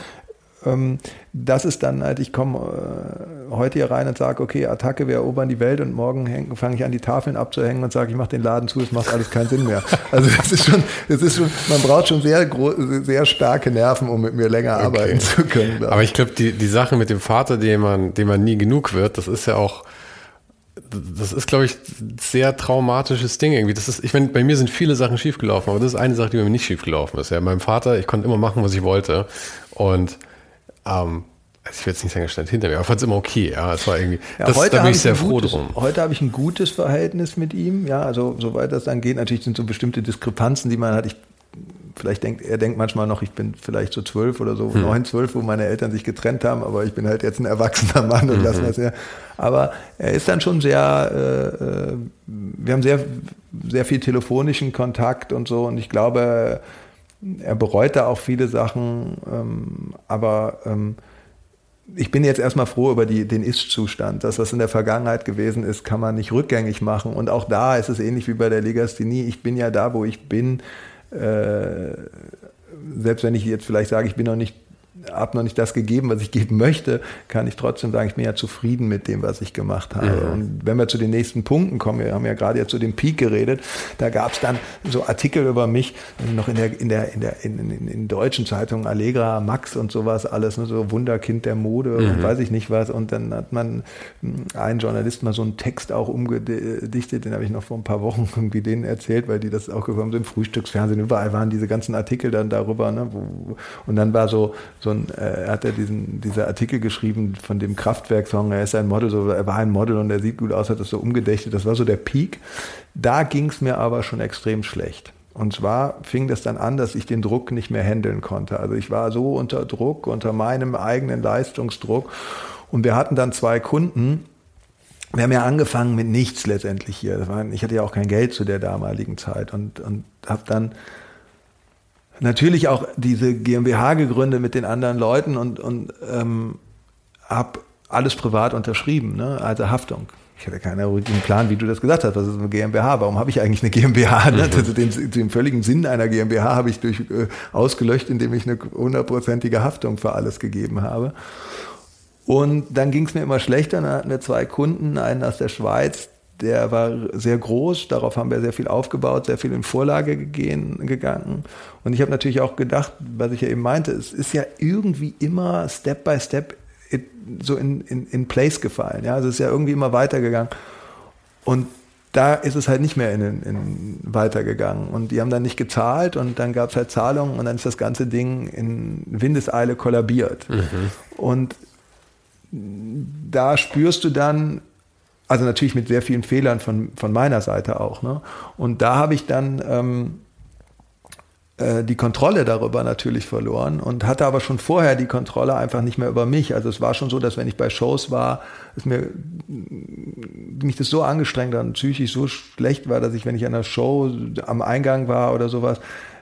Speaker 1: ähm, das ist dann halt, ich komme äh, heute hier rein und sage, okay, Attacke, wir erobern die Welt und morgen fange ich an, die Tafeln abzuhängen und sage, ich mache den Laden zu, es macht alles keinen Sinn mehr. Also das ist schon, das ist schon, man braucht schon sehr, sehr starke Nerven, um mit mir länger okay. arbeiten zu können.
Speaker 2: Aber ich glaube, die, die Sache mit dem Vater, dem man, dem man nie genug wird, das ist ja auch das ist, glaube ich, ein sehr traumatisches Ding irgendwie. Das ist, ich meine, bei mir sind viele Sachen schiefgelaufen, aber das ist eine Sache, die bei mir nicht schiefgelaufen ist. Ja, meinem Vater, ich konnte immer machen, was ich wollte. Und ähm, also ich will jetzt nicht sagen, er stand hinter mir, aber ich fand es immer okay. Ja, es war irgendwie,
Speaker 1: ja, das, da bin ich sehr froh gutes, drum. Heute habe ich ein gutes Verhältnis mit ihm. Ja, also soweit das dann geht, natürlich sind so bestimmte Diskrepanzen, die man hat. Ich vielleicht denkt, er denkt manchmal noch, ich bin vielleicht so zwölf oder so, hm. neun, zwölf, wo meine Eltern sich getrennt haben, aber ich bin halt jetzt ein erwachsener Mann und mhm. lassen das ja. Aber er ist dann schon sehr, äh, äh, wir haben sehr, sehr viel telefonischen Kontakt und so und ich glaube, er bereut da auch viele Sachen, ähm, aber ähm, ich bin jetzt erstmal froh über die, den Ist-Zustand. Das, was in der Vergangenheit gewesen ist, kann man nicht rückgängig machen. Und auch da ist es ähnlich wie bei der Legasthenie. Ich bin ja da, wo ich bin, selbst wenn ich jetzt vielleicht sage, ich bin noch nicht habe noch nicht das gegeben, was ich geben möchte, kann ich trotzdem sagen, ich bin ja zufrieden mit dem, was ich gemacht habe. Mhm. Und wenn wir zu den nächsten Punkten kommen, wir haben ja gerade jetzt zu dem Peak geredet, da gab es dann so Artikel über mich, noch in der, in der, in der, in, in, in deutschen Zeitungen, Allegra, Max und sowas alles, ne, so Wunderkind der Mode mhm. und weiß ich nicht was. Und dann hat man hm, ein Journalist mal so einen Text auch umgedichtet, den habe ich noch vor ein paar Wochen irgendwie denen erzählt, weil die das auch gekommen sind, Frühstücksfernsehen, überall waren diese ganzen Artikel dann darüber, ne, wo, und dann war so, so ein, äh, hat er diesen, dieser Artikel geschrieben von dem Kraftwerk-Song, er ist ein Model, so, er war ein Model und er sieht gut aus, hat das so umgedächtet, das war so der Peak. Da ging es mir aber schon extrem schlecht. Und zwar fing das dann an, dass ich den Druck nicht mehr handeln konnte. Also ich war so unter Druck, unter meinem eigenen Leistungsdruck. Und wir hatten dann zwei Kunden. Wir haben ja angefangen mit nichts letztendlich hier. War, ich hatte ja auch kein Geld zu der damaligen Zeit und, und habe dann natürlich auch diese GmbH gegründet mit den anderen Leuten und, und ähm, habe alles privat unterschrieben, ne? also Haftung. Ich hatte keinen Plan, wie du das gesagt hast. Was ist eine GmbH? Warum habe ich eigentlich eine GmbH? Ne? Mhm. Also den, den, völligen Sinn einer GmbH habe ich durch, äh, ausgelöscht, indem ich eine hundertprozentige Haftung für alles gegeben habe. Und dann ging es mir immer schlechter. Dann hatten wir zwei Kunden, einen aus der Schweiz, der war sehr groß, darauf haben wir sehr viel aufgebaut, sehr viel in Vorlage gegehen, gegangen. Und ich habe natürlich auch gedacht, was ich ja eben meinte, es ist ja irgendwie immer Step by Step so in, in, in place gefallen. Ja? Also es ist ja irgendwie immer weitergegangen. Und da ist es halt nicht mehr in, in weitergegangen. Und die haben dann nicht gezahlt und dann gab es halt Zahlungen und dann ist das ganze Ding in Windeseile kollabiert. Mhm. Und da spürst du dann, also natürlich mit sehr vielen Fehlern von, von meiner Seite auch. Ne? Und da habe ich dann ähm, äh, die Kontrolle darüber natürlich verloren und hatte aber schon vorher die Kontrolle einfach nicht mehr über mich. Also es war schon so, dass wenn ich bei Shows war, es mir mich das so angestrengt und psychisch so schlecht war, dass ich, wenn ich an einer Show am Eingang war oder sowas,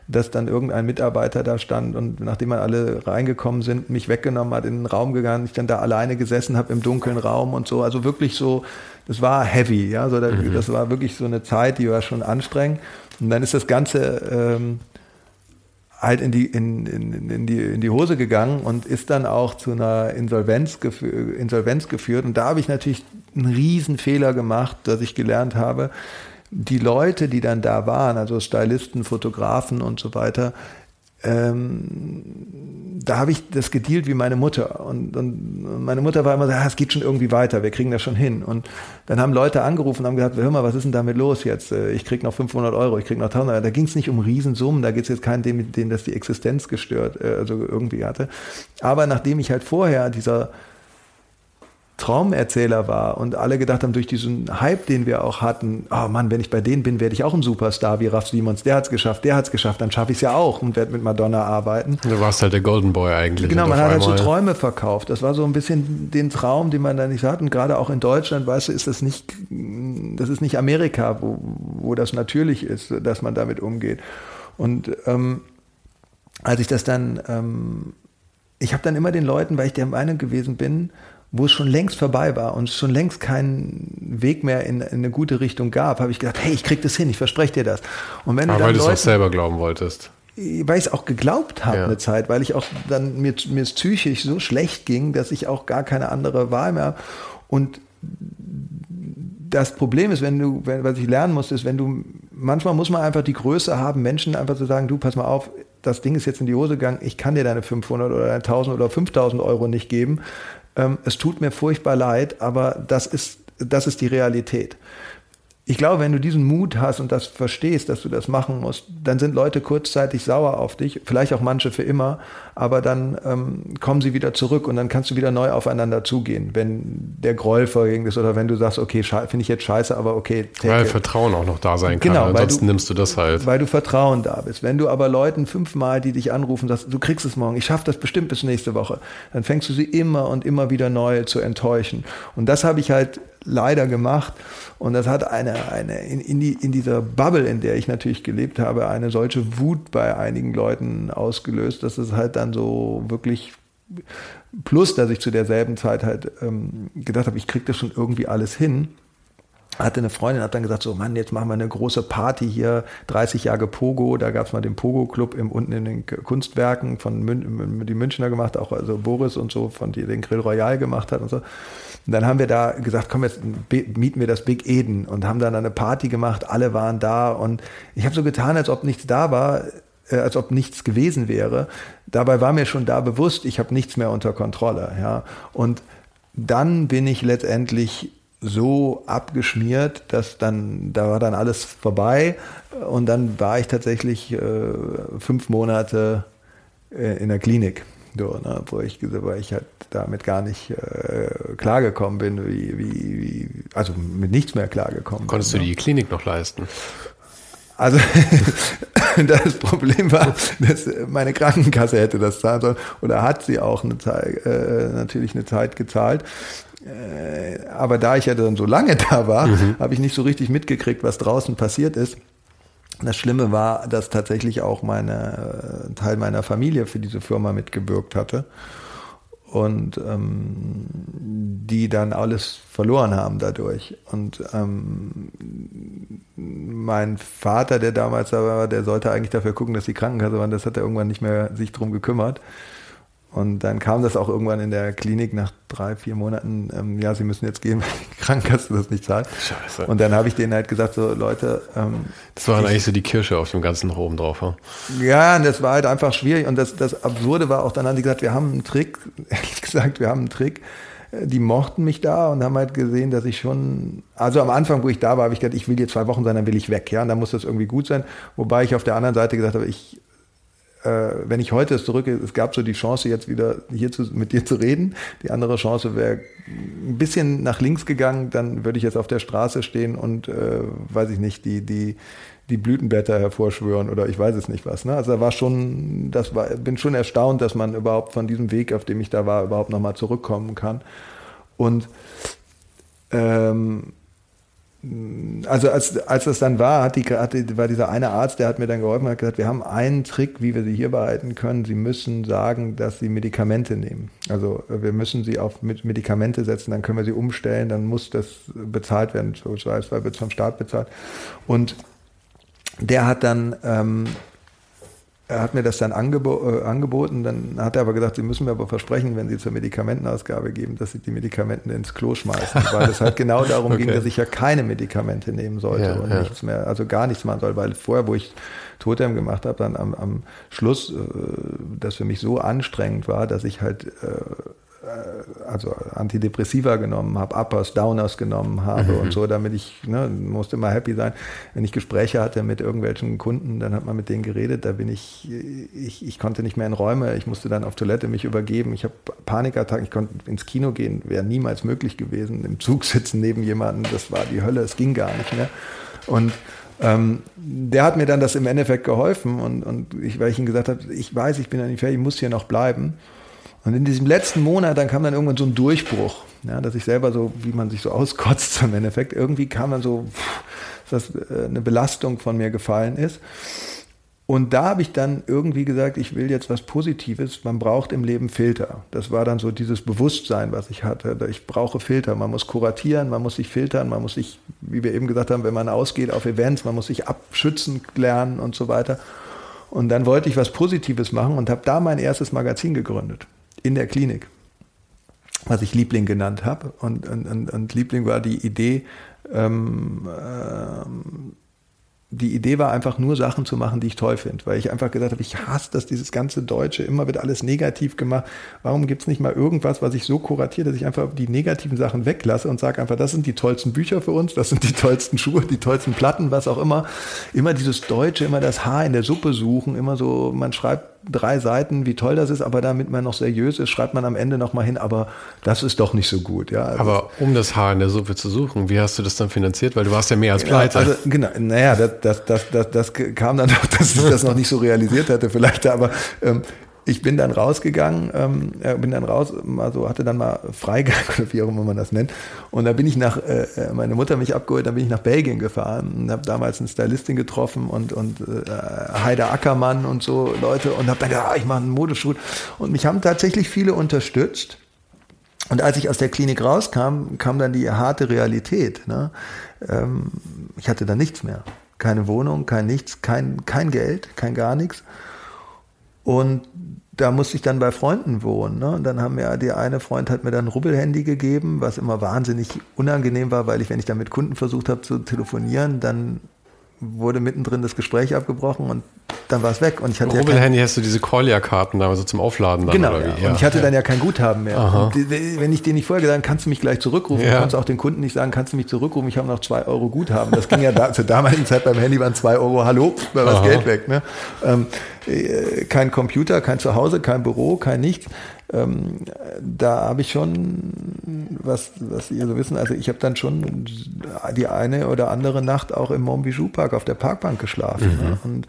Speaker 1: dass dann irgendein Mitarbeiter da stand und nachdem man alle reingekommen sind, mich weggenommen hat, in den Raum gegangen, ich dann da alleine gesessen habe im dunklen Raum und so. Also wirklich so, das war heavy, ja, so, mhm. das war wirklich so eine Zeit, die war schon anstrengend. Und dann ist das Ganze ähm, halt in die, in, in, in, die, in die Hose gegangen und ist dann auch zu einer Insolvenz, gefü Insolvenz geführt. Und da habe ich natürlich einen riesen Fehler gemacht, dass ich gelernt habe, die Leute, die dann da waren, also Stylisten, Fotografen und so weiter, ähm, da habe ich das gedealt wie meine Mutter. Und, und meine Mutter war immer so, ah, es geht schon irgendwie weiter, wir kriegen das schon hin. Und dann haben Leute angerufen und haben gesagt, hör mal, was ist denn damit los jetzt? Äh, ich krieg noch 500 Euro, ich krieg noch 1000 Euro. Da ging es nicht um Riesensummen, da geht es jetzt keinen, dem, dem das die Existenz gestört, äh, also irgendwie hatte. Aber nachdem ich halt vorher dieser Traumerzähler war und alle gedacht haben, durch diesen Hype, den wir auch hatten, oh Mann, wenn ich bei denen bin, werde ich auch ein Superstar wie Ralph Simons. Der hat es geschafft, der hat es geschafft, dann schaffe ich es ja auch und werde mit Madonna arbeiten.
Speaker 2: Du warst halt der Golden Boy eigentlich.
Speaker 1: Genau, man hat halt so Träume verkauft. Das war so ein bisschen den Traum, den man da nicht hat. Und gerade auch in Deutschland, weißt du, ist das nicht, das ist nicht Amerika, wo, wo das natürlich ist, dass man damit umgeht. Und ähm, als ich das dann, ähm, ich habe dann immer den Leuten, weil ich der Meinung gewesen bin, wo es schon längst vorbei war und es schon längst keinen Weg mehr in, in eine gute Richtung gab, habe ich gedacht, hey, ich krieg das hin, ich verspreche dir das.
Speaker 2: Und wenn Aber weil du es auch selber glauben wolltest.
Speaker 1: Weil ich es auch geglaubt habe ja. eine Zeit, weil ich auch dann mir, mir es psychisch so schlecht ging, dass ich auch gar keine andere Wahl mehr habe. Und das Problem ist, wenn du, wenn, was ich lernen musste, ist, wenn du, manchmal muss man einfach die Größe haben, Menschen einfach zu sagen, du, pass mal auf, das Ding ist jetzt in die Hose gegangen, ich kann dir deine 500 oder deine 1000 oder 5000 Euro nicht geben, es tut mir furchtbar leid, aber das ist, das ist die Realität ich glaube, wenn du diesen Mut hast und das verstehst, dass du das machen musst, dann sind Leute kurzzeitig sauer auf dich, vielleicht auch manche für immer, aber dann ähm, kommen sie wieder zurück und dann kannst du wieder neu aufeinander zugehen, wenn der Groll vergegen ist oder wenn du sagst, okay, finde ich jetzt scheiße, aber okay.
Speaker 2: Weil it. Vertrauen auch noch da sein kann,
Speaker 1: genau,
Speaker 2: ansonsten
Speaker 1: du,
Speaker 2: nimmst du das halt.
Speaker 1: Weil du Vertrauen da bist. Wenn du aber Leuten fünfmal, die dich anrufen, sagst, du kriegst es morgen, ich schaffe das bestimmt bis nächste Woche, dann fängst du sie immer und immer wieder neu zu enttäuschen. Und das habe ich halt leider gemacht. Und das hat eine, eine in, in, die, in dieser Bubble, in der ich natürlich gelebt habe, eine solche Wut bei einigen Leuten ausgelöst, dass es halt dann so wirklich plus, dass ich zu derselben Zeit halt ähm, gedacht habe, ich kriege das schon irgendwie alles hin hatte eine Freundin, hat dann gesagt, so Mann, jetzt machen wir eine große Party hier, 30 Jahre Pogo, da gab es mal den Pogo-Club unten in den Kunstwerken von Mün die Münchner gemacht, auch also Boris und so, von die den Grill Royal gemacht hat und so. Und dann haben wir da gesagt, komm, jetzt mieten wir das Big Eden und haben dann eine Party gemacht, alle waren da und ich habe so getan, als ob nichts da war, äh, als ob nichts gewesen wäre. Dabei war mir schon da bewusst, ich habe nichts mehr unter Kontrolle. Ja. Und dann bin ich letztendlich so abgeschmiert, dass dann, da war dann alles vorbei und dann war ich tatsächlich äh, fünf Monate äh, in der Klinik, so, ne, wo ich, weil ich halt damit gar nicht äh, klargekommen bin, wie, wie, wie, also mit nichts mehr klargekommen
Speaker 2: Konntest
Speaker 1: bin,
Speaker 2: du die Klinik noch leisten?
Speaker 1: Also das Problem war, dass meine Krankenkasse hätte das zahlen sollen oder hat sie auch eine Zeit, äh, natürlich eine Zeit gezahlt. Äh, aber da ich ja dann so lange da war, mhm. habe ich nicht so richtig mitgekriegt, was draußen passiert ist. Das Schlimme war, dass tatsächlich auch meine, ein Teil meiner Familie für diese Firma mitgewirkt hatte und ähm, die dann alles verloren haben dadurch. Und ähm, mein Vater, der damals da war, der sollte eigentlich dafür gucken, dass die Krankenkasse waren, das hat er irgendwann nicht mehr sich drum gekümmert. Und dann kam das auch irgendwann in der Klinik nach drei, vier Monaten, ähm, ja, sie müssen jetzt gehen, weil die Krankenkasse das nicht zahlt. Scheiße. Und dann habe ich denen halt gesagt, so Leute. Ähm,
Speaker 2: das war eigentlich so die Kirsche auf dem ganzen oben drauf. Ja,
Speaker 1: ja und das war halt einfach schwierig. Und das, das Absurde war auch, dann haben die gesagt, wir haben einen Trick, ehrlich gesagt, wir haben einen Trick. Die mochten mich da und haben halt gesehen, dass ich schon, also am Anfang, wo ich da war, habe ich gesagt, ich will hier zwei Wochen sein, dann will ich weg, ja, und dann muss das irgendwie gut sein. Wobei ich auf der anderen Seite gesagt habe, ich äh, wenn ich heute es zurück, es gab so die Chance, jetzt wieder hier zu, mit dir zu reden. Die andere Chance wäre ein bisschen nach links gegangen, dann würde ich jetzt auf der Straße stehen und, äh, weiß ich nicht, die, die, die Blütenblätter hervorschwören oder ich weiß es nicht was. Ne? Also da war schon, das war, bin schon erstaunt, dass man überhaupt von diesem Weg, auf dem ich da war, überhaupt nochmal zurückkommen kann. Und ähm, also als, als das dann war, hat die, hat war dieser eine Arzt, der hat mir dann geholfen, hat gesagt, wir haben einen Trick, wie wir sie hier behalten können. Sie müssen sagen, dass sie Medikamente nehmen. Also wir müssen sie auf Medikamente setzen, dann können wir sie umstellen, dann muss das bezahlt werden, so heißt, weil wird vom Staat bezahlt. Und der hat dann ähm, er hat mir das dann angebo äh, angeboten, dann hat er aber gesagt, Sie müssen mir aber versprechen, wenn Sie zur Medikamentenausgabe geben, dass Sie die Medikamente ins Klo schmeißen, weil es halt genau darum okay. ging, dass ich ja keine Medikamente nehmen sollte ja, und ja. nichts mehr, also gar nichts machen soll, weil vorher, wo ich Totem gemacht habe, dann am, am Schluss, äh, das für mich so anstrengend war, dass ich halt äh, also Antidepressiva genommen habe, Uppers, Downers genommen habe mhm. und so, damit ich, ne, musste immer happy sein. Wenn ich Gespräche hatte mit irgendwelchen Kunden, dann hat man mit denen geredet, da bin ich, ich, ich konnte nicht mehr in Räume, ich musste dann auf Toilette mich übergeben, ich habe Panikattacken, ich konnte ins Kino gehen, wäre niemals möglich gewesen, im Zug sitzen neben jemandem, das war die Hölle, es ging gar nicht mehr. Und ähm, der hat mir dann das im Endeffekt geholfen und, und ich, weil ich ihm gesagt habe, ich weiß, ich bin ja nicht fertig, ich muss hier noch bleiben. Und in diesem letzten Monat, dann kam dann irgendwann so ein Durchbruch, ja, dass ich selber so, wie man sich so auskotzt im Endeffekt, irgendwie kam dann so, dass äh, eine Belastung von mir gefallen ist. Und da habe ich dann irgendwie gesagt, ich will jetzt was Positives. Man braucht im Leben Filter. Das war dann so dieses Bewusstsein, was ich hatte. Ich brauche Filter. Man muss kuratieren, man muss sich filtern, man muss sich, wie wir eben gesagt haben, wenn man ausgeht auf Events, man muss sich abschützen lernen und so weiter. Und dann wollte ich was Positives machen und habe da mein erstes Magazin gegründet in der Klinik, was ich Liebling genannt habe. Und, und, und, Liebling war die Idee, ähm, ähm, die Idee war einfach nur Sachen zu machen, die ich toll finde, weil ich einfach gesagt habe, ich hasse das, dieses ganze Deutsche, immer wird alles negativ gemacht. Warum gibt es nicht mal irgendwas, was ich so kuratiere, dass ich einfach die negativen Sachen weglasse und sage einfach, das sind die tollsten Bücher für uns, das sind die tollsten Schuhe, die tollsten Platten, was auch immer. Immer dieses Deutsche, immer das Haar in der Suppe suchen, immer so, man schreibt drei Seiten, wie toll das ist, aber damit man noch seriös ist, schreibt man am Ende nochmal hin, aber das ist doch nicht so gut. Ja,
Speaker 2: also aber um das Haar in der Suppe zu suchen, wie hast du das dann finanziert? Weil du warst ja mehr als pleite.
Speaker 1: Also, genau, naja, das, das, das, das, das kam dann doch, dass ich das noch nicht so realisiert hatte vielleicht, aber ähm, ich bin dann rausgegangen, ähm, bin dann raus, also hatte dann mal Freigang oder wie auch immer man das nennt. Und da bin ich nach, äh, äh meine Mutter mich abgeholt, dann bin ich nach Belgien gefahren und habe damals eine Stylistin getroffen und, und äh, Heide Ackermann und so Leute und habe dann gedacht, ah, ich mache einen Modeshoot. Und mich haben tatsächlich viele unterstützt. Und als ich aus der Klinik rauskam, kam dann die harte Realität. Ne? Ähm, ich hatte dann nichts mehr. Keine Wohnung, kein nichts, kein, kein Geld, kein gar nichts. Und da musste ich dann bei Freunden wohnen. Ne? Und dann haben mir der eine Freund hat mir dann ein Rubbelhandy gegeben, was immer wahnsinnig unangenehm war, weil ich, wenn ich dann mit Kunden versucht habe zu telefonieren, dann wurde mittendrin das Gespräch abgebrochen und dann war es weg. Und ich hatte
Speaker 2: Rubbelhandy ja hast du diese Collier-Karten da so zum Aufladen dann
Speaker 1: genau? Ja. Und ich hatte ja. dann ja kein Guthaben mehr. Wenn ich dir nicht vorher gesagt habe, kannst du mich gleich zurückrufen, ja. kannst auch den Kunden nicht sagen, kannst du mich zurückrufen, ich habe noch zwei Euro Guthaben. Das ging ja da, zur damaligen Zeit beim Handy waren zwei Euro, hallo, war das Geld weg. Ne? Ähm, äh, kein Computer, kein Zuhause, kein Büro, kein nichts. Ähm, da habe ich schon, was, was ihr so wissen, also ich habe dann schon die eine oder andere Nacht auch im Montbijou Park auf der Parkbank geschlafen. Mhm. Ne? Und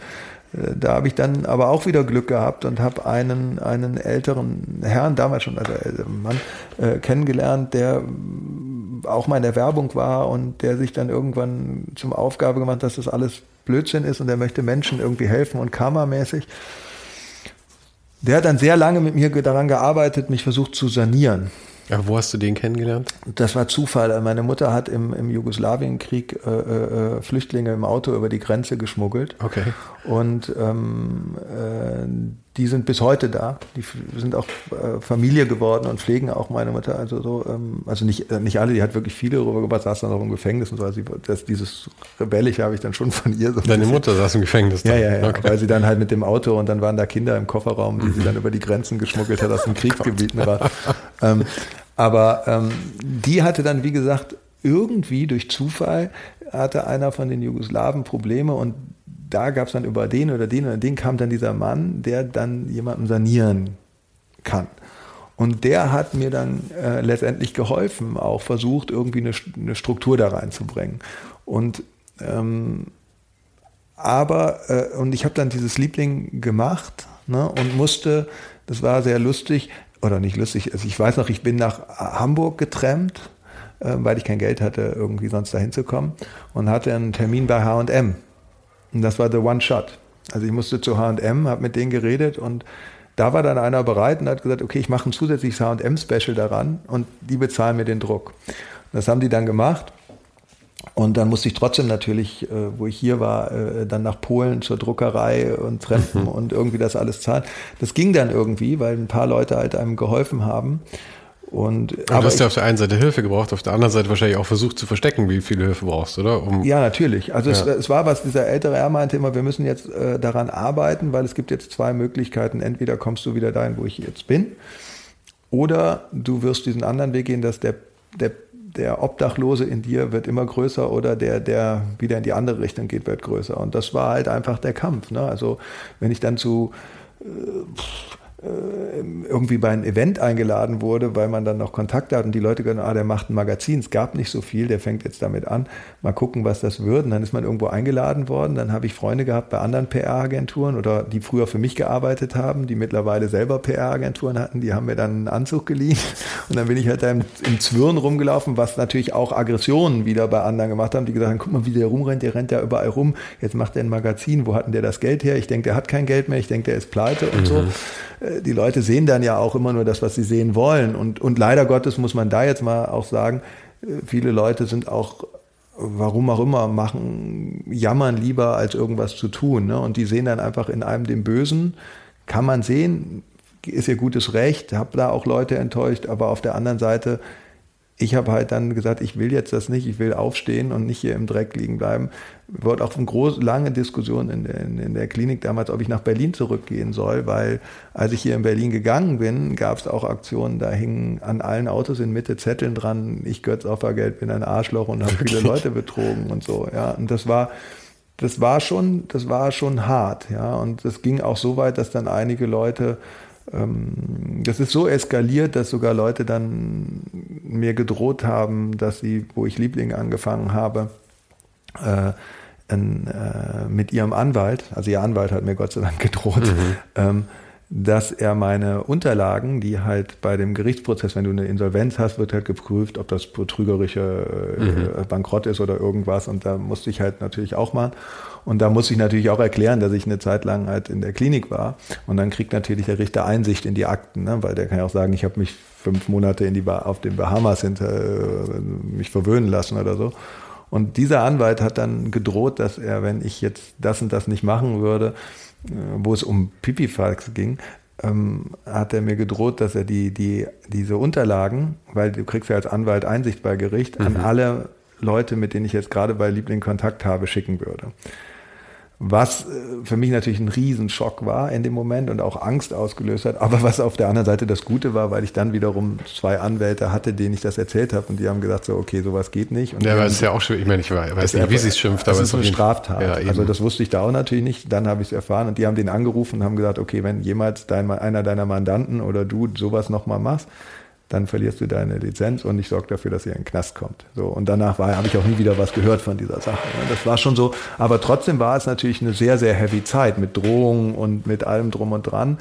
Speaker 1: äh, da habe ich dann aber auch wieder Glück gehabt und habe einen, einen älteren Herrn, damals schon, also älteren Mann, äh, kennengelernt, der auch mal in der Werbung war und der sich dann irgendwann zum Aufgabe gemacht, dass das alles Blödsinn ist und er möchte Menschen irgendwie helfen und karmamäßig. Der hat dann sehr lange mit mir daran gearbeitet, mich versucht zu sanieren.
Speaker 2: Ja, wo hast du den kennengelernt?
Speaker 1: Das war Zufall. Meine Mutter hat im, im Jugoslawienkrieg äh, äh, Flüchtlinge im Auto über die Grenze geschmuggelt.
Speaker 2: Okay.
Speaker 1: Und ähm, äh, die sind bis heute da. Die sind auch äh, Familie geworden und pflegen auch meine Mutter. Also so, ähm, also nicht, äh, nicht alle, die hat wirklich viele rübergebracht, saß dann auch im Gefängnis und so. Also das, dieses Rebellische habe ich dann schon von ihr. So
Speaker 2: Deine Mutter saß im Gefängnis.
Speaker 1: Dann. Ja, ja, ja. Okay. Weil sie dann halt mit dem Auto und dann waren da Kinder im Kofferraum, die sie dann über die Grenzen geschmuggelt hat aus den Kriegsgebieten. war. Ähm, aber ähm, die hatte dann, wie gesagt, irgendwie durch Zufall hatte einer von den Jugoslawen Probleme und da gab es dann über den oder den oder den kam dann dieser Mann, der dann jemanden sanieren kann. Und der hat mir dann äh, letztendlich geholfen, auch versucht, irgendwie eine, eine Struktur da reinzubringen. Und ähm, aber, äh, und ich habe dann dieses Liebling gemacht ne, und musste, das war sehr lustig, oder nicht lustig, also ich weiß noch, ich bin nach Hamburg getrennt, äh, weil ich kein Geld hatte, irgendwie sonst dahin zu kommen und hatte einen Termin bei H&M. Und das war the one shot. Also ich musste zu H&M, habe mit denen geredet und da war dann einer bereit und hat gesagt, okay, ich mache ein zusätzliches H&M-Special daran und die bezahlen mir den Druck. Und das haben die dann gemacht und dann musste ich trotzdem natürlich, äh, wo ich hier war, äh, dann nach Polen zur Druckerei und Treffen mhm. und irgendwie das alles zahlen. Das ging dann irgendwie, weil ein paar Leute halt einem geholfen haben. Und,
Speaker 2: aber, aber du hast ja auf der einen Seite Hilfe gebraucht, auf der anderen Seite wahrscheinlich auch versucht zu verstecken, wie viel Hilfe brauchst, oder?
Speaker 1: Um ja, natürlich. Also ja. Es, es, war was, dieser ältere Herr meinte immer, wir müssen jetzt äh, daran arbeiten, weil es gibt jetzt zwei Möglichkeiten. Entweder kommst du wieder dahin, wo ich jetzt bin, oder du wirst diesen anderen Weg gehen, dass der, der der Obdachlose in dir wird immer größer oder der, der wieder in die andere Richtung geht, wird größer. Und das war halt einfach der Kampf. Ne? Also wenn ich dann zu äh, äh, irgendwie bei einem Event eingeladen wurde, weil man dann noch Kontakt hat und die Leute gesagt, ah, der macht ein Magazin, es gab nicht so viel, der fängt jetzt damit an, mal gucken, was das wird. Und dann ist man irgendwo eingeladen worden, dann habe ich Freunde gehabt bei anderen PR-Agenturen oder die früher für mich gearbeitet haben, die mittlerweile selber PR-Agenturen hatten, die haben mir dann einen Anzug geliehen und dann bin ich halt da im, im Zwirn rumgelaufen, was natürlich auch Aggressionen wieder bei anderen gemacht haben, die gesagt haben, guck mal, wie der rumrennt, der rennt ja überall rum, jetzt macht er ein Magazin, wo hat denn der das Geld her? Ich denke, der hat kein Geld mehr, ich denke, der ist pleite und mhm. so. Äh, die Leute sehen dann ja auch immer nur das, was sie sehen wollen. Und, und leider Gottes muss man da jetzt mal auch sagen, äh, viele Leute sind auch warum auch immer, machen, jammern lieber, als irgendwas zu tun. Ne? Und die sehen dann einfach in einem den Bösen. Kann man sehen, ist ihr gutes Recht, habe da auch Leute enttäuscht, aber auf der anderen Seite ich habe halt dann gesagt, ich will jetzt das nicht, ich will aufstehen und nicht hier im Dreck liegen bleiben. Wurde auch eine große, lange Diskussion in der, in der Klinik damals, ob ich nach Berlin zurückgehen soll, weil als ich hier in Berlin gegangen bin, gab es auch Aktionen, da hingen an allen Autos in Mitte Zetteln dran, ich Götz Offergeld bin ein Arschloch und habe viele Leute betrogen und so. Ja, und das war, das war schon, das war schon hart, ja. Und das ging auch so weit, dass dann einige Leute das ist so eskaliert, dass sogar Leute dann mir gedroht haben, dass sie, wo ich Liebling angefangen habe, äh, in, äh, mit ihrem Anwalt, also ihr Anwalt hat mir Gott sei Dank gedroht, mhm. ähm, dass er meine Unterlagen, die halt bei dem Gerichtsprozess, wenn du eine Insolvenz hast, wird halt geprüft, ob das betrügerische äh, mhm. Bankrott ist oder irgendwas. Und da musste ich halt natürlich auch machen. Und da muss ich natürlich auch erklären, dass ich eine Zeit lang halt in der Klinik war. Und dann kriegt natürlich der Richter Einsicht in die Akten, ne? weil der kann ja auch sagen, ich habe mich fünf Monate in die auf den Bahamas hinter, äh, mich verwöhnen lassen oder so. Und dieser Anwalt hat dann gedroht, dass er, wenn ich jetzt das und das nicht machen würde, äh, wo es um Pipifax ging, ähm, hat er mir gedroht, dass er die, die, diese Unterlagen, weil du kriegst ja als Anwalt Einsicht bei Gericht, mhm. an alle Leute, mit denen ich jetzt gerade bei Liebling Kontakt habe, schicken würde was äh, für mich natürlich ein Riesenschock war in dem Moment und auch Angst ausgelöst hat, aber was auf der anderen Seite das Gute war, weil ich dann wiederum zwei Anwälte hatte, denen ich das erzählt habe und die haben gesagt so, okay, sowas geht nicht. Und
Speaker 2: ja,
Speaker 1: aber
Speaker 2: es ist ja auch schön, ich meine, ich weiß nicht, wie sie es schimpft,
Speaker 1: aber
Speaker 2: es
Speaker 1: ist eine Straftat. Ja, also das wusste ich da auch natürlich nicht, dann habe ich es erfahren und die haben den angerufen und haben gesagt, okay, wenn jemals dein, einer deiner Mandanten oder du sowas nochmal machst, dann verlierst du deine Lizenz und ich sorge dafür, dass ihr in den Knast kommt. So, und danach habe ich auch nie wieder was gehört von dieser Sache. Das war schon so, aber trotzdem war es natürlich eine sehr, sehr heavy Zeit mit Drohungen und mit allem drum und dran.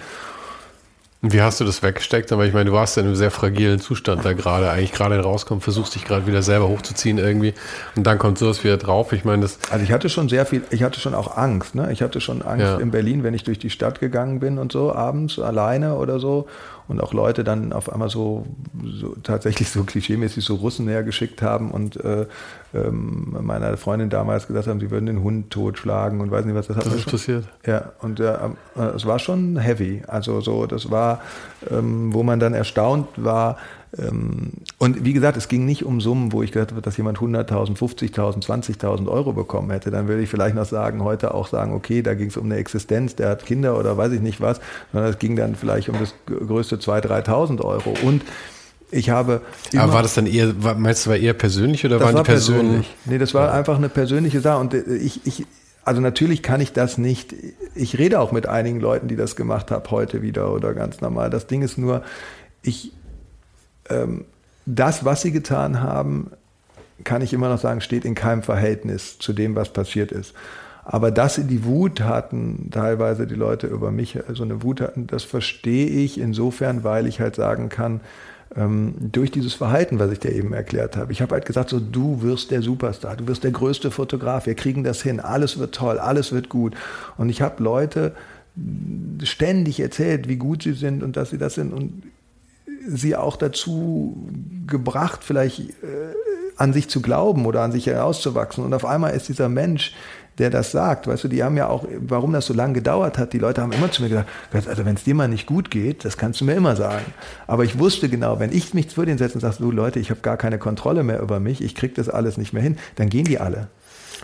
Speaker 2: Wie hast du das weggesteckt? Aber ich meine, du warst ja in einem sehr fragilen Zustand da gerade, eigentlich gerade rauskommen, versuchst dich gerade wieder selber hochzuziehen irgendwie und dann kommt sowas wieder drauf. Ich meine, das.
Speaker 1: Also ich hatte schon sehr viel, ich hatte schon auch Angst, ne? Ich hatte schon Angst ja. in Berlin, wenn ich durch die Stadt gegangen bin und so, abends alleine oder so und auch Leute dann auf einmal so, so tatsächlich so klischeemäßig so Russen hergeschickt haben und äh, ähm, meiner Freundin damals gesagt haben, sie würden den Hund totschlagen und weiß nicht was.
Speaker 2: Das, das ist passiert.
Speaker 1: Ja, und äh, es war schon heavy. Also so, das war, ähm, wo man dann erstaunt war, und wie gesagt, es ging nicht um Summen, wo ich gedacht habe, dass jemand 100.000, 50.000, 20.000 Euro bekommen hätte. Dann würde ich vielleicht noch sagen, heute auch sagen, okay, da ging es um eine Existenz, der hat Kinder oder weiß ich nicht was, sondern es ging dann vielleicht um das größte 2.000, 3.000 Euro. Und ich habe.
Speaker 2: Aber war das dann eher, meinst du, war eher persönlich oder waren
Speaker 1: war
Speaker 2: die Personen? Persönlich.
Speaker 1: Nee, das war ja. einfach eine persönliche Sache. Und äh, ich, ich, also natürlich kann ich das nicht. Ich rede auch mit einigen Leuten, die das gemacht haben, heute wieder oder ganz normal. Das Ding ist nur, ich, ähm, das, was sie getan haben, kann ich immer noch sagen, steht in keinem Verhältnis zu dem, was passiert ist. Aber dass sie die Wut hatten, teilweise die Leute über mich so eine Wut hatten, das verstehe ich insofern, weil ich halt sagen kann, ähm, durch dieses Verhalten, was ich dir eben erklärt habe. Ich habe halt gesagt, so du wirst der Superstar, du wirst der größte Fotograf, wir kriegen das hin, alles wird toll, alles wird gut. Und ich habe Leute ständig erzählt, wie gut sie sind und dass sie das sind und sie auch dazu gebracht, vielleicht äh, an sich zu glauben oder an sich herauszuwachsen. Und auf einmal ist dieser Mensch, der das sagt, weißt du, die haben ja auch, warum das so lange gedauert hat, die Leute haben immer zu mir gesagt, also wenn es dir mal nicht gut geht, das kannst du mir immer sagen. Aber ich wusste genau, wenn ich mich vor den setze und sage, du Leute, ich habe gar keine Kontrolle mehr über mich, ich kriege das alles nicht mehr hin, dann gehen die alle.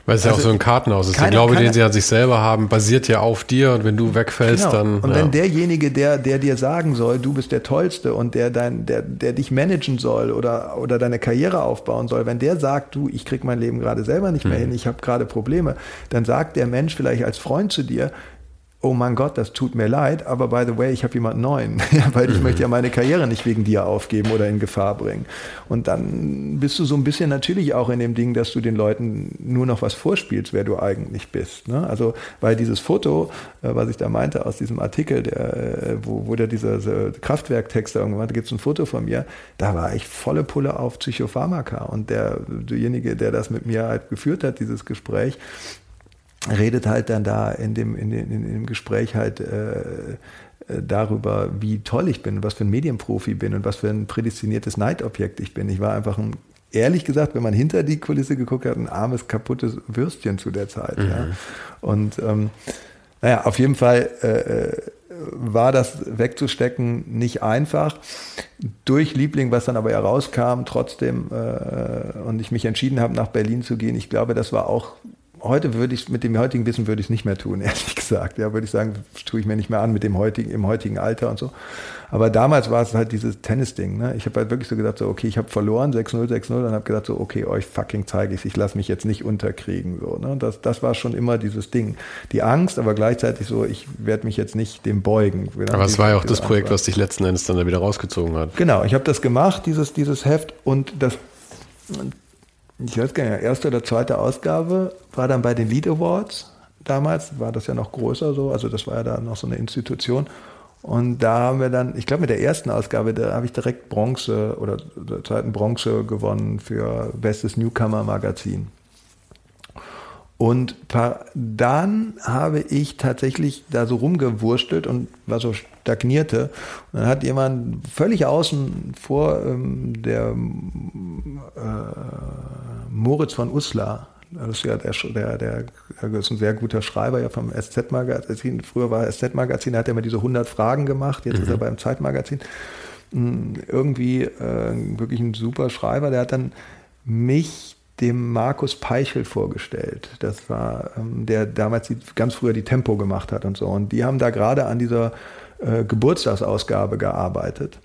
Speaker 2: Weil es also, ja auch also so ein Kartenhaus ist. Der Glaube, den sie an sich selber haben, basiert ja auf dir und wenn du wegfällst, genau. dann.
Speaker 1: Und ja. wenn derjenige, der, der dir sagen soll, du bist der Tollste und der, dein, der, der dich managen soll oder, oder deine Karriere aufbauen soll, wenn der sagt, du, ich krieg mein Leben gerade selber nicht mehr hm. hin, ich habe gerade Probleme, dann sagt der Mensch vielleicht als Freund zu dir, oh mein Gott, das tut mir leid, aber by the way, ich habe jemanden neuen, weil ich mhm. möchte ja meine Karriere nicht wegen dir aufgeben oder in Gefahr bringen. Und dann bist du so ein bisschen natürlich auch in dem Ding, dass du den Leuten nur noch was vorspielst, wer du eigentlich bist. Ne? Also, weil dieses Foto, äh, was ich da meinte aus diesem Artikel, der, äh, wo, wo der dieser Kraftwerktext da irgendwann, da gibt es ein Foto von mir, da war ich volle Pulle auf Psychopharmaka und der, derjenige, der das mit mir halt geführt hat, dieses Gespräch, redet halt dann da in dem, in, dem, in dem Gespräch halt äh, äh, darüber, wie toll ich bin, was für ein Medienprofi bin und was für ein prädestiniertes Neidobjekt ich bin. Ich war einfach ein, ehrlich gesagt, wenn man hinter die Kulisse geguckt hat, ein armes, kaputtes Würstchen zu der Zeit. Mhm. Ja. Und ähm, naja, auf jeden Fall äh, äh, war das wegzustecken nicht einfach. Durch Liebling, was dann aber herauskam, trotzdem, äh, und ich mich entschieden habe, nach Berlin zu gehen, ich glaube, das war auch heute würde ich mit dem heutigen Wissen würde ich es nicht mehr tun, ehrlich gesagt. Ja, würde ich sagen, tue ich mir nicht mehr an mit dem heutigen, im heutigen Alter und so. Aber damals war es halt dieses Tennis-Ding. Ne? Ich habe halt wirklich so gesagt, so, okay, ich habe verloren, 6-0, 6-0, und habe gesagt, so, okay, euch fucking zeige ich ich lasse mich jetzt nicht unterkriegen. So, ne? das, das war schon immer dieses Ding. Die Angst, aber gleichzeitig so, ich werde mich jetzt nicht dem beugen.
Speaker 2: Aber es war ja auch das Projekt, was dich letzten Endes dann da wieder rausgezogen hat.
Speaker 1: Genau, ich habe das gemacht, dieses, dieses Heft, und das ich weiß gar nicht, erste oder zweite Ausgabe war dann bei den Lead Awards. Damals war das ja noch größer so, also das war ja da noch so eine Institution. Und da haben wir dann, ich glaube mit der ersten Ausgabe, da habe ich direkt Bronze oder der zweiten Bronze gewonnen für bestes Newcomer Magazin. Und dann habe ich tatsächlich da so rumgewurstelt und war so stagnierte. Und dann hat jemand völlig außen vor, ähm, der äh, Moritz von Uslar, das ist ja der, der, der, der ist ein sehr guter Schreiber ja vom SZ-Magazin. Früher war SZ-Magazin, da hat er immer diese 100 Fragen gemacht, jetzt mhm. ist er mhm. beim Zeitmagazin. Hm, irgendwie äh, wirklich ein super Schreiber, der hat dann mich dem Markus Peichel vorgestellt. Das war ähm, der damals die, ganz früher die Tempo gemacht hat und so. Und die haben da gerade an dieser äh, Geburtstagsausgabe gearbeitet.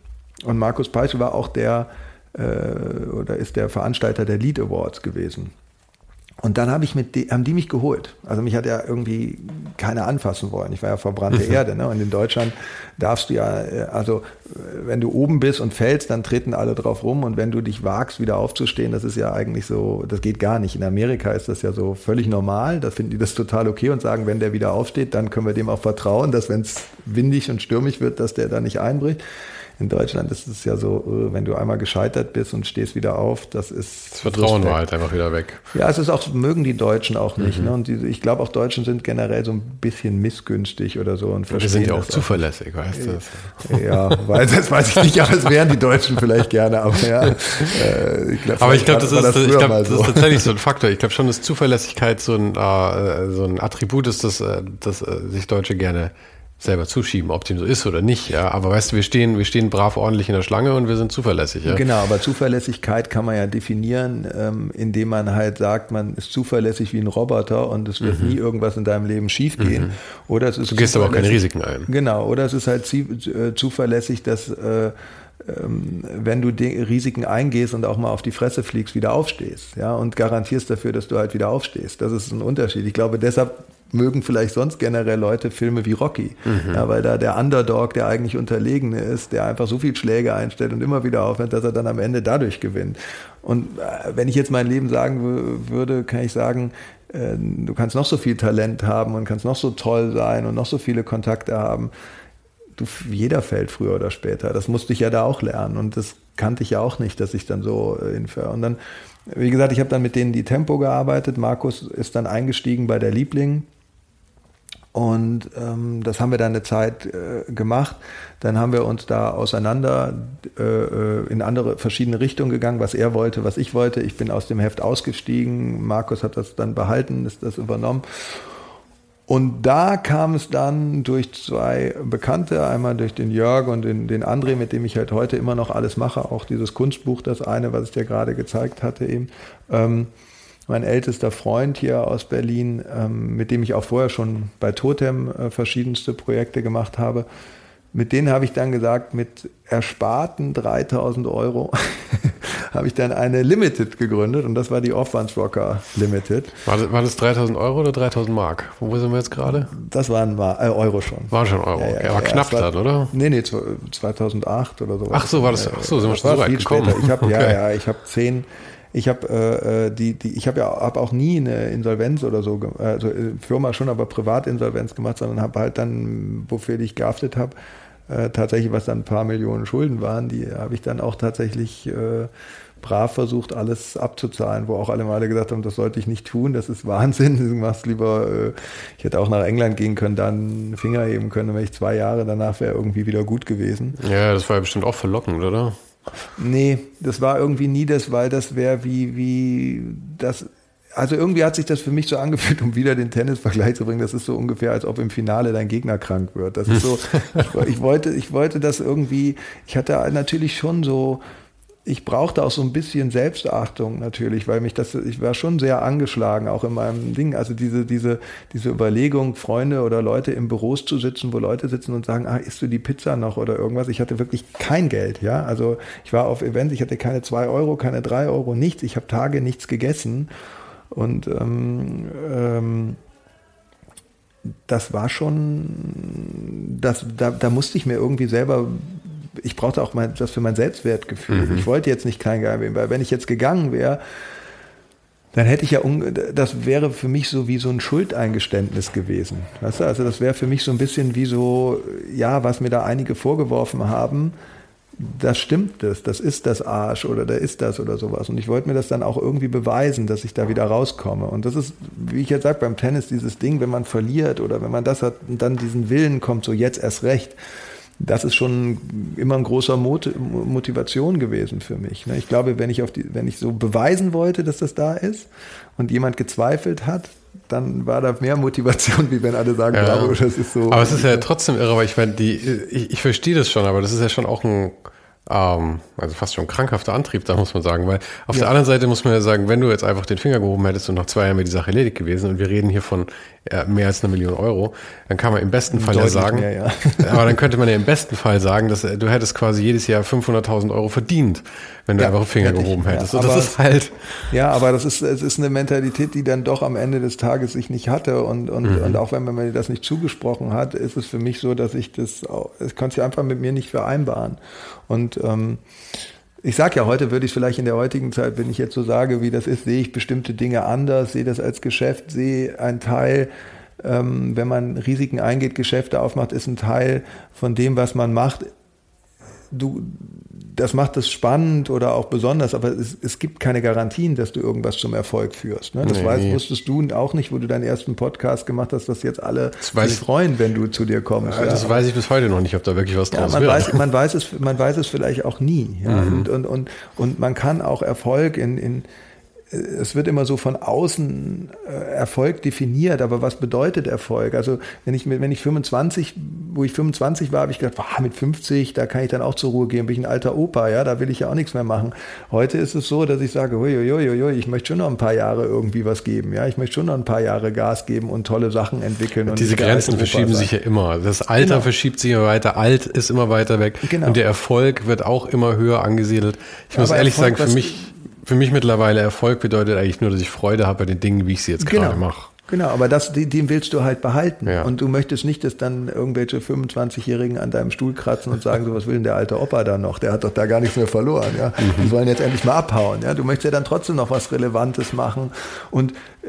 Speaker 1: Und Markus Peichel war auch der äh, oder ist der Veranstalter der Lead Awards gewesen. Und dann habe ich mit die, haben die mich geholt. Also mich hat ja irgendwie keiner anfassen wollen. Ich war ja verbrannte mhm. Erde. Ne? Und in Deutschland darfst du ja, äh, also wenn du oben bist und fällst, dann treten alle drauf rum. Und wenn du dich wagst, wieder aufzustehen, das ist ja eigentlich so, das geht gar nicht. In Amerika ist das ja so völlig normal. Da finden die das total okay und sagen, wenn der wieder aufsteht, dann können wir dem auch vertrauen, dass wenn es windig und stürmig wird, dass der da nicht einbricht. In Deutschland ist es ja so, äh, wenn du einmal gescheitert bist und stehst wieder auf, das ist.
Speaker 2: Das Vertrauen war halt einfach wieder weg.
Speaker 1: Ja, es ist auch, mögen die Deutschen auch nicht. Mhm. Ne? Und die, ich glaube auch Deutschen sind generell so ein bisschen missgünstig oder so. Und
Speaker 2: wir sind ja auch zuverlässig, auch. weißt
Speaker 1: du? Ja, weil, das weiß ich nicht, aber es wären die Deutschen vielleicht gerne, aber ja. Äh,
Speaker 2: ich glaub, aber ich glaube, das, ist, das, ich glaub, das ist tatsächlich so ein Faktor. Ich glaube schon, dass Zuverlässigkeit so ein, äh, so ein Attribut ist, das, äh, das äh, sich Deutsche gerne selber zuschieben, ob dem so ist oder nicht. Ja, aber weißt du, wir stehen, wir stehen brav ordentlich in der Schlange und wir sind zuverlässig. Ja?
Speaker 1: Genau, aber Zuverlässigkeit kann man ja definieren, ähm, indem man halt sagt, man ist zuverlässig wie ein Roboter und es wird mhm. nie irgendwas in deinem Leben schiefgehen. Mhm. Oder es ist
Speaker 2: du gehst aber auch keine Risiken ein.
Speaker 1: Genau, oder es ist halt äh, zuverlässig, dass äh, ähm, wenn du Risiken eingehst und auch mal auf die Fresse fliegst, wieder aufstehst, ja, und garantierst dafür, dass du halt wieder aufstehst. Das ist ein Unterschied. Ich glaube, deshalb mögen vielleicht sonst generell Leute Filme wie Rocky, mhm. ja, weil da der Underdog, der eigentlich Unterlegene ist, der einfach so viel Schläge einstellt und immer wieder aufhört, dass er dann am Ende dadurch gewinnt. Und äh, wenn ich jetzt mein Leben sagen würde, kann ich sagen, äh, du kannst noch so viel Talent haben und kannst noch so toll sein und noch so viele Kontakte haben. Du, jeder fällt früher oder später. Das musste ich ja da auch lernen und das kannte ich ja auch nicht, dass ich dann so äh, hinfahre. Und dann, wie gesagt, ich habe dann mit denen die Tempo gearbeitet. Markus ist dann eingestiegen bei der Liebling und ähm, das haben wir dann eine Zeit äh, gemacht. Dann haben wir uns da auseinander äh, äh, in andere verschiedene Richtungen gegangen, was er wollte, was ich wollte. Ich bin aus dem Heft ausgestiegen. Markus hat das dann behalten, ist das übernommen. Und da kam es dann durch zwei Bekannte, einmal durch den Jörg und den, den André, mit dem ich halt heute immer noch alles mache, auch dieses Kunstbuch, das eine, was ich dir gerade gezeigt hatte eben. Ähm, mein ältester Freund hier aus Berlin, ähm, mit dem ich auch vorher schon bei Totem äh, verschiedenste Projekte gemacht habe, mit denen habe ich dann gesagt, mit ersparten 3000 Euro habe ich dann eine Limited gegründet und das war die Offense Rocker Limited.
Speaker 2: War das, war das 3000 Euro oder 3000 Mark? Wo sind wir jetzt gerade?
Speaker 1: Das waren äh, Euro schon.
Speaker 2: War schon Euro, ja, ja, okay. aber ja, knapp dann, oder?
Speaker 1: Nee, nee, 2008 oder so.
Speaker 2: Ach so, war das, ach so, sind wir schon so weit gekommen.
Speaker 1: Später. Ich habe, okay. ja, ja, ich habe zehn ich habe äh, äh, die, die, ich habe ja hab auch nie eine Insolvenz oder so, also äh, Firma schon, aber Privatinsolvenz gemacht, sondern habe halt dann, wofür ich gehaftet habe, äh, tatsächlich, was dann ein paar Millionen Schulden waren, die habe ich dann auch tatsächlich äh, brav versucht, alles abzuzahlen, wo auch alle Male gesagt haben, das sollte ich nicht tun, das ist Wahnsinn, du machst lieber, äh, ich hätte auch nach England gehen können, dann Finger heben können, wäre ich zwei Jahre danach wäre irgendwie wieder gut gewesen.
Speaker 2: Ja, das war ja bestimmt auch verlockend, oder?
Speaker 1: Nee, das war irgendwie nie das, weil das wäre wie, wie das. Also irgendwie hat sich das für mich so angefühlt, um wieder den Tennisvergleich zu bringen. Das ist so ungefähr, als ob im Finale dein Gegner krank wird. Das ist so, ich, ich wollte, ich wollte das irgendwie, ich hatte natürlich schon so, ich brauchte auch so ein bisschen Selbstachtung natürlich, weil mich das, ich war schon sehr angeschlagen, auch in meinem Ding. Also diese, diese, diese Überlegung, Freunde oder Leute im Büros zu sitzen, wo Leute sitzen und sagen, ah, isst du die Pizza noch oder irgendwas? Ich hatte wirklich kein Geld, ja. Also ich war auf Events, ich hatte keine zwei Euro, keine drei Euro, nichts. Ich habe Tage nichts gegessen. Und ähm, ähm, das war schon, das, da, da musste ich mir irgendwie selber ich brauchte auch mein, das für mein Selbstwertgefühl. Mhm. Ich wollte jetzt nicht klein werden, weil wenn ich jetzt gegangen wäre, dann hätte ich ja, das wäre für mich so wie so ein Schuldeingeständnis gewesen. Weißt du? Also das wäre für mich so ein bisschen wie so, ja, was mir da einige vorgeworfen haben, das stimmt das, das ist das Arsch oder da ist das oder sowas. Und ich wollte mir das dann auch irgendwie beweisen, dass ich da wieder rauskomme. Und das ist, wie ich jetzt sage, beim Tennis dieses Ding, wenn man verliert oder wenn man das hat und dann diesen Willen kommt, so jetzt erst recht das ist schon immer ein großer Mot Motivation gewesen für mich. Ne? Ich glaube, wenn ich, auf die, wenn ich so beweisen wollte, dass das da ist und jemand gezweifelt hat, dann war da mehr Motivation, wie wenn alle sagen, ja. bravo, das ist so.
Speaker 2: Aber es ist ja trotzdem irre, weil ich meine, die, ich, ich verstehe das schon, aber das ist ja schon auch ein, ähm, also fast schon krankhafter Antrieb, da muss man sagen, weil auf ja. der anderen Seite muss man ja sagen, wenn du jetzt einfach den Finger gehoben hättest und nach zwei Jahren wäre die Sache erledigt gewesen und wir reden hier von äh, mehr als eine Million Euro, dann kann man im besten Fall Deutlich ja sagen, mehr, ja. aber dann könnte man ja im besten Fall sagen, dass äh, du hättest quasi jedes Jahr 500.000 Euro verdient, wenn du ja, einfach den Finger gehoben hättest.
Speaker 1: Ja, und das ist halt. Ja, aber das ist, es ist eine Mentalität, die dann doch am Ende des Tages ich nicht hatte und, und, mhm. und auch wenn man mir das nicht zugesprochen hat, ist es für mich so, dass ich das, ich konnte es einfach mit mir nicht vereinbaren. Und ähm, ich sage ja, heute würde ich vielleicht in der heutigen Zeit, wenn ich jetzt so sage, wie das ist, sehe ich bestimmte Dinge anders, sehe das als Geschäft, sehe einen Teil, ähm, wenn man Risiken eingeht, Geschäfte aufmacht, ist ein Teil von dem, was man macht. Du, das macht es spannend oder auch besonders, aber es, es, gibt keine Garantien, dass du irgendwas zum Erfolg führst. Ne? Das nee, weißt, wusstest du auch nicht, wo du deinen ersten Podcast gemacht hast, dass jetzt alle sich freuen, wenn du zu dir kommst.
Speaker 2: Ja, das weiß ich bis heute noch nicht, ob da wirklich was draus
Speaker 1: ja, man
Speaker 2: wird.
Speaker 1: Weiß, man, weiß es, man weiß es vielleicht auch nie. Ja? Mhm. Und, und, und, und man kann auch Erfolg in, in es wird immer so von außen äh, Erfolg definiert, aber was bedeutet Erfolg? Also wenn ich, wenn ich 25, wo ich 25 war, habe ich gedacht, wow, mit 50, da kann ich dann auch zur Ruhe gehen, bin ich ein alter Opa, ja, da will ich ja auch nichts mehr machen. Heute ist es so, dass ich sage, hui, ich möchte schon noch ein paar Jahre irgendwie was geben, ja, ich möchte schon noch ein paar Jahre Gas geben und tolle Sachen entwickeln. Und
Speaker 2: diese Grenzen verschieben sich ja immer. Das Alter genau. verschiebt sich immer weiter, alt ist immer weiter weg genau. und der Erfolg wird auch immer höher angesiedelt. Ich muss ehrlich Erfolg, sagen, für mich für mich mittlerweile Erfolg bedeutet eigentlich nur, dass ich Freude habe bei den Dingen, wie ich sie jetzt genau. gerade mache.
Speaker 1: Genau, aber das, den willst du halt behalten. Ja. Und du möchtest nicht, dass dann irgendwelche 25-Jährigen an deinem Stuhl kratzen und sagen, so was will denn der alte Opa da noch? Der hat doch da gar nichts mehr verloren. Ja? Mhm. Die sollen jetzt endlich mal abhauen. Ja? Du möchtest ja dann trotzdem noch was Relevantes machen. Und äh,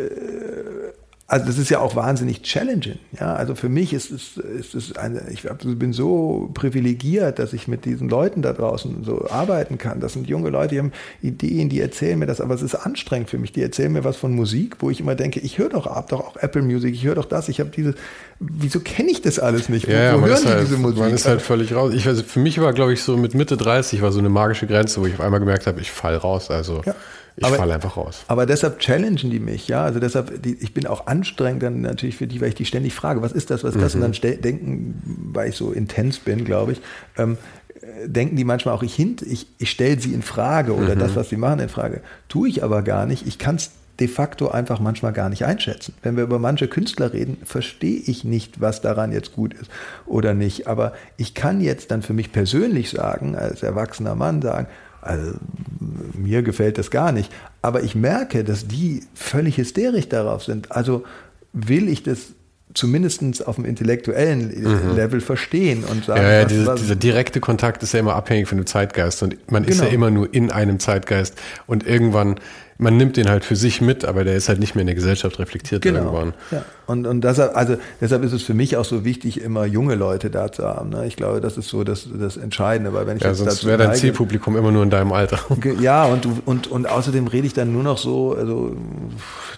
Speaker 1: also das ist ja auch wahnsinnig challenging. Ja, also für mich ist es, ist es eine, ich bin so privilegiert, dass ich mit diesen Leuten da draußen so arbeiten kann. Das sind junge Leute, die haben Ideen, die erzählen mir das, aber es ist anstrengend für mich. Die erzählen mir was von Musik, wo ich immer denke, ich höre doch ab, doch auch Apple Music, ich höre doch das, ich habe diese, wieso kenne ich das alles nicht?
Speaker 2: Wo, ja, wo hören die halt, diese Musik? Man ist halt völlig raus. Ich weiß, für mich war, glaube ich, so mit Mitte 30 war so eine magische Grenze, wo ich auf einmal gemerkt habe, ich fall raus. Also ja. Ich falle einfach raus.
Speaker 1: Aber deshalb challengen die mich, ja. Also deshalb, die, ich bin auch anstrengend dann natürlich für die, weil ich die ständig frage, was ist das, was ist das? Mhm. Und dann denken, weil ich so intens bin, glaube ich, ähm, denken die manchmal auch, ich, hint, ich, ich stelle sie in Frage oder mhm. das, was sie machen, in Frage. Tue ich aber gar nicht. Ich kann es de facto einfach manchmal gar nicht einschätzen. Wenn wir über manche Künstler reden, verstehe ich nicht, was daran jetzt gut ist oder nicht. Aber ich kann jetzt dann für mich persönlich sagen, als erwachsener Mann sagen, also mir gefällt das gar nicht. Aber ich merke, dass die völlig hysterisch darauf sind. Also will ich das zumindest auf dem intellektuellen mhm. Level verstehen und sagen.
Speaker 2: Ja, ja was, diese, was, dieser direkte Kontakt ist ja immer abhängig von dem Zeitgeist und man genau. ist ja genau. immer nur in einem Zeitgeist und irgendwann man nimmt den halt für sich mit, aber der ist halt nicht mehr in der Gesellschaft reflektiert
Speaker 1: genau.
Speaker 2: irgendwann.
Speaker 1: Ja. Und, und deshalb, also deshalb ist es für mich auch so wichtig, immer junge Leute da zu haben. Ne? Ich glaube, das ist so das, das Entscheidende, weil wenn ich
Speaker 2: ja, jetzt sonst wäre dein Zielpublikum immer nur in deinem Alter.
Speaker 1: Ja, und, und, und außerdem rede ich dann nur noch so, also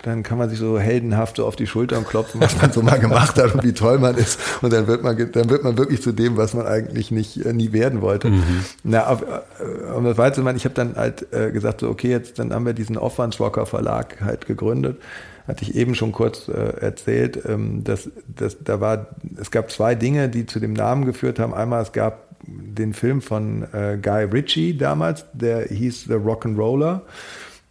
Speaker 1: dann kann man sich so heldenhaft so auf die Schultern klopfen, was man so mal gemacht hat und wie toll man ist. Und dann wird man, dann wird man wirklich zu dem, was man eigentlich nicht äh, nie werden wollte. Mhm. Na, auf, äh, um das weiterzumachen, ich habe dann halt äh, gesagt, so okay, jetzt dann haben wir diesen Aufwandsrocker Verlag halt gegründet hatte ich eben schon kurz äh, erzählt, ähm, dass, dass da war, es gab zwei Dinge, die zu dem Namen geführt haben. Einmal, es gab den Film von äh, Guy Ritchie damals, der hieß The Rock'n'Roller.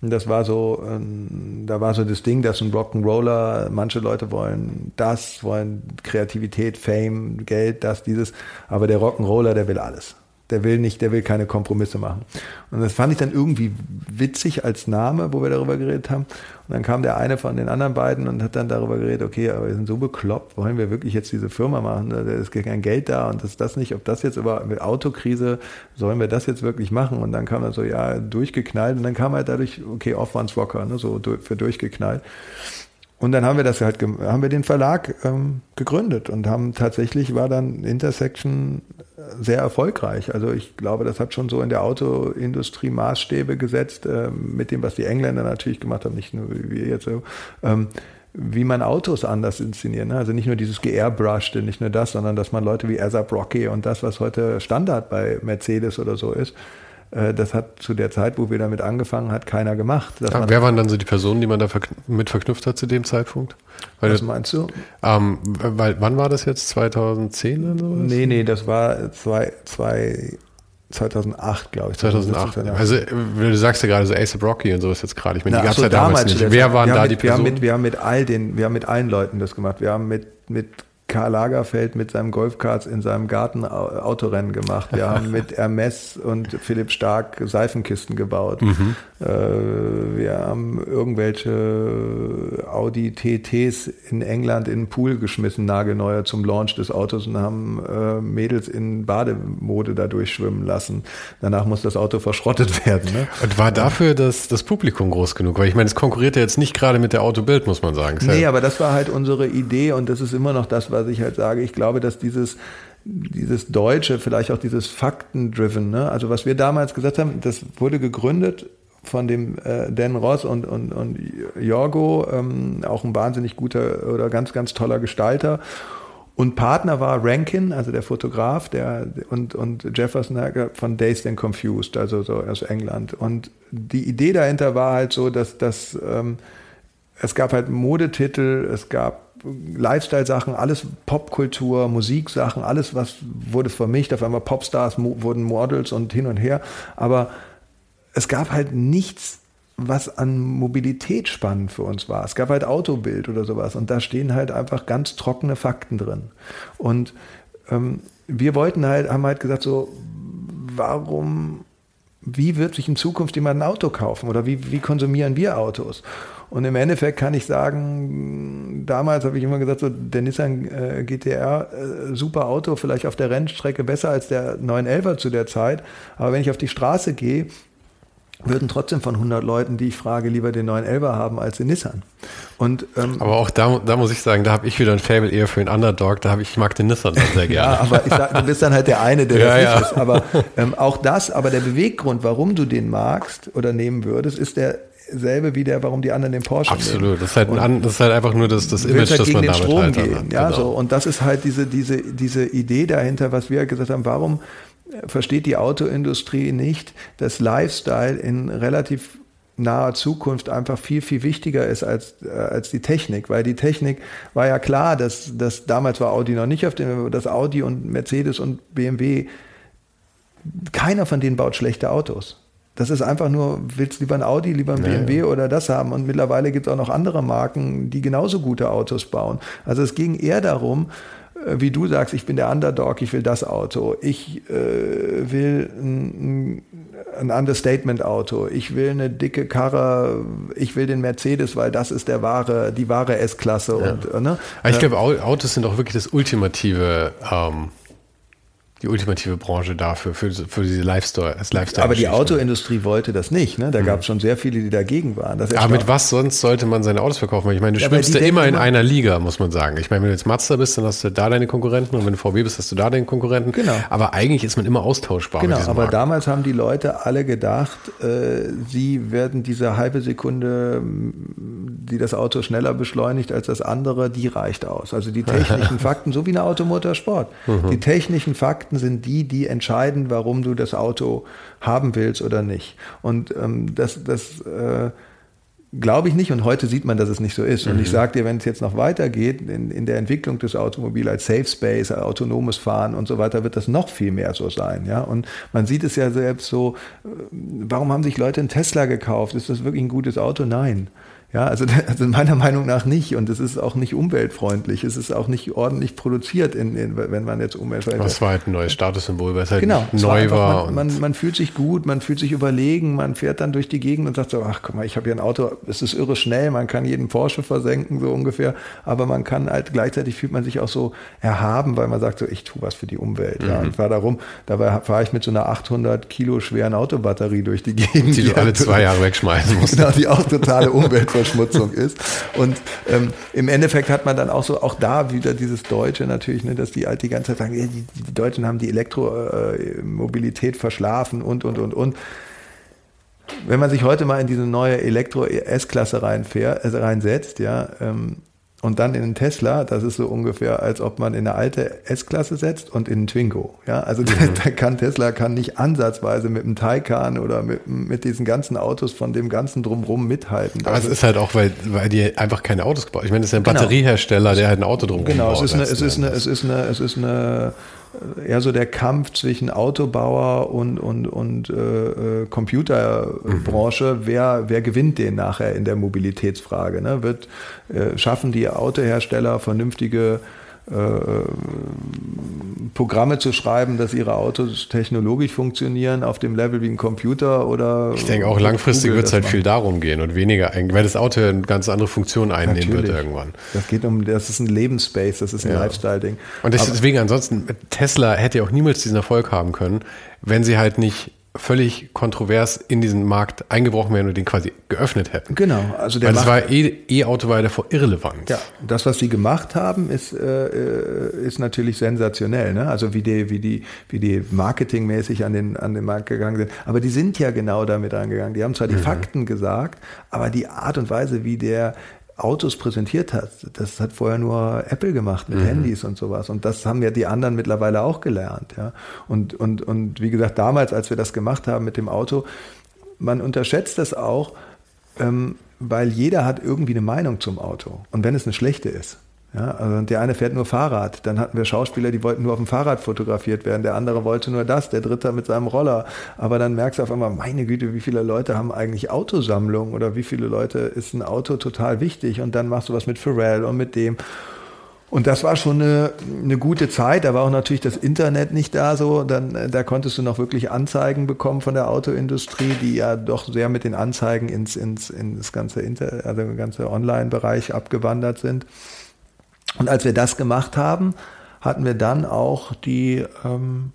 Speaker 1: Und das war so, ähm, da war so das Ding, dass ein Rock'n'Roller, manche Leute wollen das, wollen Kreativität, Fame, Geld, das, dieses, aber der Rock'n'Roller, der will alles. Der will nicht, der will keine Kompromisse machen. Und das fand ich dann irgendwie witzig als Name, wo wir darüber geredet haben. Und dann kam der eine von den anderen beiden und hat dann darüber geredet, okay, aber wir sind so bekloppt, wollen wir wirklich jetzt diese Firma machen? Da ist kein Geld da und das ist das nicht, ob das jetzt über mit Autokrise, sollen wir das jetzt wirklich machen? Und dann kam er so, ja, durchgeknallt und dann kam halt dadurch, okay, Aufwandsrocker, ne, so für durchgeknallt. Und dann haben wir das halt, haben wir den Verlag ähm, gegründet und haben tatsächlich war dann Intersection sehr erfolgreich. Also ich glaube, das hat schon so in der Autoindustrie Maßstäbe gesetzt, äh, mit dem, was die Engländer natürlich gemacht haben, nicht nur wie wir jetzt. Ähm, wie man Autos anders inszeniert. Ne? Also nicht nur dieses geairbrushed, nicht nur das, sondern dass man Leute wie ASAP Rocky und das, was heute Standard bei Mercedes oder so ist, das hat zu der Zeit, wo wir damit angefangen hat, keiner gemacht.
Speaker 2: Ja, wer waren dann so die Personen, die man da mit verknüpft hat zu dem Zeitpunkt?
Speaker 1: Weil Was meinst du?
Speaker 2: Ähm, weil, wann war das jetzt? 2010 oder sowas?
Speaker 1: Nee, nee, das war zwei, zwei 2008, glaube ich.
Speaker 2: 2008. 2008. Also du sagst ja gerade so Ace Rocky und sowas jetzt gerade. Ich meine, die
Speaker 1: gab
Speaker 2: es ja
Speaker 1: damals
Speaker 2: nicht. Wer waren da mit, die
Speaker 1: Personen? Wir haben, mit, wir haben mit all den, wir haben mit allen Leuten das gemacht. Wir haben mit, mit Karl Lagerfeld mit seinem Golfkarts in seinem Garten Autorennen gemacht. Wir haben mit Hermes und Philipp Stark Seifenkisten gebaut. Mhm. Äh, wir haben irgendwelche Audi TTs in England in den Pool geschmissen, nagelneuer zum Launch des Autos und haben äh, Mädels in Bademode da durchschwimmen lassen. Danach muss das Auto verschrottet werden. Ne?
Speaker 2: Und war dafür das, das Publikum groß genug? Weil ich meine, es konkurriert ja jetzt nicht gerade mit der Autobild, muss man sagen.
Speaker 1: Nee, aber das war halt unsere Idee und das ist immer noch das, was ich halt sage. Ich glaube, dass dieses dieses Deutsche, vielleicht auch dieses Fakten-driven, ne? also was wir damals gesagt haben, das wurde gegründet von dem äh, Dan Ross und, und, und Jorgo, ähm, auch ein wahnsinnig guter oder ganz, ganz toller Gestalter. Und Partner war Rankin, also der Fotograf, der und, und Jefferson von Dazed and Confused, also so aus England. Und die Idee dahinter war halt so, dass, dass ähm, es gab halt Modetitel, es gab Lifestyle-Sachen, alles Popkultur, Musiksachen, alles, was wurde vermischt. Auf einmal Popstars wurden Models und hin und her. Aber es gab halt nichts, was an Mobilität spannend für uns war. Es gab halt Autobild oder sowas und da stehen halt einfach ganz trockene Fakten drin. Und ähm, wir wollten halt, haben halt gesagt so, warum, wie wird sich in Zukunft jemand ein Auto kaufen oder wie, wie konsumieren wir Autos? Und im Endeffekt kann ich sagen, damals habe ich immer gesagt, so der Nissan äh, GTR, äh, super Auto, vielleicht auf der Rennstrecke besser als der 911er zu der Zeit. Aber wenn ich auf die Straße gehe, würden trotzdem von 100 Leuten, die ich frage, lieber den 911er haben als den Nissan. Und,
Speaker 2: ähm, aber auch da, da muss ich sagen, da habe ich wieder ein Fable eher für den Underdog, da habe ich, ich mag den Nissan dann sehr gerne.
Speaker 1: ja, aber sag, du bist dann halt der eine, der ja, das ja. nicht ist. Aber ähm, auch das, aber der Beweggrund, warum du den magst oder nehmen würdest, ist der selbe wie der, warum die anderen den Porsche
Speaker 2: Absolut, nehmen. das ist, halt ein, das ist halt einfach nur das, das Image, halt das man damit Strom halt
Speaker 1: gehen. Hat. Ja, genau. so. Und das ist halt diese, diese, diese Idee dahinter, was wir gesagt haben, warum versteht die Autoindustrie nicht, dass Lifestyle in relativ naher Zukunft einfach viel, viel wichtiger ist als, äh, als die Technik, weil die Technik war ja klar, dass, dass damals war Audi noch nicht auf dem, dass Audi und Mercedes und BMW, keiner von denen baut schlechte Autos. Das ist einfach nur, willst lieber ein Audi, lieber ein BMW ja. oder das haben. Und mittlerweile gibt es auch noch andere Marken, die genauso gute Autos bauen. Also es ging eher darum, äh, wie du sagst, ich bin der Underdog, ich will das Auto, ich äh, will ein, ein Understatement-Auto, ich will eine dicke Karre, ich will den Mercedes, weil das ist der wahre, die wahre S-Klasse. Ja. Und, ne?
Speaker 2: Ich glaube, Autos sind auch wirklich das ultimative ähm die ultimative Branche dafür, für, für diese Lifestyle. Lifestyle
Speaker 1: Aber die Autoindustrie wollte das nicht. Ne? Da mhm. gab es schon sehr viele, die dagegen waren.
Speaker 2: Aber mit was sonst sollte man seine Autos verkaufen? Ich meine, du ja, schwimmst ja immer in einer Liga, muss man sagen. Ich meine, wenn du jetzt Mazda bist, dann hast du da deine Konkurrenten und wenn du VW bist, hast du da deinen Konkurrenten.
Speaker 1: Genau.
Speaker 2: Aber eigentlich ist man immer austauschbar.
Speaker 1: Genau, aber Marken. damals haben die Leute alle gedacht, äh, sie werden diese halbe Sekunde, die das Auto schneller beschleunigt als das andere, die reicht aus. Also die technischen Fakten, so wie eine Automotorsport. Mhm. Die technischen Fakten Fakten sind die, die entscheiden, warum du das Auto haben willst oder nicht. Und ähm, das, das äh, glaube ich nicht. Und heute sieht man, dass es nicht so ist. Und mhm. ich sage dir, wenn es jetzt noch weitergeht in, in der Entwicklung des Automobils als Safe Space, autonomes Fahren und so weiter, wird das noch viel mehr so sein. Ja? Und man sieht es ja selbst so, äh, warum haben sich Leute einen Tesla gekauft? Ist das wirklich ein gutes Auto? Nein. Ja, also, also meiner Meinung nach nicht. Und es ist auch nicht umweltfreundlich. Es ist auch nicht ordentlich produziert, in, in, wenn man jetzt umweltfreundlich.
Speaker 2: Das war halt ein neues Statussymbol, weil es halt
Speaker 1: genau,
Speaker 2: neu war.
Speaker 1: Man, man, man, fühlt sich gut, man fühlt sich überlegen, man fährt dann durch die Gegend und sagt so, ach guck mal, ich habe hier ein Auto, es ist irre schnell, man kann jeden Porsche versenken, so ungefähr. Aber man kann halt, gleichzeitig fühlt man sich auch so erhaben, weil man sagt so, ich tue was für die Umwelt. Mhm. Ja, und war darum, dabei fahre ich mit so einer 800 Kilo schweren Autobatterie durch die Gegend.
Speaker 2: Die, die du alle zwei Jahre wegschmeißen musst.
Speaker 1: Genau, die auch totale Umwelt Verschmutzung ist. Und ähm, im Endeffekt hat man dann auch so, auch da wieder dieses Deutsche natürlich, ne, dass die halt die ganze Zeit sagen, die, die, Deutschen haben die Elektromobilität äh, verschlafen und, und, und, und. Wenn man sich heute mal in diese neue Elektro-S-Klasse also reinsetzt, ja, ähm, und dann in einen Tesla, das ist so ungefähr, als ob man in eine alte S-Klasse setzt und in einen Twingo. Ja, also mhm. da kann Tesla kann nicht ansatzweise mit einem Taycan oder mit, mit diesen ganzen Autos von dem ganzen drumrum mithalten.
Speaker 2: Aber es ist halt auch, weil, weil die einfach keine Autos bauen. Ich meine, das ist ein genau. Batteriehersteller, der halt ein Auto drumrum
Speaker 1: genau, baut. Genau, es ist eine, es ist eine, es ist eine, es ist eine eher so der Kampf zwischen Autobauer und, und, und äh, äh Computerbranche. Mhm. Wer, wer gewinnt den nachher in der Mobilitätsfrage? Ne? Wird, äh, schaffen die Autohersteller vernünftige Programme zu schreiben, dass ihre Autos technologisch funktionieren auf dem Level wie ein Computer oder.
Speaker 2: Ich denke auch langfristig wird es halt viel darum gehen und weniger, weil das Auto eine ganz andere Funktion einnehmen Natürlich. wird irgendwann.
Speaker 1: Das geht um, das ist ein Lebensspace, das ist ein ja. Lifestyle-Ding.
Speaker 2: Und deswegen ansonsten, Tesla hätte ja auch niemals diesen Erfolg haben können, wenn sie halt nicht völlig kontrovers in diesen Markt eingebrochen wären und den quasi geöffnet hätten.
Speaker 1: Genau,
Speaker 2: also der Weil das war E-Auto war davor irrelevant.
Speaker 1: Ja, das was sie gemacht haben, ist äh, äh, ist natürlich sensationell, ne? Also wie die wie die wie die marketingmäßig an den an den Markt gegangen sind, aber die sind ja genau damit angegangen. Die haben zwar die mhm. Fakten gesagt, aber die Art und Weise, wie der Autos präsentiert hat. Das hat vorher nur Apple gemacht mit mhm. Handys und sowas. Und das haben ja die anderen mittlerweile auch gelernt. Ja. Und, und, und wie gesagt, damals, als wir das gemacht haben mit dem Auto, man unterschätzt das auch, ähm, weil jeder hat irgendwie eine Meinung zum Auto. Und wenn es eine schlechte ist. Ja, also der eine fährt nur Fahrrad. Dann hatten wir Schauspieler, die wollten nur auf dem Fahrrad fotografiert werden. Der andere wollte nur das, der dritte mit seinem Roller. Aber dann merkst du auf einmal, meine Güte, wie viele Leute haben eigentlich Autosammlung oder wie viele Leute ist ein Auto total wichtig. Und dann machst du was mit Pharrell und mit dem. Und das war schon eine, eine gute Zeit. Da war auch natürlich das Internet nicht da so. Dann, da konntest du noch wirklich Anzeigen bekommen von der Autoindustrie, die ja doch sehr mit den Anzeigen ins, ins, ins ganze Inter, also ganze Online-Bereich abgewandert sind. Und als wir das gemacht haben, hatten wir dann auch die, ähm,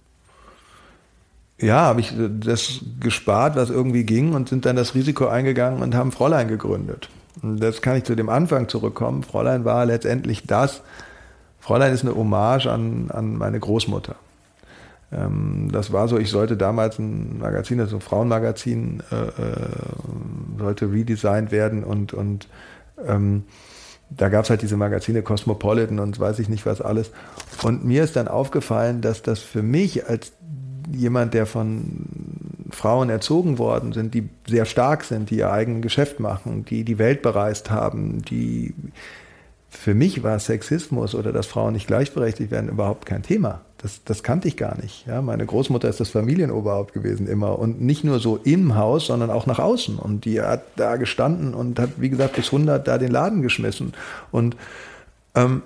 Speaker 1: ja, habe ich das gespart, was irgendwie ging und sind dann das Risiko eingegangen und haben Fräulein gegründet. Und das kann ich zu dem Anfang zurückkommen. Fräulein war letztendlich das. Fräulein ist eine Hommage an, an meine Großmutter. Ähm, das war so, ich sollte damals ein Magazin, also ein Frauenmagazin, äh, äh, sollte redesigned werden und, und ähm, da gab es halt diese Magazine Cosmopolitan und weiß ich nicht was alles. Und mir ist dann aufgefallen, dass das für mich als jemand, der von Frauen erzogen worden sind, die sehr stark sind, die ihr eigenes Geschäft machen, die die Welt bereist haben, die für mich war Sexismus oder dass Frauen nicht gleichberechtigt werden überhaupt kein Thema. Das, das kannte ich gar nicht. Ja, meine Großmutter ist das Familienoberhaupt gewesen immer und nicht nur so im Haus, sondern auch nach außen. Und die hat da gestanden und hat, wie gesagt, bis 100 da den Laden geschmissen. Und ähm,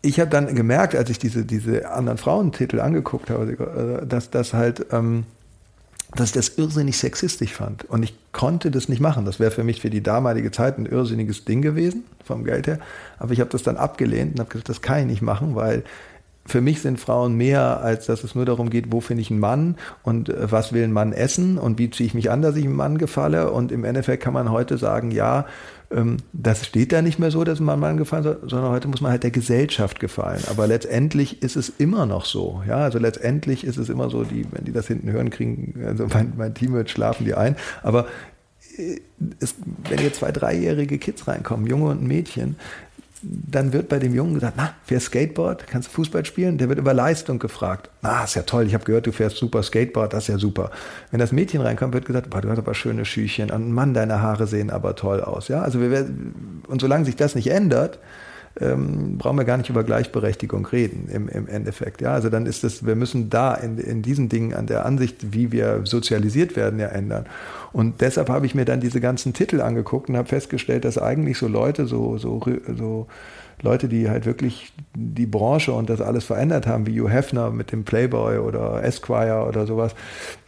Speaker 1: ich habe dann gemerkt, als ich diese, diese anderen Frauentitel angeguckt habe, äh, dass das halt ähm, dass ich das irrsinnig sexistisch fand. Und ich konnte das nicht machen. Das wäre für mich für die damalige Zeit ein irrsinniges Ding gewesen, vom Geld her. Aber ich habe das dann abgelehnt und habe gesagt, das kann ich nicht machen, weil für mich sind Frauen mehr, als dass es nur darum geht, wo finde ich einen Mann und äh, was will ein Mann essen und wie ziehe ich mich an, dass ich einem Mann gefalle. Und im Endeffekt kann man heute sagen, ja, ähm, das steht da nicht mehr so, dass man Mann gefallen soll, sondern heute muss man halt der Gesellschaft gefallen. Aber letztendlich ist es immer noch so. Ja, also letztendlich ist es immer so, die, wenn die das hinten hören, kriegen, also mein, mein Team wird schlafen die ein. Aber äh, es, wenn hier zwei, dreijährige Kids reinkommen, Junge und Mädchen, dann wird bei dem Jungen gesagt, na, fährst Skateboard, kannst Fußball spielen? Der wird über Leistung gefragt. Na, ist ja toll, ich habe gehört, du fährst super Skateboard, das ist ja super. Wenn das Mädchen reinkommt, wird gesagt, boah, du hast aber schöne Schüchchen. Und Mann, deine Haare sehen aber toll aus. Ja, also wir und solange sich das nicht ändert, ähm, brauchen wir gar nicht über Gleichberechtigung reden im, im Endeffekt. Ja, also dann ist es, wir müssen da in, in diesen Dingen an der Ansicht, wie wir sozialisiert werden, ja ändern. Und deshalb habe ich mir dann diese ganzen Titel angeguckt und habe festgestellt, dass eigentlich so Leute, so, so, so Leute, die halt wirklich die Branche und das alles verändert haben, wie Hugh Hefner mit dem Playboy oder Esquire oder sowas,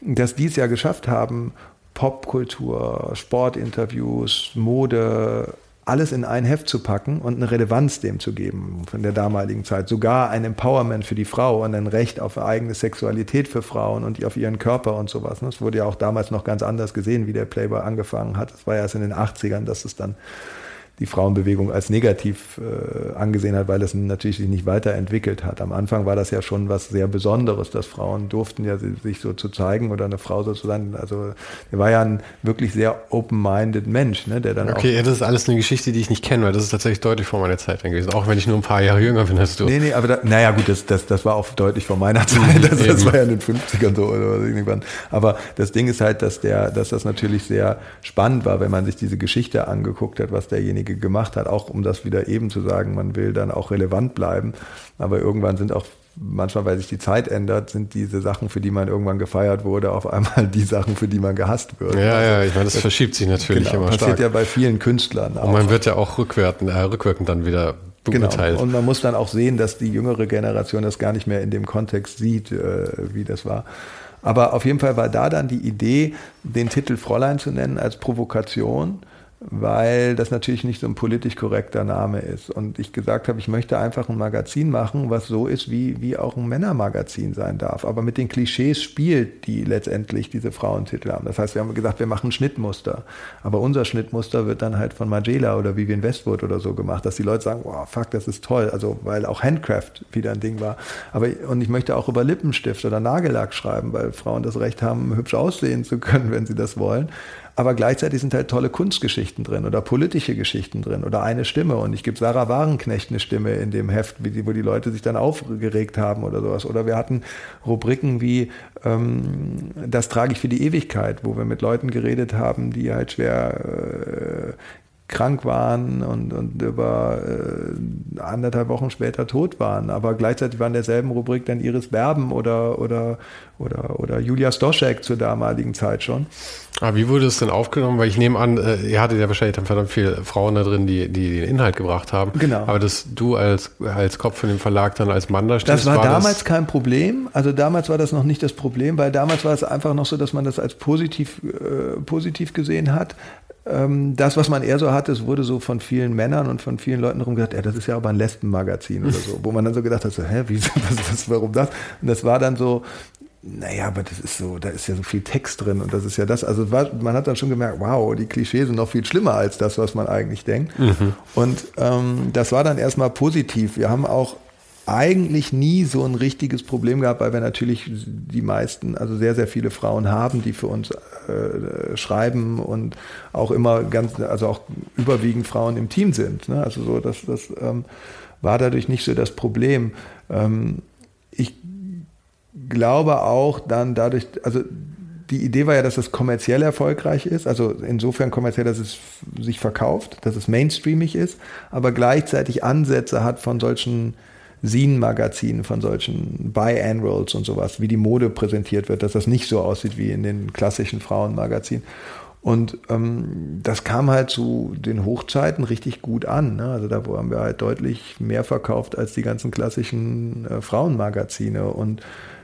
Speaker 1: dass die es ja geschafft haben, Popkultur, Sportinterviews, Mode, alles in ein Heft zu packen und eine Relevanz dem zu geben von der damaligen Zeit. Sogar ein Empowerment für die Frau und ein Recht auf eigene Sexualität für Frauen und auf ihren Körper und sowas. Das wurde ja auch damals noch ganz anders gesehen, wie der Playboy angefangen hat. Es war ja erst in den 80ern, dass es dann die Frauenbewegung als negativ äh, angesehen hat, weil es natürlich sich nicht weiterentwickelt hat. Am Anfang war das ja schon was sehr Besonderes, dass Frauen durften ja sich so zu zeigen oder eine Frau so zu sein. Also er war ja ein wirklich sehr open-minded Mensch, ne, der dann
Speaker 2: Okay, ja, das ist alles eine Geschichte, die ich nicht kenne, weil das ist tatsächlich deutlich vor meiner Zeit gewesen, auch wenn ich nur ein paar Jahre jünger bin als du.
Speaker 1: Nee, nee, aber da, naja gut, das, das, das war auch deutlich vor meiner Zeit, das, das war ja in den 50ern so oder irgendwann. Aber das Ding ist halt, dass der, dass das natürlich sehr spannend war, wenn man sich diese Geschichte angeguckt hat, was derjenige derjenige gemacht hat, auch um das wieder eben zu sagen, man will dann auch relevant bleiben. Aber irgendwann sind auch manchmal, weil sich die Zeit ändert, sind diese Sachen, für die man irgendwann gefeiert wurde, auf einmal die Sachen, für die man gehasst wird.
Speaker 2: Ja, also, ja, ich meine, das, das, verschiebt sich natürlich genau, immer
Speaker 1: stark. passiert ja bei vielen Künstlern
Speaker 2: auch. Und man wird ja auch rückwirkend, äh, rückwirkend dann wieder
Speaker 1: Genau. Und man muss dann auch sehen, dass die jüngere Generation das gar nicht mehr in dem Kontext sieht, äh, wie das war. Aber auf jeden Fall war da dann die Idee, den Titel Fräulein zu nennen als Provokation weil das natürlich nicht so ein politisch korrekter Name ist. Und ich gesagt habe, ich möchte einfach ein Magazin machen, was so ist, wie, wie auch ein Männermagazin sein darf. Aber mit den Klischees spielt, die letztendlich diese Frauentitel haben. Das heißt, wir haben gesagt, wir machen Schnittmuster. Aber unser Schnittmuster wird dann halt von Magela oder Vivian Westwood oder so gemacht, dass die Leute sagen, wow, fuck, das ist toll. Also, weil auch Handcraft wieder ein Ding war. Aber, und ich möchte auch über Lippenstift oder Nagellack schreiben, weil Frauen das Recht haben, hübsch aussehen zu können, wenn sie das wollen aber gleichzeitig sind halt tolle Kunstgeschichten drin oder politische Geschichten drin oder eine Stimme. Und ich gebe Sarah Warenknecht eine Stimme in dem Heft, wo die Leute sich dann aufgeregt haben oder sowas. Oder wir hatten Rubriken wie ähm, Das trage ich für die Ewigkeit, wo wir mit Leuten geredet haben, die halt schwer äh, krank waren und, und über äh, anderthalb Wochen später tot waren. Aber gleichzeitig war in derselben Rubrik dann Iris Berben oder, oder, oder, oder Julia Stoschek zur damaligen Zeit schon.
Speaker 2: Aber ah, wie wurde es denn aufgenommen? Weil ich nehme an, äh, ihr hattet ja wahrscheinlich dann verdammt viele Frauen da drin, die, die den Inhalt gebracht haben.
Speaker 1: Genau.
Speaker 2: Aber dass du als, als Kopf von dem Verlag dann als Mann da stehst,
Speaker 1: Das war, war damals das kein Problem. Also damals war das noch nicht das Problem, weil damals war es einfach noch so, dass man das als positiv, äh, positiv gesehen hat. Ähm, das, was man eher so hatte, es wurde so von vielen Männern und von vielen Leuten darum gesagt, ja, das ist ja aber ein Lesbenmagazin oder so, wo man dann so gedacht hat, so, hä, wie, was, was, warum das? Und das war dann so, naja, aber das ist so, da ist ja so viel Text drin und das ist ja das, also war, man hat dann schon gemerkt, wow, die Klischees sind noch viel schlimmer als das, was man eigentlich denkt. Mhm. Und ähm, das war dann erstmal positiv. Wir haben auch eigentlich nie so ein richtiges Problem gehabt, weil wir natürlich die meisten, also sehr, sehr viele Frauen haben, die für uns äh, schreiben und auch immer ganz, also auch überwiegend Frauen im Team sind. Ne? Also so, das, das ähm, war dadurch nicht so das Problem. Ähm, ich glaube auch dann dadurch, also die Idee war ja, dass es kommerziell erfolgreich ist, also insofern kommerziell, dass es sich verkauft, dass es mainstreamig ist, aber gleichzeitig Ansätze hat von solchen Scene-Magazinen, von solchen Biannuals und sowas, wie die Mode präsentiert wird, dass das nicht so aussieht wie in den klassischen Frauenmagazinen. Und ähm, das kam halt zu den Hochzeiten richtig gut an. Ne? Also da haben wir halt deutlich mehr verkauft als die ganzen klassischen äh, Frauenmagazine. Und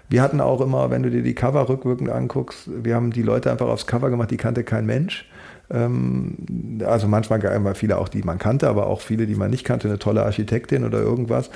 Speaker 1: wir hatten auch immer, wenn du dir die Cover rückwirkend anguckst, wir haben die Leute einfach aufs Cover gemacht, die kannte kein Mensch. Ähm, also manchmal viele auch, die man kannte, aber auch viele, die man nicht kannte, eine tolle Architektin oder irgendwas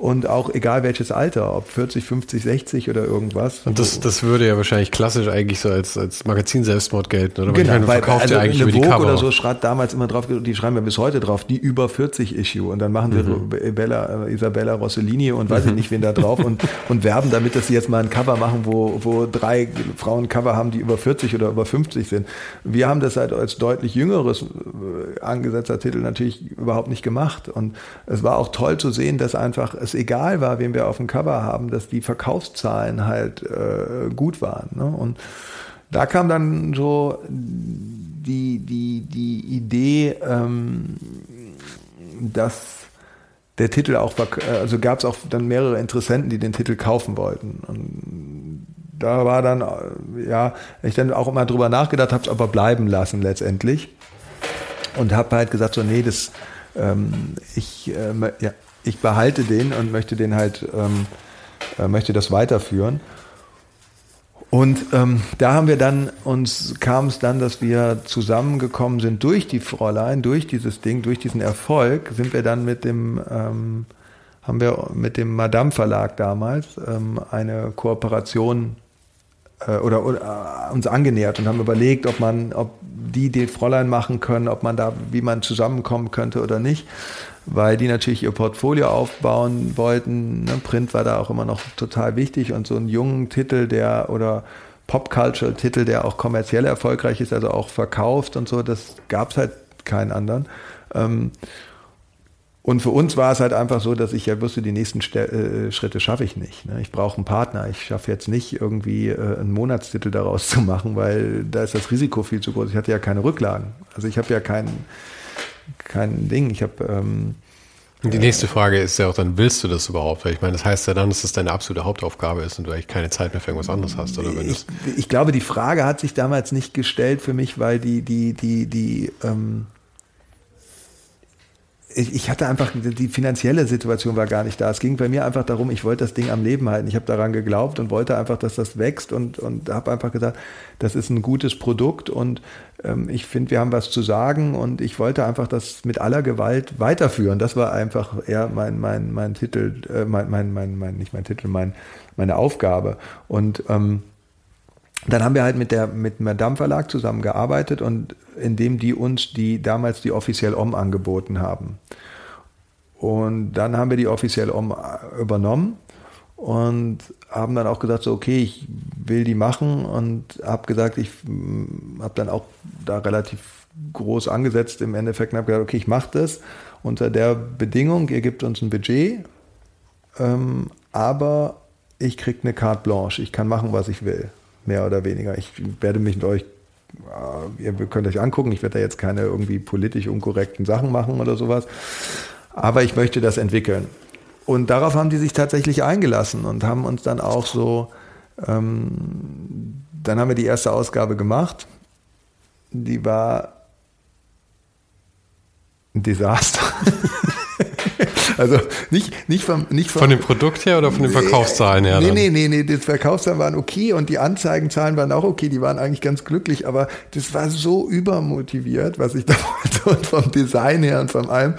Speaker 1: und auch egal welches Alter, ob 40, 50, 60 oder irgendwas.
Speaker 2: Und das, das würde ja wahrscheinlich klassisch eigentlich so als, als Magazin Selbstmord gelten, oder?
Speaker 1: Genau, weil, verkauft also ja eigentlich eine über die Vogue Cover. oder so schreibt damals immer drauf, die schreiben ja bis heute drauf, die über 40 Issue und dann machen sie mhm. Bella, äh, Isabella Rossellini und weiß ich nicht wen da drauf und, und werben damit, dass sie jetzt mal ein Cover machen, wo, wo drei Frauen Cover haben, die über 40 oder über 50 sind. Wir haben das halt als deutlich jüngeres äh, angesetzter Titel natürlich überhaupt nicht gemacht und es war auch toll zu sehen, dass einfach es egal war, wen wir auf dem Cover haben, dass die Verkaufszahlen halt äh, gut waren. Ne? Und da kam dann so die, die, die Idee, ähm, dass der Titel auch, also gab es auch dann mehrere Interessenten, die den Titel kaufen wollten. Und da war dann, ja, ich dann auch immer drüber nachgedacht, habe es aber bleiben lassen letztendlich. Und habe halt gesagt, so, nee, das, ähm, ich, äh, ja, ich behalte den und möchte den halt, ähm, äh, möchte das weiterführen. Und ähm, da haben wir dann, uns kam es dann, dass wir zusammengekommen sind durch die Fräulein, durch dieses Ding, durch diesen Erfolg, sind wir dann mit dem, ähm, haben wir mit dem Madame Verlag damals ähm, eine Kooperation oder, oder äh, uns angenähert und haben überlegt, ob man, ob die die Fräulein machen können, ob man da, wie man zusammenkommen könnte oder nicht weil die natürlich ihr Portfolio aufbauen wollten. Ne? Print war da auch immer noch total wichtig und so einen jungen Titel, der oder Pop-Culture-Titel, der auch kommerziell erfolgreich ist, also auch verkauft und so, das gab es halt keinen anderen. Ähm, und für uns war es halt einfach so, dass ich ja wusste, die nächsten äh, Schritte schaffe ich nicht. Ne? Ich brauche einen Partner. Ich schaffe jetzt nicht irgendwie äh, einen Monatstitel daraus zu machen, weil da ist das Risiko viel zu groß. Ich hatte ja keine Rücklagen. Also ich habe ja keinen kein Ding. Ich habe ähm,
Speaker 2: die nächste Frage ist ja auch dann, willst du das überhaupt? Weil ich meine, das heißt ja dann, dass es deine absolute Hauptaufgabe ist und du eigentlich keine Zeit mehr für irgendwas anderes hast, oder wenn
Speaker 1: ich, ich glaube, die Frage hat sich damals nicht gestellt für mich, weil die, die, die, die, ähm, ich, hatte einfach, die finanzielle Situation war gar nicht da. Es ging bei mir einfach darum, ich wollte das Ding am Leben halten. Ich habe daran geglaubt und wollte einfach, dass das wächst und, und habe einfach gesagt, das ist ein gutes Produkt und ähm, ich finde, wir haben was zu sagen und ich wollte einfach das mit aller Gewalt weiterführen. Das war einfach eher mein, mein, mein Titel, äh, mein, mein, mein, mein, nicht mein Titel, mein, meine Aufgabe. Und ähm, dann haben wir halt mit der mit Madame Verlag zusammengearbeitet und indem die uns die damals die offiziell Om angeboten haben. Und dann haben wir die offiziell Om übernommen und haben dann auch gesagt so okay ich will die machen und habe gesagt ich hm, habe dann auch da relativ groß angesetzt im Endeffekt und habe gesagt okay ich mache das unter der Bedingung ihr gebt uns ein Budget ähm, aber ich kriege eine carte blanche ich kann machen was ich will mehr oder weniger. Ich werde mich mit euch, äh, ihr könnt euch angucken, ich werde da jetzt keine irgendwie politisch unkorrekten Sachen machen oder sowas, aber ich möchte das entwickeln. Und darauf haben die sich tatsächlich eingelassen und haben uns dann auch so, ähm, dann haben wir die erste Ausgabe gemacht. Die war ein Desaster. Also nicht, nicht, vom, nicht
Speaker 2: vom, von dem Produkt her oder von den Verkaufszahlen her?
Speaker 1: Nee, nee, nee, nee, die Verkaufszahlen waren okay und die Anzeigenzahlen waren auch okay, die waren eigentlich ganz glücklich, aber das war so übermotiviert, was ich da wollte und vom Design her und von allem.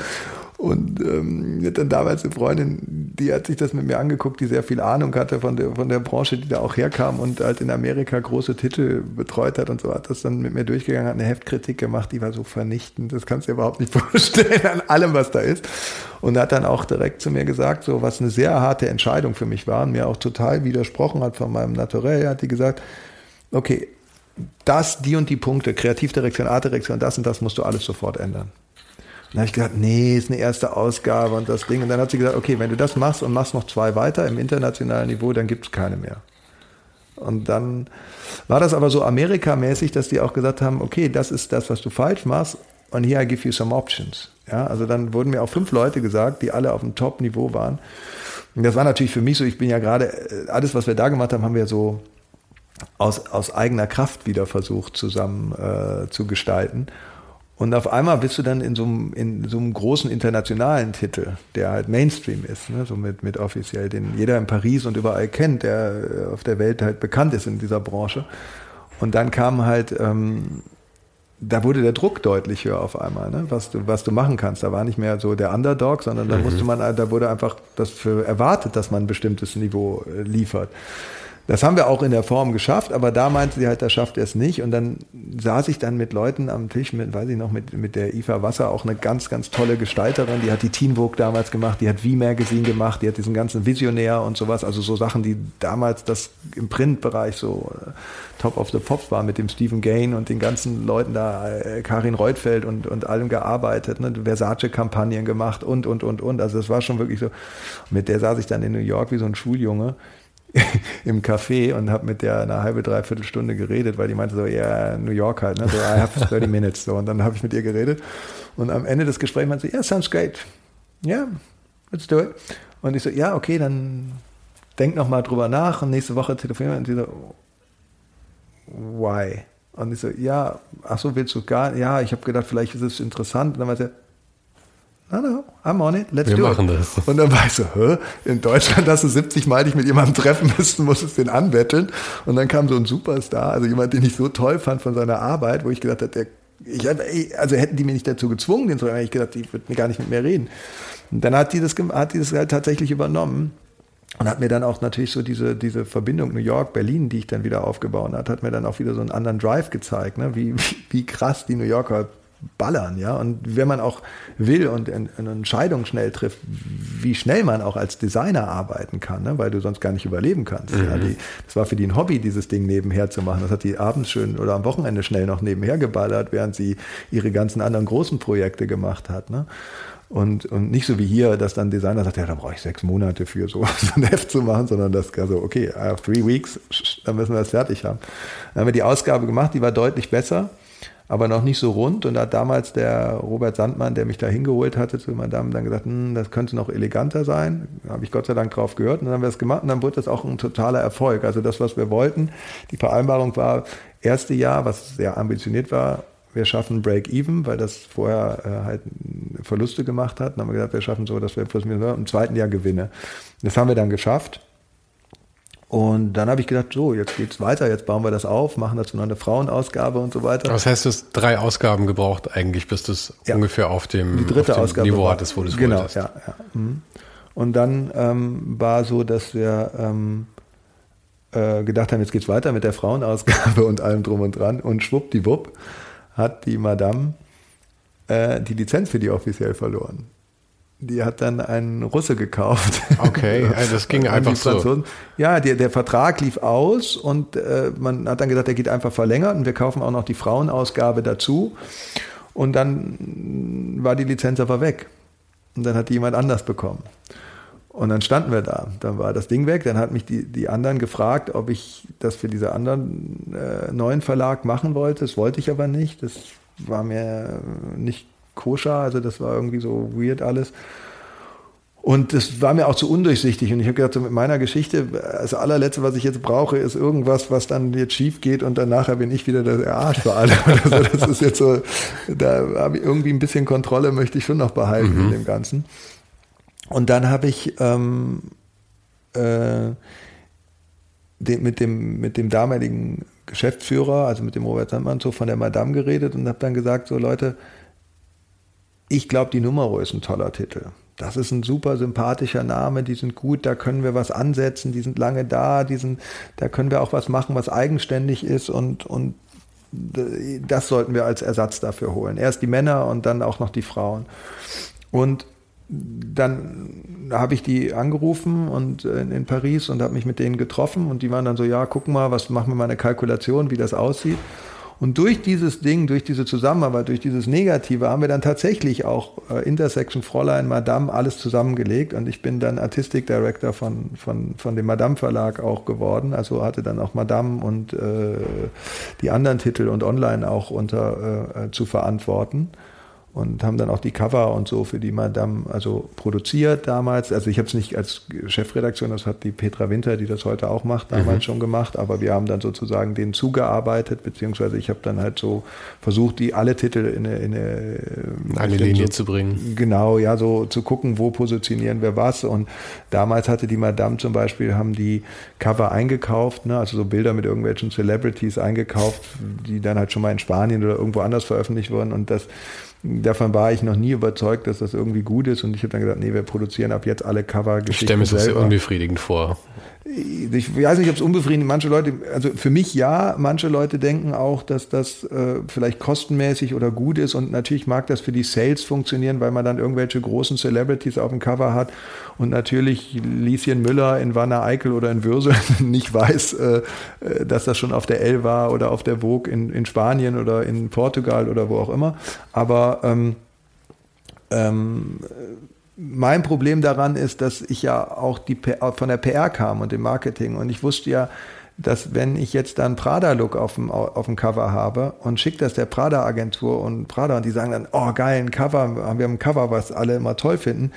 Speaker 1: Und ähm, dann damals eine Freundin, die hat sich das mit mir angeguckt, die sehr viel Ahnung hatte von der, von der Branche, die da auch herkam und halt in Amerika große Titel betreut hat und so hat das dann mit mir durchgegangen, hat eine Heftkritik gemacht, die war so vernichtend, das kannst du dir überhaupt nicht vorstellen an allem, was da ist. Und hat dann auch direkt zu mir gesagt, so was eine sehr harte Entscheidung für mich war und mir auch total widersprochen hat von meinem Naturell, hat die gesagt, okay, das, die und die Punkte, Kreativdirektion, Artdirektion, das und das musst du alles sofort ändern. Dann habe ich gesagt, nee, ist eine erste Ausgabe und das Ding. Und dann hat sie gesagt, okay, wenn du das machst und machst noch zwei weiter im internationalen Niveau, dann gibt es keine mehr. Und dann war das aber so amerikamäßig, dass die auch gesagt haben, okay, das ist das, was du falsch machst und here I give you some options. Ja, also dann wurden mir auch fünf Leute gesagt, die alle auf dem Top-Niveau waren. Und das war natürlich für mich so, ich bin ja gerade, äh, alles, was wir da gemacht haben, haben wir so aus, aus eigener Kraft wieder versucht zusammen äh, zu gestalten. Und auf einmal bist du dann in so einem, in so einem großen internationalen Titel, der halt Mainstream ist, ne? so mit, mit offiziell, den jeder in Paris und überall kennt, der äh, auf der Welt halt bekannt ist in dieser Branche. Und dann kam halt, ähm, da wurde der Druck deutlich höher auf einmal, ne? was, du, was du machen kannst. Da war nicht mehr so der Underdog, sondern da mhm. musste man, da wurde einfach das für erwartet, dass man ein bestimmtes Niveau äh, liefert. Das haben wir auch in der Form geschafft, aber da meinte sie halt, das schafft er es nicht. Und dann saß ich dann mit Leuten am Tisch, mit, weiß ich noch, mit, mit der Iva Wasser, auch eine ganz, ganz tolle Gestalterin, die hat die Teen Vogue damals gemacht, die hat V-Magazine gemacht, die hat diesen ganzen Visionär und sowas, also so Sachen, die damals das im Printbereich so äh, Top of the Pops war mit dem Stephen Gain und den ganzen Leuten da, äh, Karin Reutfeld und, und allem gearbeitet, ne, Versace-Kampagnen gemacht und, und, und, und. Also das war schon wirklich so. Mit der saß ich dann in New York wie so ein Schuljunge im Café und habe mit der eine halbe, dreiviertel Stunde geredet, weil die meinte so, ja, yeah, New York halt, ne? so, I have 30 minutes. So, und dann habe ich mit ihr geredet. Und am Ende des Gesprächs meinte sie, ja, yeah, sounds great. Ja, yeah, let's do it. Und ich so, ja, okay, dann denk noch mal drüber nach und nächste Woche telefonieren. Und sie so, why? Und ich so, ja, ach so, willst du gar, ja, ich habe gedacht, vielleicht ist es interessant. Und dann meinte sie, no, no, I'm on it, let's
Speaker 2: Wir
Speaker 1: do
Speaker 2: machen
Speaker 1: it.
Speaker 2: Das.
Speaker 1: Und dann war ich so, hä? in Deutschland hast du 70 Mal dich mit jemandem treffen müssen, musstest den anbetteln. Und dann kam so ein Superstar, also jemand, den ich so toll fand von seiner Arbeit, wo ich gedacht habe, der, ich, also hätten die mich nicht dazu gezwungen, den zu hören, ich gedacht, die würden gar nicht mit mir reden. Und dann hat die das, hat die das halt tatsächlich übernommen. Und hat mir dann auch natürlich so diese, diese Verbindung New York, Berlin, die ich dann wieder aufgebaut hat, hat mir dann auch wieder so einen anderen Drive gezeigt, ne? wie, wie krass die New Yorker ballern, ja. Und wenn man auch will und eine Entscheidung schnell trifft, wie schnell man auch als Designer arbeiten kann, ne? weil du sonst gar nicht überleben kannst. Mhm. Ja. Die, das war für die ein Hobby, dieses Ding nebenher zu machen. Das hat die abends schön oder am Wochenende schnell noch nebenher geballert, während sie ihre ganzen anderen großen Projekte gemacht hat. Ne? Und, und nicht so wie hier, dass dann Designer sagt, ja, da brauche ich sechs Monate für so, so ein Heft zu machen, sondern das also, okay, I have three weeks, dann müssen wir das fertig haben. Dann haben wir die Ausgabe gemacht, die war deutlich besser aber noch nicht so rund. Und da hat damals der Robert Sandmann, der mich da hingeholt hatte zu Madame, dann gesagt, hm, das könnte noch eleganter sein. Da habe ich Gott sei Dank drauf gehört und dann haben wir es gemacht und dann wurde das auch ein totaler Erfolg. Also das, was wir wollten, die Vereinbarung war, erste Jahr, was sehr ambitioniert war, wir schaffen Break-Even, weil das vorher äh, halt Verluste gemacht hat. Dann haben wir gesagt, wir schaffen so, dass wir im zweiten Jahr Gewinne. Das haben wir dann geschafft. Und dann habe ich gedacht, so, jetzt geht's weiter, jetzt bauen wir das auf, machen dazu noch eine Frauenausgabe und so weiter.
Speaker 2: Das heißt, du hast drei Ausgaben gebraucht eigentlich, bis du es ja. ungefähr auf dem,
Speaker 1: Die dritte
Speaker 2: auf dem
Speaker 1: Ausgabe
Speaker 2: Niveau
Speaker 1: war,
Speaker 2: hattest, wo du es
Speaker 1: Genau,
Speaker 2: wolltest.
Speaker 1: ja. ja. Mhm. Und dann ähm, war so, dass wir ähm, äh, gedacht haben, jetzt geht's weiter mit der Frauenausgabe und allem drum und dran. Und schwuppdiwupp hat die Madame äh, die Lizenz für die offiziell verloren die hat dann einen Russe gekauft.
Speaker 2: Okay, also das ging einfach so.
Speaker 1: Ja, der, der Vertrag lief aus und äh, man hat dann gesagt, der geht einfach verlängert und wir kaufen auch noch die Frauenausgabe dazu. Und dann war die Lizenz aber weg. Und dann hat die jemand anders bekommen. Und dann standen wir da. Dann war das Ding weg. Dann hat mich die, die anderen gefragt, ob ich das für diese anderen äh, neuen Verlag machen wollte. Das wollte ich aber nicht. Das war mir nicht koscher, also das war irgendwie so weird alles. Und das war mir auch zu undurchsichtig. Und ich habe gedacht, so mit meiner Geschichte, das allerletzte, was ich jetzt brauche, ist irgendwas, was dann jetzt schief geht und dann nachher bin ich wieder der Arsch für alle. Also das ist jetzt so, da habe ich irgendwie ein bisschen Kontrolle, möchte ich schon noch behalten mhm. in dem Ganzen. Und dann habe ich ähm, äh, den, mit, dem, mit dem damaligen Geschäftsführer, also mit dem Robert Sandmann, so von der Madame geredet und habe dann gesagt, so Leute, ich glaube, die Numero ist ein toller Titel. Das ist ein super sympathischer Name, die sind gut, da können wir was ansetzen, die sind lange da, die sind, da können wir auch was machen, was eigenständig ist und, und das sollten wir als Ersatz dafür holen. Erst die Männer und dann auch noch die Frauen. Und dann habe ich die angerufen und äh, in, Paris und habe mich mit denen getroffen und die waren dann so, ja, gucken mal, was machen wir mal eine Kalkulation, wie das aussieht. Und durch dieses Ding, durch diese Zusammenarbeit, durch dieses Negative haben wir dann tatsächlich auch äh, Intersection, Fräulein, Madame, alles zusammengelegt. Und ich bin dann Artistic Director von, von, von dem Madame Verlag auch geworden. Also hatte dann auch Madame und äh, die anderen Titel und online auch unter äh, zu verantworten und haben dann auch die Cover und so für die Madame also produziert damals. Also ich habe es nicht als Chefredaktion, das hat die Petra Winter, die das heute auch macht, damals mhm. schon gemacht, aber wir haben dann sozusagen denen zugearbeitet, beziehungsweise ich habe dann halt so versucht, die alle Titel in eine, in eine,
Speaker 2: eine Linie so, zu bringen.
Speaker 1: Genau, ja, so zu gucken, wo positionieren wir was. Und damals hatte die Madame zum Beispiel, haben die Cover eingekauft, ne, also so Bilder mit irgendwelchen Celebrities eingekauft, die dann halt schon mal in Spanien oder irgendwo anders veröffentlicht wurden und das davon war ich noch nie überzeugt, dass das irgendwie gut ist. Und ich habe dann gesagt, nee, wir produzieren ab jetzt alle Cover-Geschichten. Ich
Speaker 2: stelle mir das sehr unbefriedigend vor.
Speaker 1: Ich weiß nicht, ob es unbefriedigend Manche Leute, also für mich ja, manche Leute denken auch, dass das äh, vielleicht kostenmäßig oder gut ist. Und natürlich mag das für die Sales funktionieren, weil man dann irgendwelche großen Celebrities auf dem Cover hat. Und natürlich Lieschen Müller in Wanne Eickel oder in Würsel nicht weiß, äh, äh, dass das schon auf der L war oder auf der Vogue in, in Spanien oder in Portugal oder wo auch immer. Aber ähm, ähm, mein Problem daran ist, dass ich ja auch die, von der PR kam und dem Marketing. Und ich wusste ja, dass wenn ich jetzt dann Prada-Look auf dem, auf dem Cover habe und schicke das der Prada-Agentur und Prada und die sagen dann, oh geil, ein Cover, wir haben ein Cover, was alle immer toll finden,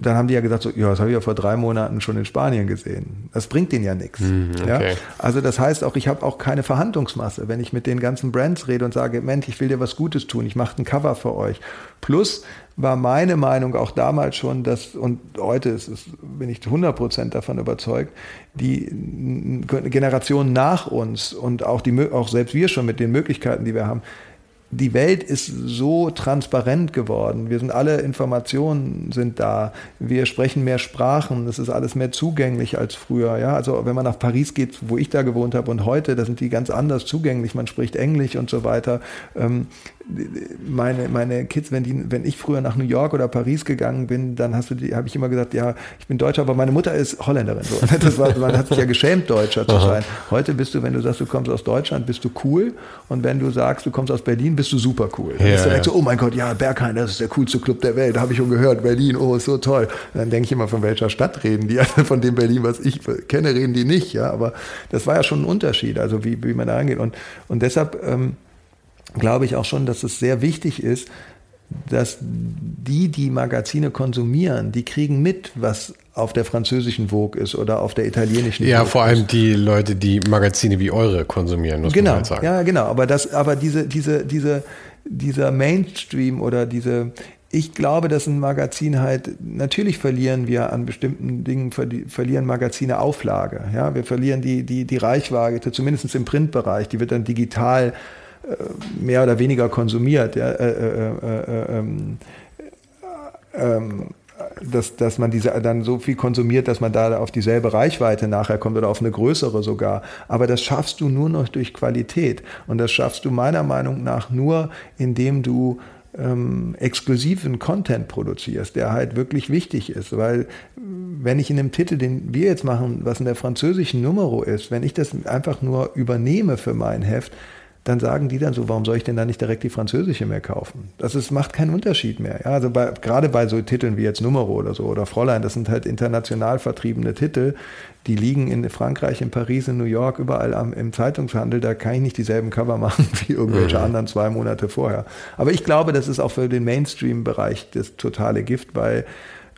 Speaker 1: dann haben die ja gesagt, so, ja, das habe ich ja vor drei Monaten schon in Spanien gesehen. Das bringt denen ja nichts. Mm, okay. ja? Also das heißt auch, ich habe auch keine Verhandlungsmasse, wenn ich mit den ganzen Brands rede und sage, Mensch, ich will dir was Gutes tun, ich mache ein Cover für euch. Plus war meine Meinung auch damals schon, dass, und heute ist es, bin ich 100% davon überzeugt, die Generation nach uns und auch, die, auch selbst wir schon mit den Möglichkeiten, die wir haben, die Welt ist so transparent geworden. Wir sind alle Informationen sind da. Wir sprechen mehr Sprachen. Es ist alles mehr zugänglich als früher. Ja, also wenn man nach Paris geht, wo ich da gewohnt habe und heute, da sind die ganz anders zugänglich. Man spricht Englisch und so weiter. Meine, meine Kids, wenn, die, wenn ich früher nach New York oder Paris gegangen bin, dann hast du die, habe ich immer gesagt, ja, ich bin Deutscher, aber meine Mutter ist Holländerin. So. Das war, man hat sich ja geschämt, Deutscher zu sein. Heute bist du, wenn du sagst, du kommst aus Deutschland, bist du cool. Und wenn du sagst, du kommst aus Berlin, bist du super cool. Dann ja, bist du ja. so, oh mein Gott, ja, Berghain, das ist der coolste Club der Welt, habe ich schon gehört. Berlin, oh, ist so toll. Und dann denke ich immer, von welcher Stadt reden die? Also von dem Berlin, was ich kenne, reden die nicht. Ja, aber das war ja schon ein Unterschied, also wie, wie man da angeht. Und, und deshalb, ähm, glaube ich auch schon, dass es sehr wichtig ist, dass die, die Magazine konsumieren, die kriegen mit, was auf der französischen Vogue ist oder auf der italienischen.
Speaker 2: Ja, Vogue vor allem ist. die Leute, die Magazine wie eure konsumieren, muss
Speaker 1: genau,
Speaker 2: man halt sagen.
Speaker 1: Ja, genau. Aber das, aber diese, diese, diese, dieser Mainstream oder diese, ich glaube, dass ein Magazin halt, natürlich verlieren wir an bestimmten Dingen, verlieren Magazine Auflage. Ja, wir verlieren die, die, die Reichweite, zumindest im Printbereich, die wird dann digital mehr oder weniger konsumiert. Ja, äh, äh, äh ähm, ähm, dass, dass man diese dann so viel konsumiert, dass man da auf dieselbe Reichweite nachher kommt oder auf eine größere sogar. Aber das schaffst du nur noch durch Qualität. Und das schaffst du meiner Meinung nach nur, indem du ähm, exklusiven Content produzierst, der halt wirklich wichtig ist. Weil wenn ich in dem Titel, den wir jetzt machen, was in der französischen Numero ist, wenn ich das einfach nur übernehme für mein Heft, dann sagen die dann so, warum soll ich denn da nicht direkt die französische mehr kaufen? Das ist, macht keinen Unterschied mehr. Ja, also bei, gerade bei so Titeln wie jetzt Numero oder so oder Fräulein, das sind halt international vertriebene Titel, die liegen in Frankreich, in Paris, in New York, überall am, im Zeitungshandel, da kann ich nicht dieselben Cover machen wie irgendwelche mhm. anderen zwei Monate vorher. Aber ich glaube, das ist auch für den Mainstream-Bereich das totale Gift, weil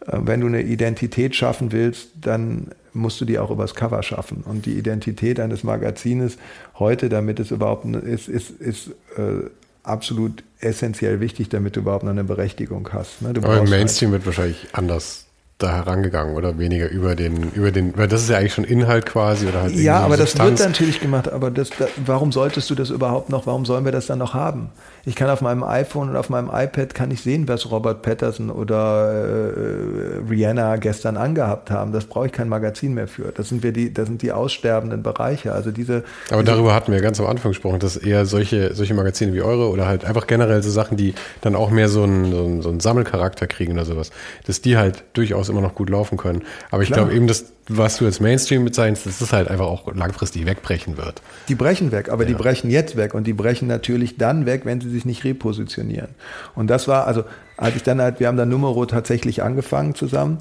Speaker 1: äh, wenn du eine Identität schaffen willst, dann musst du die auch übers Cover schaffen. Und die Identität eines Magazines heute, damit es überhaupt ist, ist, ist äh, absolut essentiell wichtig, damit du überhaupt noch eine Berechtigung hast.
Speaker 2: Ne? Aber im Mainstream halt wird wahrscheinlich anders da herangegangen oder weniger über den, über den, weil das ist ja eigentlich schon Inhalt quasi oder halt
Speaker 1: Ja, aber Substanz. das wird natürlich gemacht, aber das, da, warum solltest du das überhaupt noch, warum sollen wir das dann noch haben? Ich kann auf meinem iPhone und auf meinem iPad kann ich sehen, was Robert Patterson oder äh, Rihanna gestern angehabt haben. Das brauche ich kein Magazin mehr für. Das sind wir die, das sind die aussterbenden Bereiche. Also diese.
Speaker 2: Aber
Speaker 1: diese,
Speaker 2: darüber hatten wir ganz am Anfang gesprochen, dass eher solche, solche Magazine wie eure oder halt einfach generell so Sachen, die dann auch mehr so einen, so einen, so einen Sammelcharakter kriegen oder sowas, dass die halt durchaus immer noch gut laufen können. Aber ich glaube eben, dass was du als Mainstream bezeichnest, dass das halt einfach auch langfristig wegbrechen wird.
Speaker 1: Die brechen weg, aber ja. die brechen jetzt weg und die brechen natürlich dann weg, wenn sie sich nicht repositionieren. Und das war, also als ich dann halt, wir haben dann Numero tatsächlich angefangen zusammen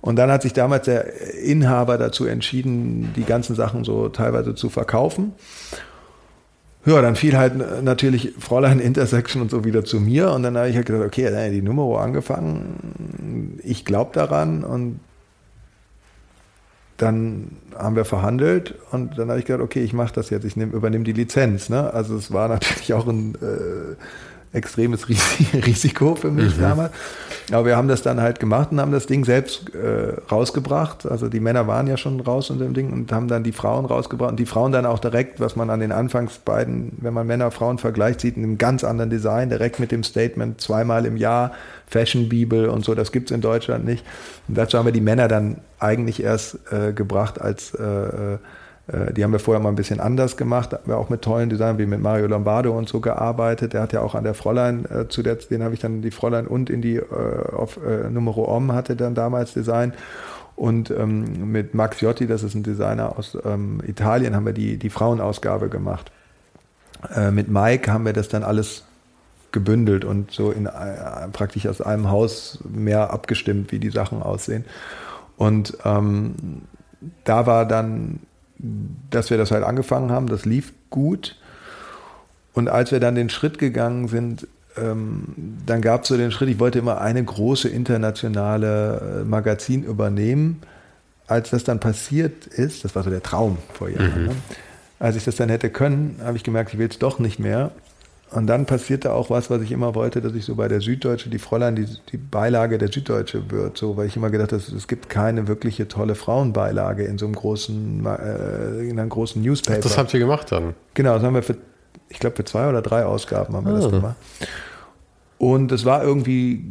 Speaker 1: und dann hat sich damals der Inhaber dazu entschieden, die ganzen Sachen so teilweise zu verkaufen. Ja, dann fiel halt natürlich Fräulein Intersection und so wieder zu mir und dann habe ich halt gesagt, okay, dann die Numero angefangen, ich glaube daran und dann haben wir verhandelt und dann habe ich gesagt, okay, ich mache das jetzt, ich nehm, übernehme die Lizenz. Ne? Also es war natürlich auch ein äh, extremes Risiko für mich mhm. damals. Aber wir haben das dann halt gemacht und haben das Ding selbst äh, rausgebracht. Also die Männer waren ja schon raus in dem Ding und haben dann die Frauen rausgebracht. Und die Frauen dann auch direkt, was man an den Anfangs beiden, wenn man Männer Frauen vergleicht, sieht, in einem ganz anderen Design, direkt mit dem Statement zweimal im Jahr Fashion Bibel und so, das gibt es in Deutschland nicht. Und dazu haben wir die Männer dann eigentlich erst äh, gebracht als äh, äh, die haben wir vorher mal ein bisschen anders gemacht, haben wir auch mit tollen Designern wie mit Mario Lombardo und so gearbeitet. Der hat ja auch an der Fräulein äh, zuletzt, den habe ich dann die Fräulein und in die äh, auf äh, Numero Om hatte dann damals Design. Und ähm, mit Max Jotti, das ist ein Designer aus ähm, Italien, haben wir die, die Frauenausgabe gemacht. Äh, mit Mike haben wir das dann alles gebündelt und so in äh, praktisch aus einem Haus mehr abgestimmt, wie die Sachen aussehen. Und ähm, da war dann, dass wir das halt angefangen haben, das lief gut. Und als wir dann den Schritt gegangen sind, ähm, dann gab es so den Schritt, ich wollte immer eine große internationale äh, Magazin übernehmen. Als das dann passiert ist, das war so der Traum vor Jahren, mhm. ne? als ich das dann hätte können, habe ich gemerkt, ich will es doch nicht mehr. Und dann passierte auch was, was ich immer wollte, dass ich so bei der Süddeutsche, die Fräulein, die, die Beilage der Süddeutsche wird, so, weil ich immer gedacht habe, es gibt keine wirkliche tolle Frauenbeilage in so einem großen, äh, in einem großen Newspaper.
Speaker 2: Das habt ihr gemacht dann?
Speaker 1: Genau, das haben wir für, ich glaube, für zwei oder drei Ausgaben haben wir oh. das ah. gemacht. Und es war irgendwie,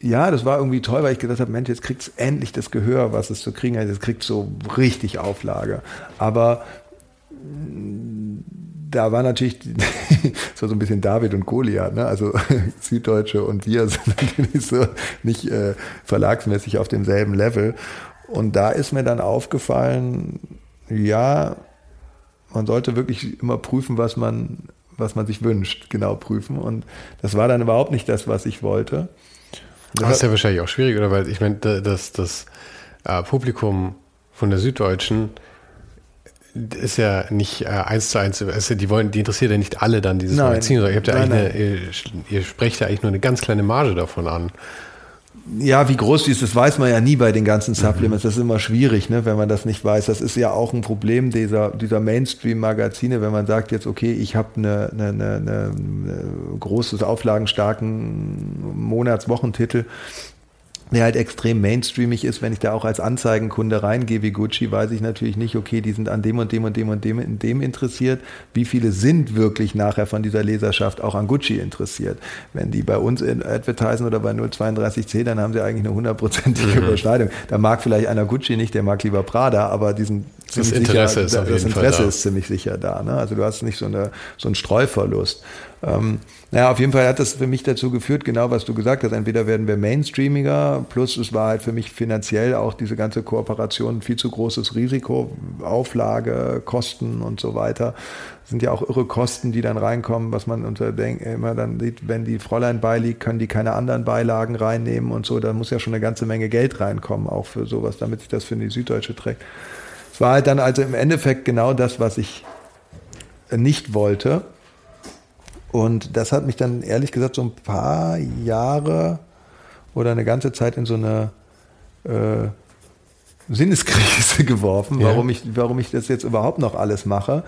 Speaker 1: ja, das war irgendwie toll, weil ich gedacht habe, Mensch, jetzt kriegt es endlich das Gehör, was es zu kriegen hat. Jetzt kriegt es so richtig Auflage. Aber da war natürlich so, so ein bisschen David und Goliath, ne? also Süddeutsche und wir sind natürlich so nicht äh, verlagsmäßig auf demselben Level. Und da ist mir dann aufgefallen, ja, man sollte wirklich immer prüfen, was man, was man sich wünscht, genau prüfen. Und das war dann überhaupt nicht das, was ich wollte.
Speaker 2: Das ist ja wahrscheinlich auch schwierig, oder? Weil ich meine, das, das äh, Publikum von der Süddeutschen ist ja nicht äh, eins zu eins, ist, die wollen, die interessiert ja nicht alle dann dieses nein, Magazin, sondern ihr habt ja nein, eigentlich. Eine, ihr, ihr sprecht ja eigentlich nur eine ganz kleine Marge davon an
Speaker 1: ja, wie groß die ist, das weiß man ja nie bei den ganzen Supplements. Das ist immer schwierig, ne, wenn man das nicht weiß. Das ist ja auch ein Problem dieser, dieser Mainstream-Magazine, wenn man sagt jetzt, okay, ich habe eine, eine, eine, eine großes, auflagenstarken Monats-Wochentitel der halt extrem mainstreamig ist, wenn ich da auch als Anzeigenkunde reingehe wie Gucci, weiß ich natürlich nicht, okay, die sind an dem und dem und dem und dem in dem interessiert. Wie viele sind wirklich nachher von dieser Leserschaft auch an Gucci interessiert? Wenn die bei uns in advertisen oder bei 032C, dann haben sie eigentlich eine hundertprozentige mhm. Überschneidung. Da mag vielleicht einer Gucci nicht, der mag lieber Prada, aber diesen
Speaker 2: das Interesse
Speaker 1: sicher,
Speaker 2: ist,
Speaker 1: das Interesse ist ziemlich sicher da. Ne? Also du hast nicht so, eine, so einen Streuverlust. Ähm, naja, auf jeden Fall hat das für mich dazu geführt, genau was du gesagt hast. Entweder werden wir mainstreamiger, plus es war halt für mich finanziell auch diese ganze Kooperation viel zu großes Risiko, Auflage, Kosten und so weiter. Sind ja auch irre Kosten, die dann reinkommen, was man unter immer dann sieht, wenn die Fräulein beiliegt, können die keine anderen Beilagen reinnehmen und so. Da muss ja schon eine ganze Menge Geld reinkommen, auch für sowas, damit sich das für die Süddeutsche trägt. Es war halt dann also im Endeffekt genau das, was ich nicht wollte. Und das hat mich dann ehrlich gesagt so ein paar Jahre oder eine ganze Zeit in so eine äh, Sinneskrise geworfen, ja. warum, ich, warum ich das jetzt überhaupt noch alles mache.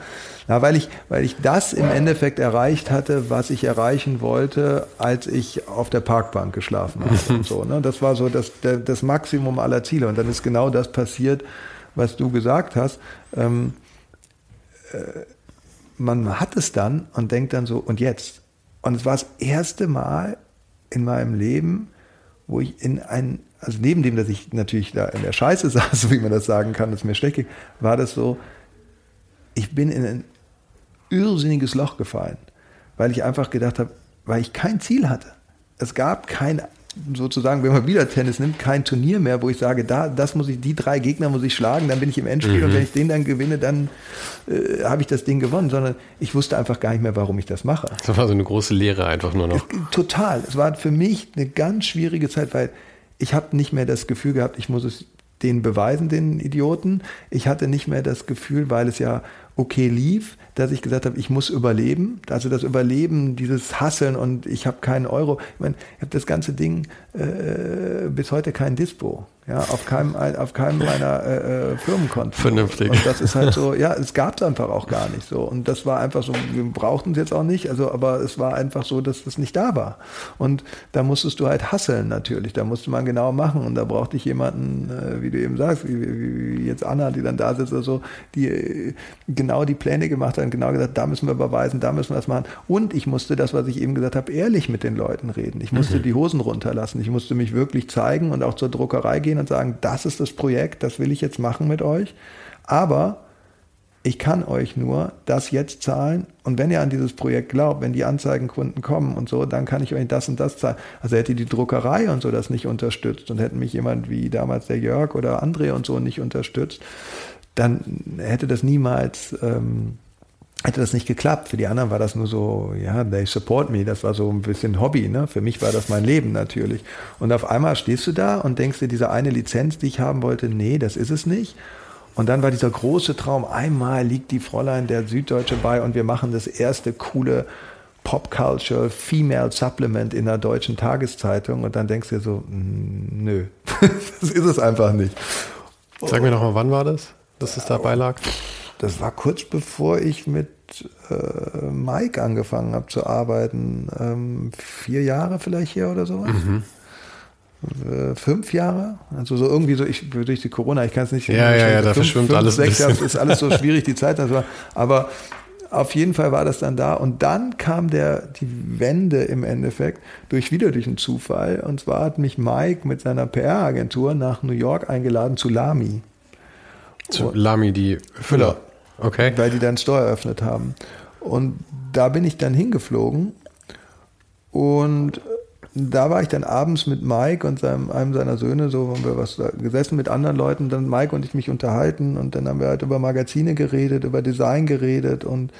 Speaker 1: Na, weil ich, weil ich das im Endeffekt erreicht hatte, was ich erreichen wollte, als ich auf der Parkbank geschlafen habe. und so, ne? Das war so das, das Maximum aller Ziele. Und dann ist genau das passiert, was du gesagt hast. Ähm, äh, man hat es dann und denkt dann so, und jetzt? Und es war das erste Mal in meinem Leben, wo ich in ein, also neben dem, dass ich natürlich da in der Scheiße saß, wie man das sagen kann, dass mir schlecht ging, war das so, ich bin in ein irrsinniges Loch gefallen, weil ich einfach gedacht habe, weil ich kein Ziel hatte. Es gab kein sozusagen, wenn man wieder Tennis nimmt, kein Turnier mehr, wo ich sage, da, das muss ich, die drei Gegner muss ich schlagen, dann bin ich im Endspiel mhm. und wenn ich den dann gewinne, dann äh, habe ich das Ding gewonnen, sondern ich wusste einfach gar nicht mehr, warum ich das mache.
Speaker 2: Das war so eine große Lehre einfach nur noch.
Speaker 1: Total. Es war für mich eine ganz schwierige Zeit, weil ich habe nicht mehr das Gefühl gehabt, ich muss es denen beweisen, den Idioten. Ich hatte nicht mehr das Gefühl, weil es ja okay lief, dass ich gesagt habe, ich muss überleben. Also das Überleben, dieses Hasseln und ich habe keinen Euro. Ich meine, ich habe das ganze Ding äh, bis heute kein Dispo. Ja, auf keinem, auf keinem meiner äh, äh Firmenkonten.
Speaker 2: Vernünftig.
Speaker 1: Und das ist halt so, ja, es gab es einfach auch gar nicht so. Und das war einfach so, wir brauchten es jetzt auch nicht, also, aber es war einfach so, dass das nicht da war. Und da musstest du halt hasseln natürlich. Da musste man genau machen. Und da brauchte ich jemanden, äh, wie du eben sagst, wie, wie, wie, jetzt Anna, die dann da sitzt oder so, die äh, genau die Pläne gemacht hat und genau gesagt, da müssen wir überweisen, da müssen wir das machen. Und ich musste das, was ich eben gesagt habe, ehrlich mit den Leuten reden. Ich musste mhm. die Hosen runterlassen. Ich musste mich wirklich zeigen und auch zur Druckerei gehen und sagen, das ist das Projekt, das will ich jetzt machen mit euch. Aber ich kann euch nur das jetzt zahlen und wenn ihr an dieses Projekt glaubt, wenn die Anzeigenkunden kommen und so, dann kann ich euch das und das zahlen. Also hätte die Druckerei und so das nicht unterstützt und hätten mich jemand wie damals der Jörg oder André und so nicht unterstützt, dann hätte das niemals ähm, hätte das nicht geklappt. Für die anderen war das nur so, ja, they support me. Das war so ein bisschen Hobby. Ne? Für mich war das mein Leben natürlich. Und auf einmal stehst du da und denkst dir, diese eine Lizenz, die ich haben wollte, nee, das ist es nicht. Und dann war dieser große Traum, einmal liegt die Fräulein der Süddeutsche bei und wir machen das erste coole Pop Culture Female Supplement in der deutschen Tageszeitung. Und dann denkst du dir so, nö, das ist es einfach nicht.
Speaker 2: Sag mir nochmal, wann war das, dass es dabei lag?
Speaker 1: Das war kurz bevor ich mit äh, Mike angefangen habe zu arbeiten. Ähm, vier Jahre vielleicht hier oder so. Mhm. Äh, fünf Jahre, also so irgendwie so, ich durch die Corona, ich kann es nicht.
Speaker 2: Ja, ja, ja, da fünf, verschwimmt fünf, alles.
Speaker 1: Sechs Jahre, ist alles so schwierig, die Zeit. Also, aber auf jeden Fall war das dann da. Und dann kam der, die Wende im Endeffekt durch wieder durch einen Zufall. Und zwar hat mich Mike mit seiner PR-Agentur nach New York eingeladen zu Lamy.
Speaker 2: Zu Lamy, die Füller.
Speaker 1: Okay. Weil die dann Store eröffnet haben. Und da bin ich dann hingeflogen und da war ich dann abends mit Mike und seinem, einem seiner Söhne, so haben wir was gesessen mit anderen Leuten, dann Mike und ich mich unterhalten und dann haben wir halt über Magazine geredet, über Design geredet und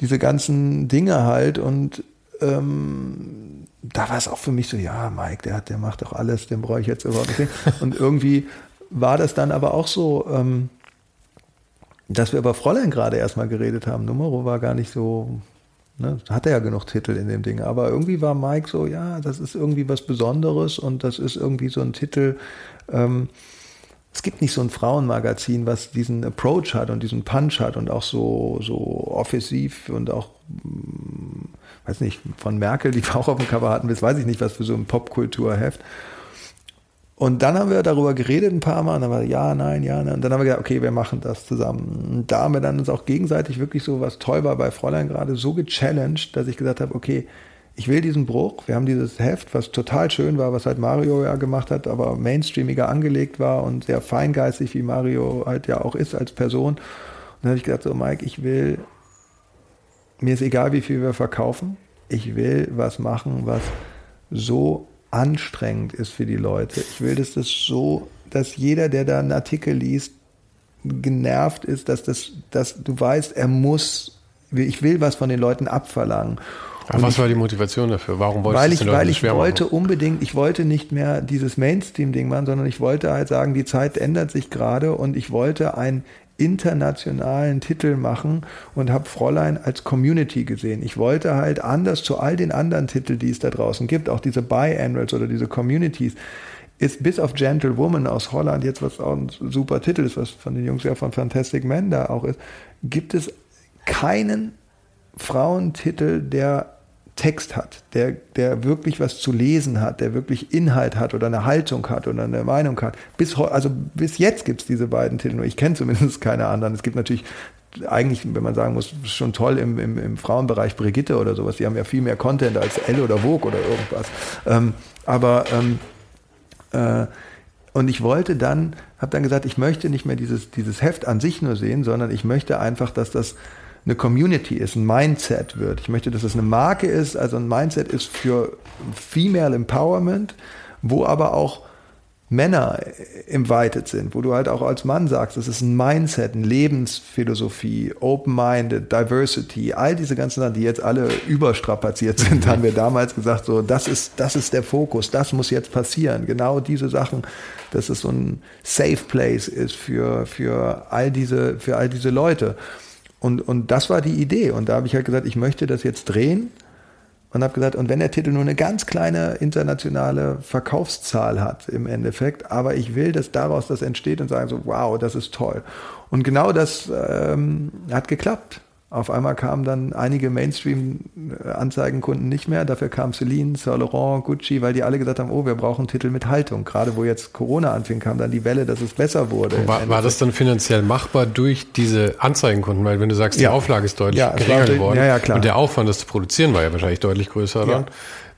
Speaker 1: diese ganzen Dinge halt und ähm, da war es auch für mich so, ja, Mike, der hat, der macht doch alles, den brauche ich jetzt überhaupt nicht. Und irgendwie war das dann aber auch so, ähm, dass wir über Fräulein gerade erstmal geredet haben. Numero war gar nicht so, ne, hatte ja genug Titel in dem Ding. Aber irgendwie war Mike so, ja, das ist irgendwie was Besonderes und das ist irgendwie so ein Titel. Ähm, es gibt nicht so ein Frauenmagazin, was diesen Approach hat und diesen Punch hat und auch so, so offensiv und auch, hm, weiß nicht, von Merkel, die wir auch auf dem Cover hatten, das weiß ich nicht, was für so ein Popkulturheft. Und dann haben wir darüber geredet ein paar Mal und dann war ja, nein, ja, nein. Und dann haben wir gesagt, okay, wir machen das zusammen. Und da haben wir dann uns auch gegenseitig wirklich so, was toll war bei Fräulein gerade, so gechallenged, dass ich gesagt habe, okay, ich will diesen Bruch. Wir haben dieses Heft, was total schön war, was halt Mario ja gemacht hat, aber mainstreamiger angelegt war und sehr feingeistig, wie Mario halt ja auch ist als Person. Und dann habe ich gesagt, so Mike, ich will, mir ist egal, wie viel wir verkaufen. Ich will was machen, was so anstrengend ist für die Leute. Ich will, dass das so, dass jeder, der da einen Artikel liest, genervt ist, dass das, dass du weißt, er muss, ich will was von den Leuten abverlangen.
Speaker 2: Aber was ich, war die Motivation dafür? Warum wolltest
Speaker 1: weil ich, Weil ich wollte machen? unbedingt, ich wollte nicht mehr dieses Mainstream-Ding machen, sondern ich wollte halt sagen, die Zeit ändert sich gerade und ich wollte ein internationalen Titel machen und habe Fräulein als Community gesehen. Ich wollte halt anders zu all den anderen Titeln, die es da draußen gibt, auch diese Biannuals oder diese Communities, ist bis auf Gentlewoman aus Holland, jetzt was auch ein super Titel ist, was von den Jungs ja von Fantastic Men da auch ist, gibt es keinen Frauentitel, der Text hat, der, der wirklich was zu lesen hat, der wirklich Inhalt hat oder eine Haltung hat oder eine Meinung hat. Bis, also bis jetzt gibt es diese beiden Titel nur. Ich kenne zumindest keine anderen. Es gibt natürlich eigentlich, wenn man sagen muss, schon toll im, im, im Frauenbereich Brigitte oder sowas. Die haben ja viel mehr Content als Elle oder Vogue oder irgendwas. Ähm, aber ähm, äh, und ich wollte dann, habe dann gesagt, ich möchte nicht mehr dieses, dieses Heft an sich nur sehen, sondern ich möchte einfach, dass das eine Community ist, ein Mindset wird. Ich möchte, dass es eine Marke ist, also ein Mindset ist für Female Empowerment, wo aber auch Männer invited sind, wo du halt auch als Mann sagst, es ist ein Mindset, eine Lebensphilosophie, Open-Minded, Diversity, all diese ganzen Sachen, die jetzt alle überstrapaziert sind, haben wir damals gesagt, so, das ist, das ist der Fokus, das muss jetzt passieren. Genau diese Sachen, dass es so ein Safe Place ist für, für all diese, für all diese Leute. Und, und das war die Idee. Und da habe ich halt gesagt, ich möchte das jetzt drehen. Und habe gesagt, und wenn der Titel nur eine ganz kleine internationale Verkaufszahl hat im Endeffekt, aber ich will, dass daraus das entsteht und sagen so, wow, das ist toll. Und genau das ähm, hat geklappt. Auf einmal kamen dann einige Mainstream-Anzeigenkunden nicht mehr. Dafür kam Celine, Saint Laurent, Gucci, weil die alle gesagt haben, oh, wir brauchen Titel mit Haltung. Gerade wo jetzt Corona anfing, kam dann die Welle, dass es besser wurde.
Speaker 2: War, war das dann finanziell machbar durch diese Anzeigenkunden? Weil wenn du sagst, die ja. Auflage ist deutlich ja, geringer geworden
Speaker 1: ja, ja, klar.
Speaker 2: und der Aufwand, das zu produzieren, war ja wahrscheinlich deutlich größer dann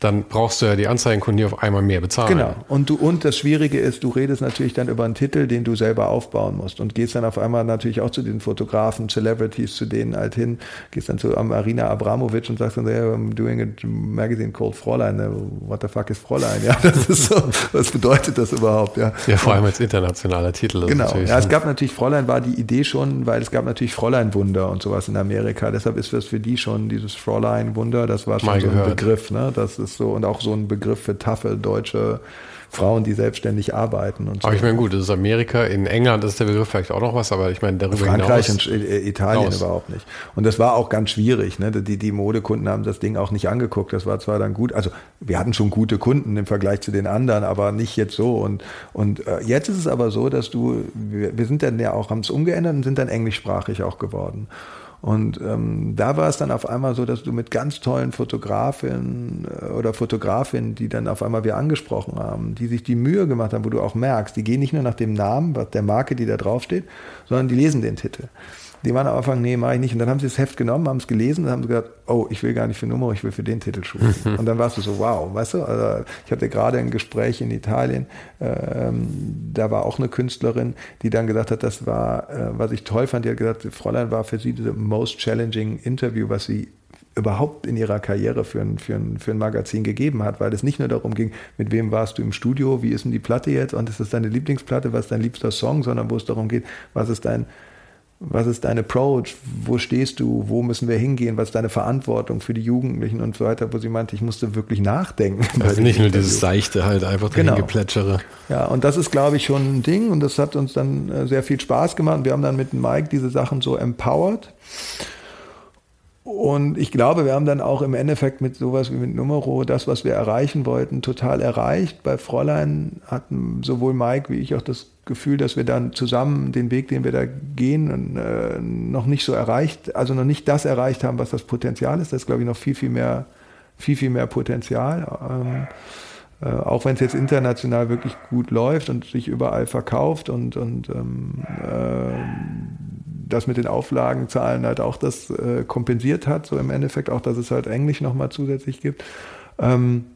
Speaker 2: dann brauchst du ja die Anzeigenkunden, die auf einmal mehr bezahlen.
Speaker 1: Genau. Und, du, und das Schwierige ist, du redest natürlich dann über einen Titel, den du selber aufbauen musst und gehst dann auf einmal natürlich auch zu den Fotografen, Celebrities, zu denen halt hin, gehst dann zu Marina Abramovic und sagst dann, hey, I'm doing a magazine called Fräulein. What the fuck ist Fräulein? Ja, das ist so, was bedeutet das überhaupt? Ja,
Speaker 2: ja vor allem als internationaler Titel.
Speaker 1: Genau. Ja, es gab natürlich, Fräulein war die Idee schon, weil es gab natürlich Fräulein-Wunder und sowas in Amerika. Deshalb ist das für die schon dieses Fräulein-Wunder, das war schon Mal so ein gehört. Begriff. Ne? Das ist so und auch so ein Begriff für taffe deutsche Frauen, die selbstständig arbeiten und
Speaker 2: so. Aber ich meine, gut, das ist Amerika. In England ist der Begriff vielleicht auch noch was, aber ich meine, darüber
Speaker 1: Frankreich
Speaker 2: hinaus.
Speaker 1: und Italien raus. überhaupt nicht. Und das war auch ganz schwierig. Ne? Die, die Modekunden haben das Ding auch nicht angeguckt. Das war zwar dann gut, also wir hatten schon gute Kunden im Vergleich zu den anderen, aber nicht jetzt so. Und, und äh, jetzt ist es aber so, dass du, wir, wir sind dann ja auch, haben es umgeändert und sind dann englischsprachig auch geworden. Und ähm, da war es dann auf einmal so, dass du mit ganz tollen Fotografinnen äh, oder Fotografinnen, die dann auf einmal wir angesprochen haben, die sich die Mühe gemacht haben, wo du auch merkst, die gehen nicht nur nach dem Namen, der Marke, die da draufsteht, sondern die lesen den Titel. Die waren am Anfang, nee, mache ich nicht. Und dann haben sie das Heft genommen, haben es gelesen und haben gesagt, oh, ich will gar nicht für Nummer, ich will für den Titel shooten. und dann warst du so, wow, weißt du? Also ich hatte gerade ein Gespräch in Italien, ähm, da war auch eine Künstlerin, die dann gesagt hat, das war, äh, was ich toll fand, die hat gesagt, Fräulein war für sie the most challenging Interview, was sie überhaupt in ihrer Karriere für ein, für, ein, für ein Magazin gegeben hat, weil es nicht nur darum ging, mit wem warst du im Studio, wie ist denn die Platte jetzt und ist das deine Lieblingsplatte, was ist dein liebster Song, sondern wo es darum geht, was ist dein was ist dein Approach, wo stehst du, wo müssen wir hingehen, was ist deine Verantwortung für die Jugendlichen und so weiter, wo sie meinte, ich musste wirklich nachdenken.
Speaker 2: Also nicht nur dieses Seichte halt einfach
Speaker 1: genau.
Speaker 2: Geplätschere.
Speaker 1: Ja, und das ist, glaube ich, schon ein Ding und das hat uns dann äh, sehr viel Spaß gemacht. Wir haben dann mit Mike diese Sachen so empowered. Und ich glaube, wir haben dann auch im Endeffekt mit sowas wie mit Numero das, was wir erreichen wollten, total erreicht. Bei Fräulein hatten sowohl Mike wie ich auch das Gefühl, dass wir dann zusammen den Weg, den wir da gehen, äh, noch nicht so erreicht, also noch nicht das erreicht haben, was das Potenzial ist. Das ist, glaube ich, noch viel, viel mehr, viel, viel mehr Potenzial. Ähm, äh, auch wenn es jetzt international wirklich gut läuft und sich überall verkauft und, und ähm, äh, das mit den Auflagenzahlen halt auch das äh, kompensiert hat, so im Endeffekt auch, dass es halt Englisch nochmal zusätzlich gibt. Ähm,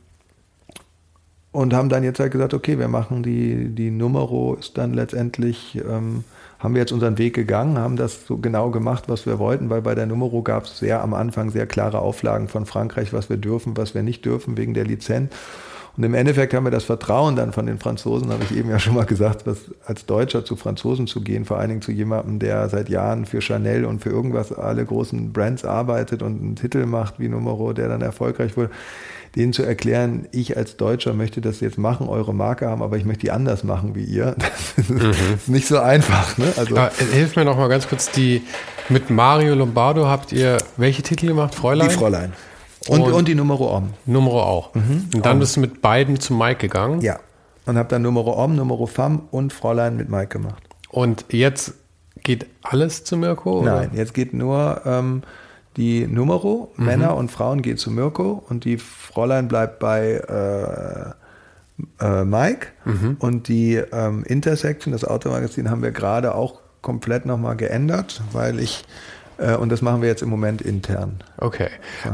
Speaker 1: und haben dann jetzt halt gesagt, okay, wir machen die, die Numero ist dann letztendlich, ähm, haben wir jetzt unseren Weg gegangen, haben das so genau gemacht, was wir wollten, weil bei der Numero gab es sehr am Anfang sehr klare Auflagen von Frankreich, was wir dürfen, was wir nicht dürfen wegen der Lizenz. Und im Endeffekt haben wir das Vertrauen dann von den Franzosen, habe ich eben ja schon mal gesagt, was als Deutscher zu Franzosen zu gehen, vor allen Dingen zu jemandem, der seit Jahren für Chanel und für irgendwas alle großen Brands arbeitet und einen Titel macht wie Numero, der dann erfolgreich wurde, denen zu erklären, ich als Deutscher möchte das jetzt machen, eure Marke haben, aber ich möchte die anders machen wie ihr. Das mhm. ist nicht so einfach. Ne?
Speaker 2: Also, aber hilf mir noch mal ganz kurz, die mit Mario Lombardo habt ihr welche Titel gemacht? Fräulein?
Speaker 1: Die Fräulein. Und, und, und die Numero Om.
Speaker 2: Numero auch. Mhm. Und dann Om. bist du mit beiden zu Mike gegangen?
Speaker 1: Ja. Und habe dann Numero Om, Numero Fam und Fräulein mit Mike gemacht.
Speaker 2: Und jetzt geht alles zu Mirko?
Speaker 1: Oder? Nein, jetzt geht nur ähm, die Numero, mhm. Männer und Frauen geht zu Mirko und die Fräulein bleibt bei äh, äh, Mike. Mhm. Und die ähm, Intersection, das Automagazin, haben wir gerade auch komplett nochmal geändert, weil ich und das machen wir jetzt im Moment intern.
Speaker 2: Okay.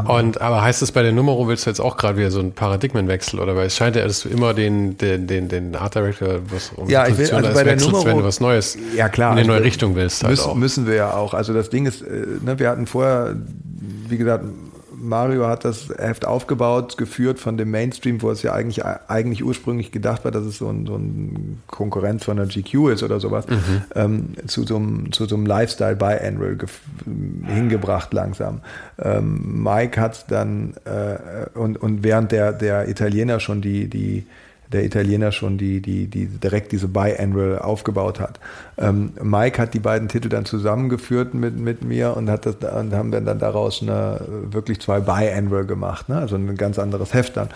Speaker 2: Und aber heißt das bei der Numero willst du jetzt auch gerade wieder so einen Paradigmenwechsel oder weil es scheint ja, dass du immer den, den, den, den Art Director was
Speaker 1: um ja, ich will, also bei der Numero,
Speaker 2: wenn du was Neues
Speaker 1: ja, klar,
Speaker 2: in eine also neue Richtung willst.
Speaker 1: Halt müssen, müssen wir ja auch. Also das Ding ist, äh, ne, wir hatten vorher, wie gesagt, Mario hat das Heft aufgebaut, geführt von dem Mainstream, wo es ja eigentlich, eigentlich ursprünglich gedacht war, dass es so ein, so ein Konkurrent von der GQ ist oder sowas, mhm. ähm, zu so einem, zu so einem Lifestyle Biannual hingebracht langsam. Ähm, Mike hat dann äh, und, und während der, der Italiener schon die, die der Italiener schon die, die, die direkt diese Biannual aufgebaut hat. Ähm, Mike hat die beiden Titel dann zusammengeführt mit, mit mir und hat das und haben dann, dann daraus eine, wirklich zwei Biannual gemacht, ne? also ein ganz anderes Heft dann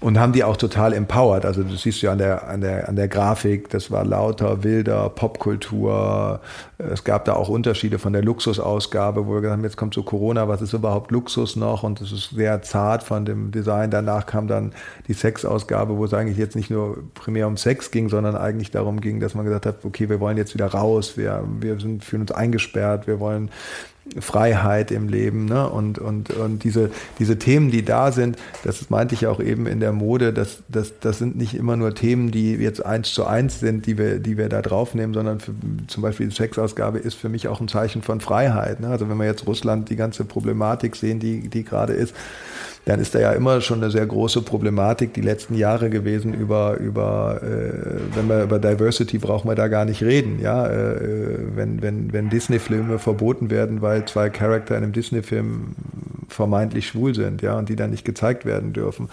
Speaker 1: und haben die auch total empowered. Also das siehst du ja an der, an der, an der Grafik, das war lauter, wilder, Popkultur. Es gab da auch Unterschiede von der Luxusausgabe, wo wir gesagt haben, jetzt kommt so Corona, was ist überhaupt Luxus noch? Und das ist sehr zart von dem Design. Danach kam dann die Sexausgabe, wo es eigentlich jetzt nicht nur primär um Sex ging, sondern eigentlich darum ging, dass man gesagt hat, okay, wir wollen jetzt wieder raus, wir, wir sind, fühlen uns eingesperrt, wir wollen Freiheit im Leben ne? und, und, und diese, diese Themen, die da sind, das meinte ich auch eben in der Mode, das, das, das sind nicht immer nur Themen, die jetzt eins zu eins sind, die wir, die wir da draufnehmen, sondern für, zum Beispiel die Sexausgabe ist für mich auch ein Zeichen von Freiheit. Ne? Also wenn wir jetzt Russland die ganze Problematik sehen, die, die gerade ist, dann ist da ja immer schon eine sehr große Problematik die letzten Jahre gewesen über, über äh, wenn wir über Diversity brauchen wir da gar nicht reden, ja, äh, wenn, wenn, wenn Disney-Filme verboten werden, weil zwei Charakter in einem Disney-Film vermeintlich schwul sind, ja, und die dann nicht gezeigt werden dürfen.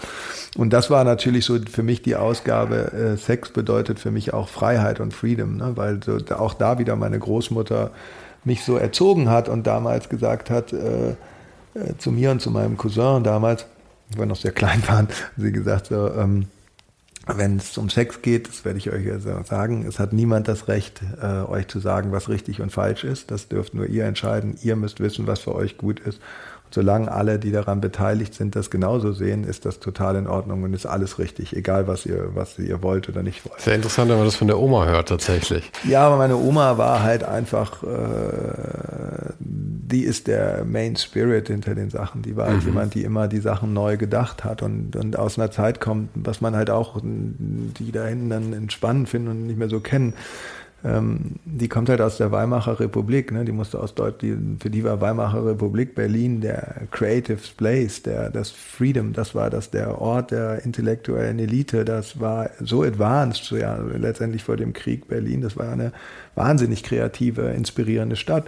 Speaker 1: Und das war natürlich so für mich die Ausgabe, äh, Sex bedeutet für mich auch Freiheit und Freedom, ne, weil so, auch da wieder meine Großmutter mich so erzogen hat und damals gesagt hat, äh, äh, zu mir und zu meinem Cousin damals, wir noch sehr klein waren, sie gesagt so, ähm, wenn es um Sex geht, das werde ich euch ja sagen, es hat niemand das Recht, äh, euch zu sagen, was richtig und falsch ist. Das dürft nur ihr entscheiden. Ihr müsst wissen, was für euch gut ist solange alle, die daran beteiligt sind, das genauso sehen, ist das total in Ordnung und ist alles richtig, egal was ihr, was ihr wollt oder nicht wollt.
Speaker 2: Sehr interessant, wenn man das von der Oma hört tatsächlich.
Speaker 1: Ja, aber meine Oma war halt einfach, äh, die ist der Main Spirit hinter den Sachen. Die war halt mhm. jemand, die immer die Sachen neu gedacht hat und, und aus einer Zeit kommt, was man halt auch, die da hinten dann entspannend finden und nicht mehr so kennen ähm, die kommt halt aus der Weimarer Republik, ne? die musste aus Deutschland, für die war Weimarer Republik Berlin der Creative Place, der, das Freedom, das war das der Ort der intellektuellen Elite, das war so advanced, ja, letztendlich vor dem Krieg Berlin, das war eine wahnsinnig kreative, inspirierende Stadt.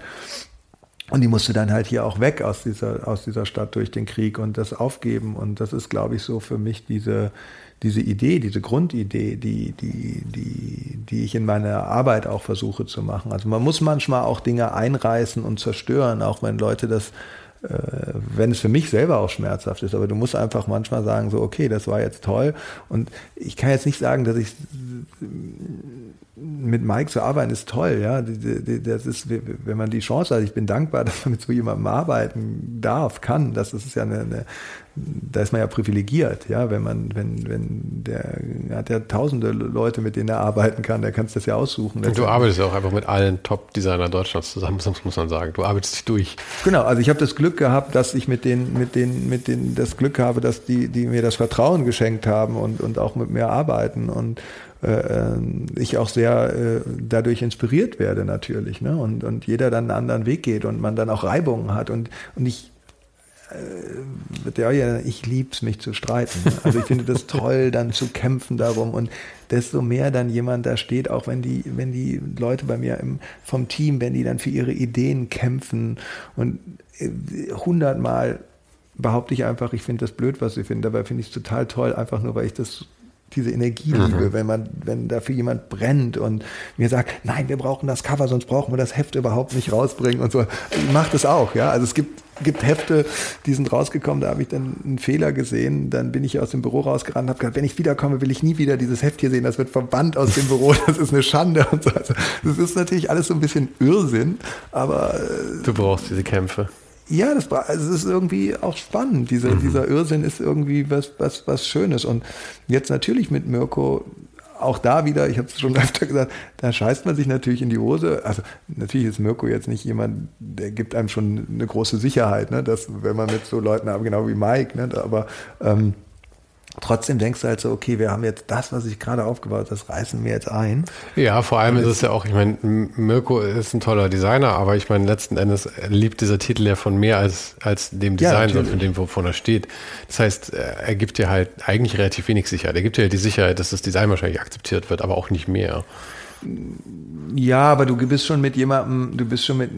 Speaker 1: Und die musste dann halt hier auch weg aus dieser, aus dieser Stadt durch den Krieg und das aufgeben. Und das ist, glaube ich, so für mich diese, diese Idee, diese Grundidee, die, die, die, die ich in meiner Arbeit auch versuche zu machen. Also man muss manchmal auch Dinge einreißen und zerstören, auch wenn Leute das, äh, wenn es für mich selber auch schmerzhaft ist. Aber du musst einfach manchmal sagen, so, okay, das war jetzt toll. Und ich kann jetzt nicht sagen, dass ich mit Mike zu arbeiten ist toll, ja. Das ist, wenn man die Chance hat, ich bin dankbar, dass man mit so jemandem arbeiten darf, kann. Das ist ja eine, eine da ist man ja privilegiert, ja, wenn man, wenn, wenn der hat ja tausende Leute, mit denen er arbeiten kann, der kann es das ja aussuchen.
Speaker 2: Und du arbeitest ja auch einfach mit allen Top-Designern Deutschlands zusammen, muss man sagen. Du arbeitest dich durch.
Speaker 1: Genau, also ich habe das Glück gehabt, dass ich mit den, mit den, mit den, das Glück habe, dass die, die mir das Vertrauen geschenkt haben und, und auch mit mir arbeiten und äh, äh, ich auch sehr äh, dadurch inspiriert werde natürlich. Ne? Und, und jeder dann einen anderen Weg geht und man dann auch Reibungen hat. Und, und ich, äh, ja, ich lieb's mich zu streiten. Also ich finde das toll, dann zu kämpfen darum und desto mehr dann jemand da steht, auch wenn die, wenn die Leute bei mir im, vom Team, wenn die dann für ihre Ideen kämpfen und hundertmal behaupte ich einfach, ich finde das blöd, was sie finden. Dabei finde ich es total toll, einfach nur, weil ich das diese Energie liebe, mhm. wenn man, wenn dafür jemand brennt und mir sagt, nein, wir brauchen das Cover, sonst brauchen wir das Heft überhaupt nicht rausbringen und so. Ich mache das auch, ja. Also es gibt, gibt Hefte, die sind rausgekommen, da habe ich dann einen Fehler gesehen, dann bin ich aus dem Büro rausgerannt, habe gesagt, wenn ich wiederkomme, will ich nie wieder dieses Heft hier sehen, das wird verbannt aus dem Büro, das ist eine Schande und so. Also, das ist natürlich alles so ein bisschen Irrsinn, aber...
Speaker 2: Äh, du brauchst diese Kämpfe.
Speaker 1: Ja, das also es ist irgendwie auch spannend. Dieser, mhm. dieser Irrsinn ist irgendwie was, was, was Schönes. Und jetzt natürlich mit Mirko, auch da wieder, ich habe es schon öfter gesagt, da scheißt man sich natürlich in die Hose. Also natürlich ist Mirko jetzt nicht jemand, der gibt einem schon eine große Sicherheit, ne? dass, wenn man mit so Leuten, genau wie Mike, ne? aber ähm, trotzdem denkst du halt so, okay, wir haben jetzt das, was ich gerade aufgebaut habe, das reißen wir jetzt ein.
Speaker 2: Ja, vor allem ist es ja auch, ich meine, Mirko ist ein toller Designer, aber ich meine, letzten Endes liebt dieser Titel ja von mehr als, als dem Design, ja, sondern von dem, wovon er steht. Das heißt, er gibt dir halt eigentlich relativ wenig Sicherheit. Er gibt dir ja die Sicherheit, dass das Design wahrscheinlich akzeptiert wird, aber auch nicht mehr.
Speaker 1: Ja, aber du bist schon mit jemandem, du bist schon mit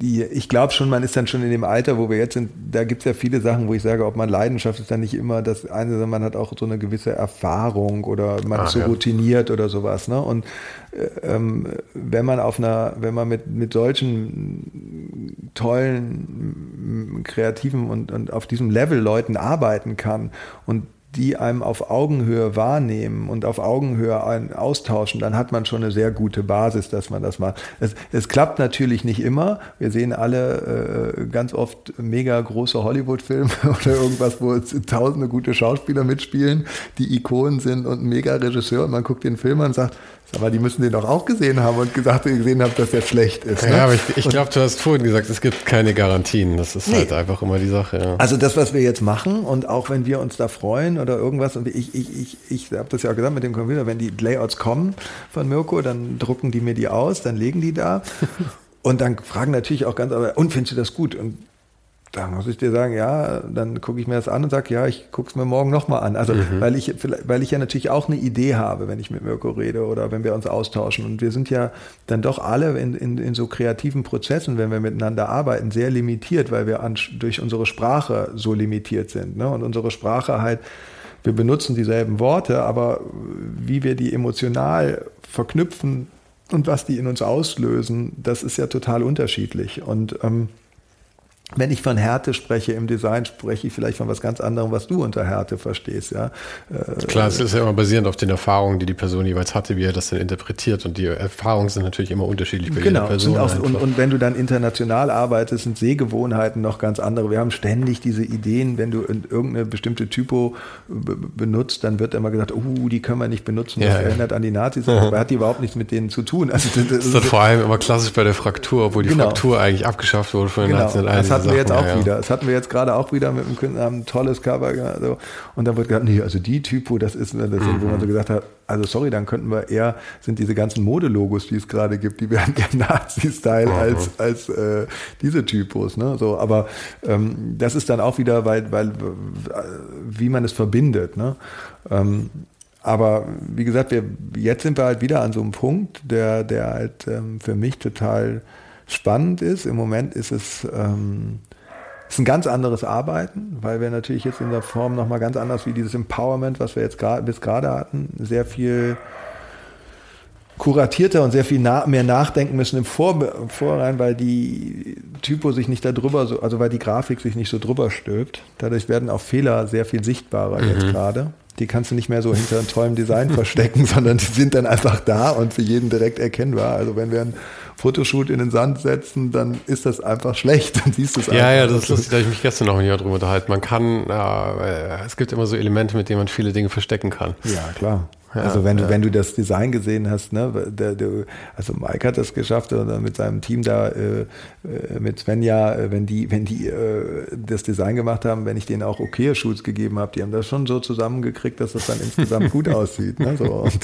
Speaker 1: die, ich glaube schon, man ist dann schon in dem Alter, wo wir jetzt sind, da gibt es ja viele Sachen, wo ich sage, ob man Leidenschaft ist dann nicht immer das eine, sondern man hat auch so eine gewisse Erfahrung oder man ah, ist so ja. routiniert oder sowas. Ne? Und äh, ähm, wenn man auf einer, wenn man mit, mit solchen tollen, kreativen und, und auf diesem Level Leuten arbeiten kann und die einem auf Augenhöhe wahrnehmen und auf Augenhöhe austauschen, dann hat man schon eine sehr gute Basis, dass man das macht. Es, es klappt natürlich nicht immer. Wir sehen alle äh, ganz oft mega große Hollywood-Filme oder irgendwas, wo tausende gute Schauspieler mitspielen, die Ikonen sind und ein mega Regisseur und man guckt den Film an und sagt, aber die müssen den doch auch gesehen haben und gesagt gesehen haben, dass der schlecht ist.
Speaker 2: Ne? Ja, aber ich, ich glaube, du hast vorhin gesagt, es gibt keine Garantien. Das ist nee. halt einfach immer die Sache. Ja.
Speaker 1: Also das, was wir jetzt machen und auch wenn wir uns da freuen oder irgendwas, und ich, ich, ich, ich habe das ja auch gesagt mit dem Computer, wenn die Layouts kommen von Mirko, dann drucken die mir die aus, dann legen die da. Und dann fragen natürlich auch ganz, aber, und findest du das gut? Und da muss ich dir sagen, ja, dann gucke ich mir das an und sage, ja, ich gucke es mir morgen nochmal an. Also, mhm. weil, ich, weil ich ja natürlich auch eine Idee habe, wenn ich mit Mirko rede oder wenn wir uns austauschen. Und wir sind ja dann doch alle in, in, in so kreativen Prozessen, wenn wir miteinander arbeiten, sehr limitiert, weil wir an, durch unsere Sprache so limitiert sind. Ne? Und unsere Sprache halt, wir benutzen dieselben Worte, aber wie wir die emotional verknüpfen und was die in uns auslösen, das ist ja total unterschiedlich. Und ähm, wenn ich von Härte spreche im Design, spreche ich vielleicht von was ganz anderem, was du unter Härte verstehst. Ja?
Speaker 2: Äh, Klar, es ist ja immer basierend auf den Erfahrungen, die die Person jeweils hatte, wie er das denn interpretiert. Und die Erfahrungen sind natürlich immer unterschiedlich
Speaker 1: bei genau, jeder Person. Auch, und, und, wenn du dann international arbeitest, sind Sehgewohnheiten noch ganz andere. Wir haben ständig diese Ideen, wenn du irgendeine bestimmte Typo benutzt, dann wird immer gesagt, oh, die können wir nicht benutzen, das ja, erinnert ja. an die Nazis, ja. aber hat die überhaupt nichts mit denen zu tun.
Speaker 2: Also, das, das ist dann vor allem immer klassisch bei der Fraktur, obwohl die genau. Fraktur eigentlich abgeschafft wurde von den genau. Nazis
Speaker 1: hatten wir jetzt auch
Speaker 2: ja,
Speaker 1: wieder. Das hatten wir jetzt gerade auch wieder mit einem Künstler, haben ein tolles Cover. Also, und dann wird gesagt, nee, also die Typo, das ist das, Ding, wo man so gesagt hat, also sorry, dann könnten wir eher, sind diese ganzen Modelogos, die es gerade gibt, die wären eher Nazi-Style als, als äh, diese Typos. Ne? So, aber ähm, das ist dann auch wieder, weil, weil wie man es verbindet. Ne? Ähm, aber wie gesagt, wir, jetzt sind wir halt wieder an so einem Punkt, der, der halt ähm, für mich total spannend ist. Im Moment ist es ähm, ist ein ganz anderes Arbeiten, weil wir natürlich jetzt in der Form nochmal ganz anders wie dieses Empowerment, was wir jetzt gerade bis gerade hatten, sehr viel kuratierter und sehr viel na mehr nachdenken müssen im, Vor im Vorrein, weil die Typo sich nicht da drüber, so, also weil die Grafik sich nicht so drüber stülpt. Dadurch werden auch Fehler sehr viel sichtbarer
Speaker 2: Mhm.
Speaker 1: jetzt gerade. Die kannst du nicht mehr so hinter einem tollen Design verstecken, sondern die sind dann einfach da und für jeden direkt erkennbar. Also wenn wir ein Fotoshoot in den Sand setzen, dann ist das einfach schlecht. Dann siehst du es
Speaker 2: Ja,
Speaker 1: einfach.
Speaker 2: ja, das ist lustig, da habe ich mich gestern noch mit jemand drüber unterhalten. Man kann, äh, es gibt immer so Elemente, mit denen man viele Dinge verstecken kann.
Speaker 1: Ja, klar.
Speaker 2: Ja,
Speaker 1: also wenn du,
Speaker 2: ja.
Speaker 1: wenn du das Design gesehen hast, ne, der, der, also Mike hat das geschafft oder mit seinem Team da, äh, äh, mit Svenja, äh, wenn die, wenn die äh, das Design gemacht haben, wenn ich denen auch okay Shoots gegeben habe, die haben das schon so zusammengekriegt, dass das dann insgesamt gut aussieht ne, so, und,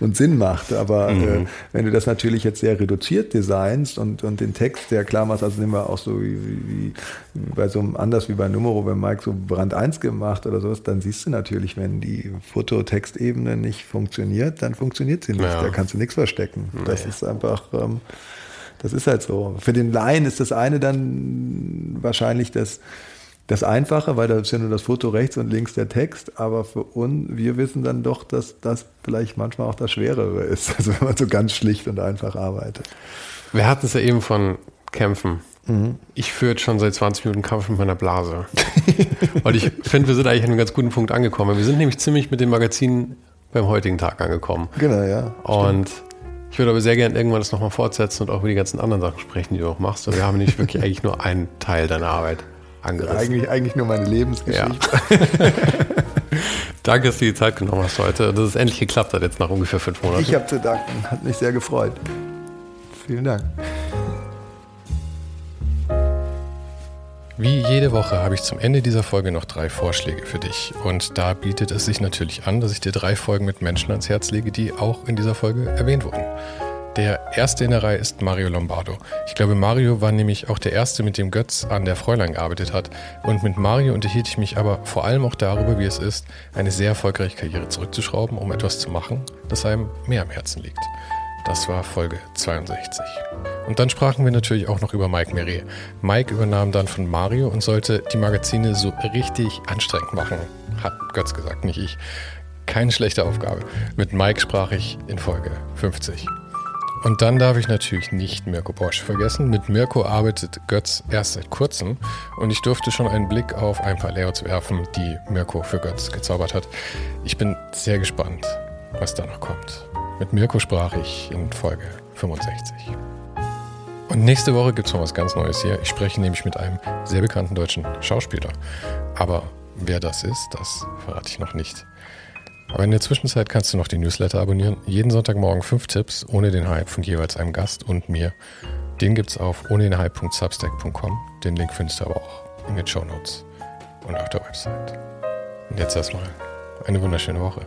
Speaker 1: und Sinn macht. Aber äh, wenn du das natürlich jetzt sehr reduziert designst und, und den Text sehr klar machst, also nehmen wir auch so wie, wie, wie bei so einem, anders wie bei Numero, wenn Mike so Brand 1 gemacht oder sowas, dann siehst du natürlich, wenn die Fototextebene nicht funktioniert, dann funktioniert sie nicht.
Speaker 2: Ja.
Speaker 1: Da kannst du nichts verstecken. Das
Speaker 2: Nee.
Speaker 1: ist einfach, ähm, das ist halt so. Für den Laien ist das eine dann wahrscheinlich das, das Einfache, weil da ist ja nur das Foto rechts und links der Text, aber für uns, wir wissen dann doch, dass das vielleicht manchmal auch das Schwerere ist, also wenn man so ganz schlicht und einfach arbeitet.
Speaker 2: Wir hatten es ja eben von Kämpfen.
Speaker 1: Mhm.
Speaker 2: Ich führe jetzt schon seit 20 Minuten Kampf mit meiner Blase. Und ich finde, wir sind eigentlich an einem ganz guten Punkt angekommen. Wir sind nämlich ziemlich mit dem Magazin beim heutigen Tag angekommen.
Speaker 1: Genau, ja.
Speaker 2: Und ich würde aber sehr gerne irgendwann das nochmal fortsetzen und auch über die ganzen anderen Sachen sprechen, die du auch machst. Und wir haben nämlich wirklich eigentlich nur einen Teil deiner Arbeit angerissen.
Speaker 1: Eigentlich, eigentlich nur meine Lebensgeschichte.
Speaker 2: Danke, dass du die Zeit genommen hast heute. Dass es endlich geklappt hat jetzt nach ungefähr fünf Monaten.
Speaker 1: Ich habe zu danken, hat mich sehr gefreut. Vielen Dank.
Speaker 2: Wie jede Woche habe ich zum Ende dieser Folge noch drei Vorschläge für dich. Und da bietet es sich natürlich an, dass ich dir drei Folgen mit Menschen ans Herz lege, die auch in dieser Folge erwähnt wurden. Der erste in der Reihe ist Mario Lombardo. Ich glaube, Mario war nämlich auch der erste, mit dem Götz an der Fräulein gearbeitet hat. Und mit Mario unterhielt ich mich aber vor allem auch darüber, wie es ist, eine sehr erfolgreiche Karriere zurückzuschrauben, um etwas zu machen, das einem mehr am Herzen liegt. Das war Folge 62. Und dann sprachen wir natürlich auch noch über Mike Meret. Mike übernahm dann von Mario und sollte die Magazine so richtig anstrengend machen. Hat Götz gesagt, nicht ich. Keine schlechte Aufgabe. Mit Mike sprach ich in Folge 50. Und dann darf ich natürlich nicht Mirko Bosch vergessen. Mit Mirko arbeitet Götz erst seit kurzem und ich durfte schon einen Blick auf ein paar Layouts werfen, die Mirko für Götz gezaubert hat. Ich bin sehr gespannt, was da noch kommt. Mit Mirko sprach ich in Folge 65. Und nächste Woche gibt es noch was ganz Neues hier. Ich spreche nämlich mit einem sehr bekannten deutschen Schauspieler. Aber wer das ist, das verrate ich noch nicht. Aber in der Zwischenzeit kannst du noch die Newsletter abonnieren. Jeden Sonntagmorgen fünf Tipps ohne den Hype von jeweils einem Gast und mir. Den gibt's auf ohnedenhype.substack.com. Den Link findest du aber auch in den Show Notes und auf der Website. Und jetzt erstmal eine wunderschöne Woche.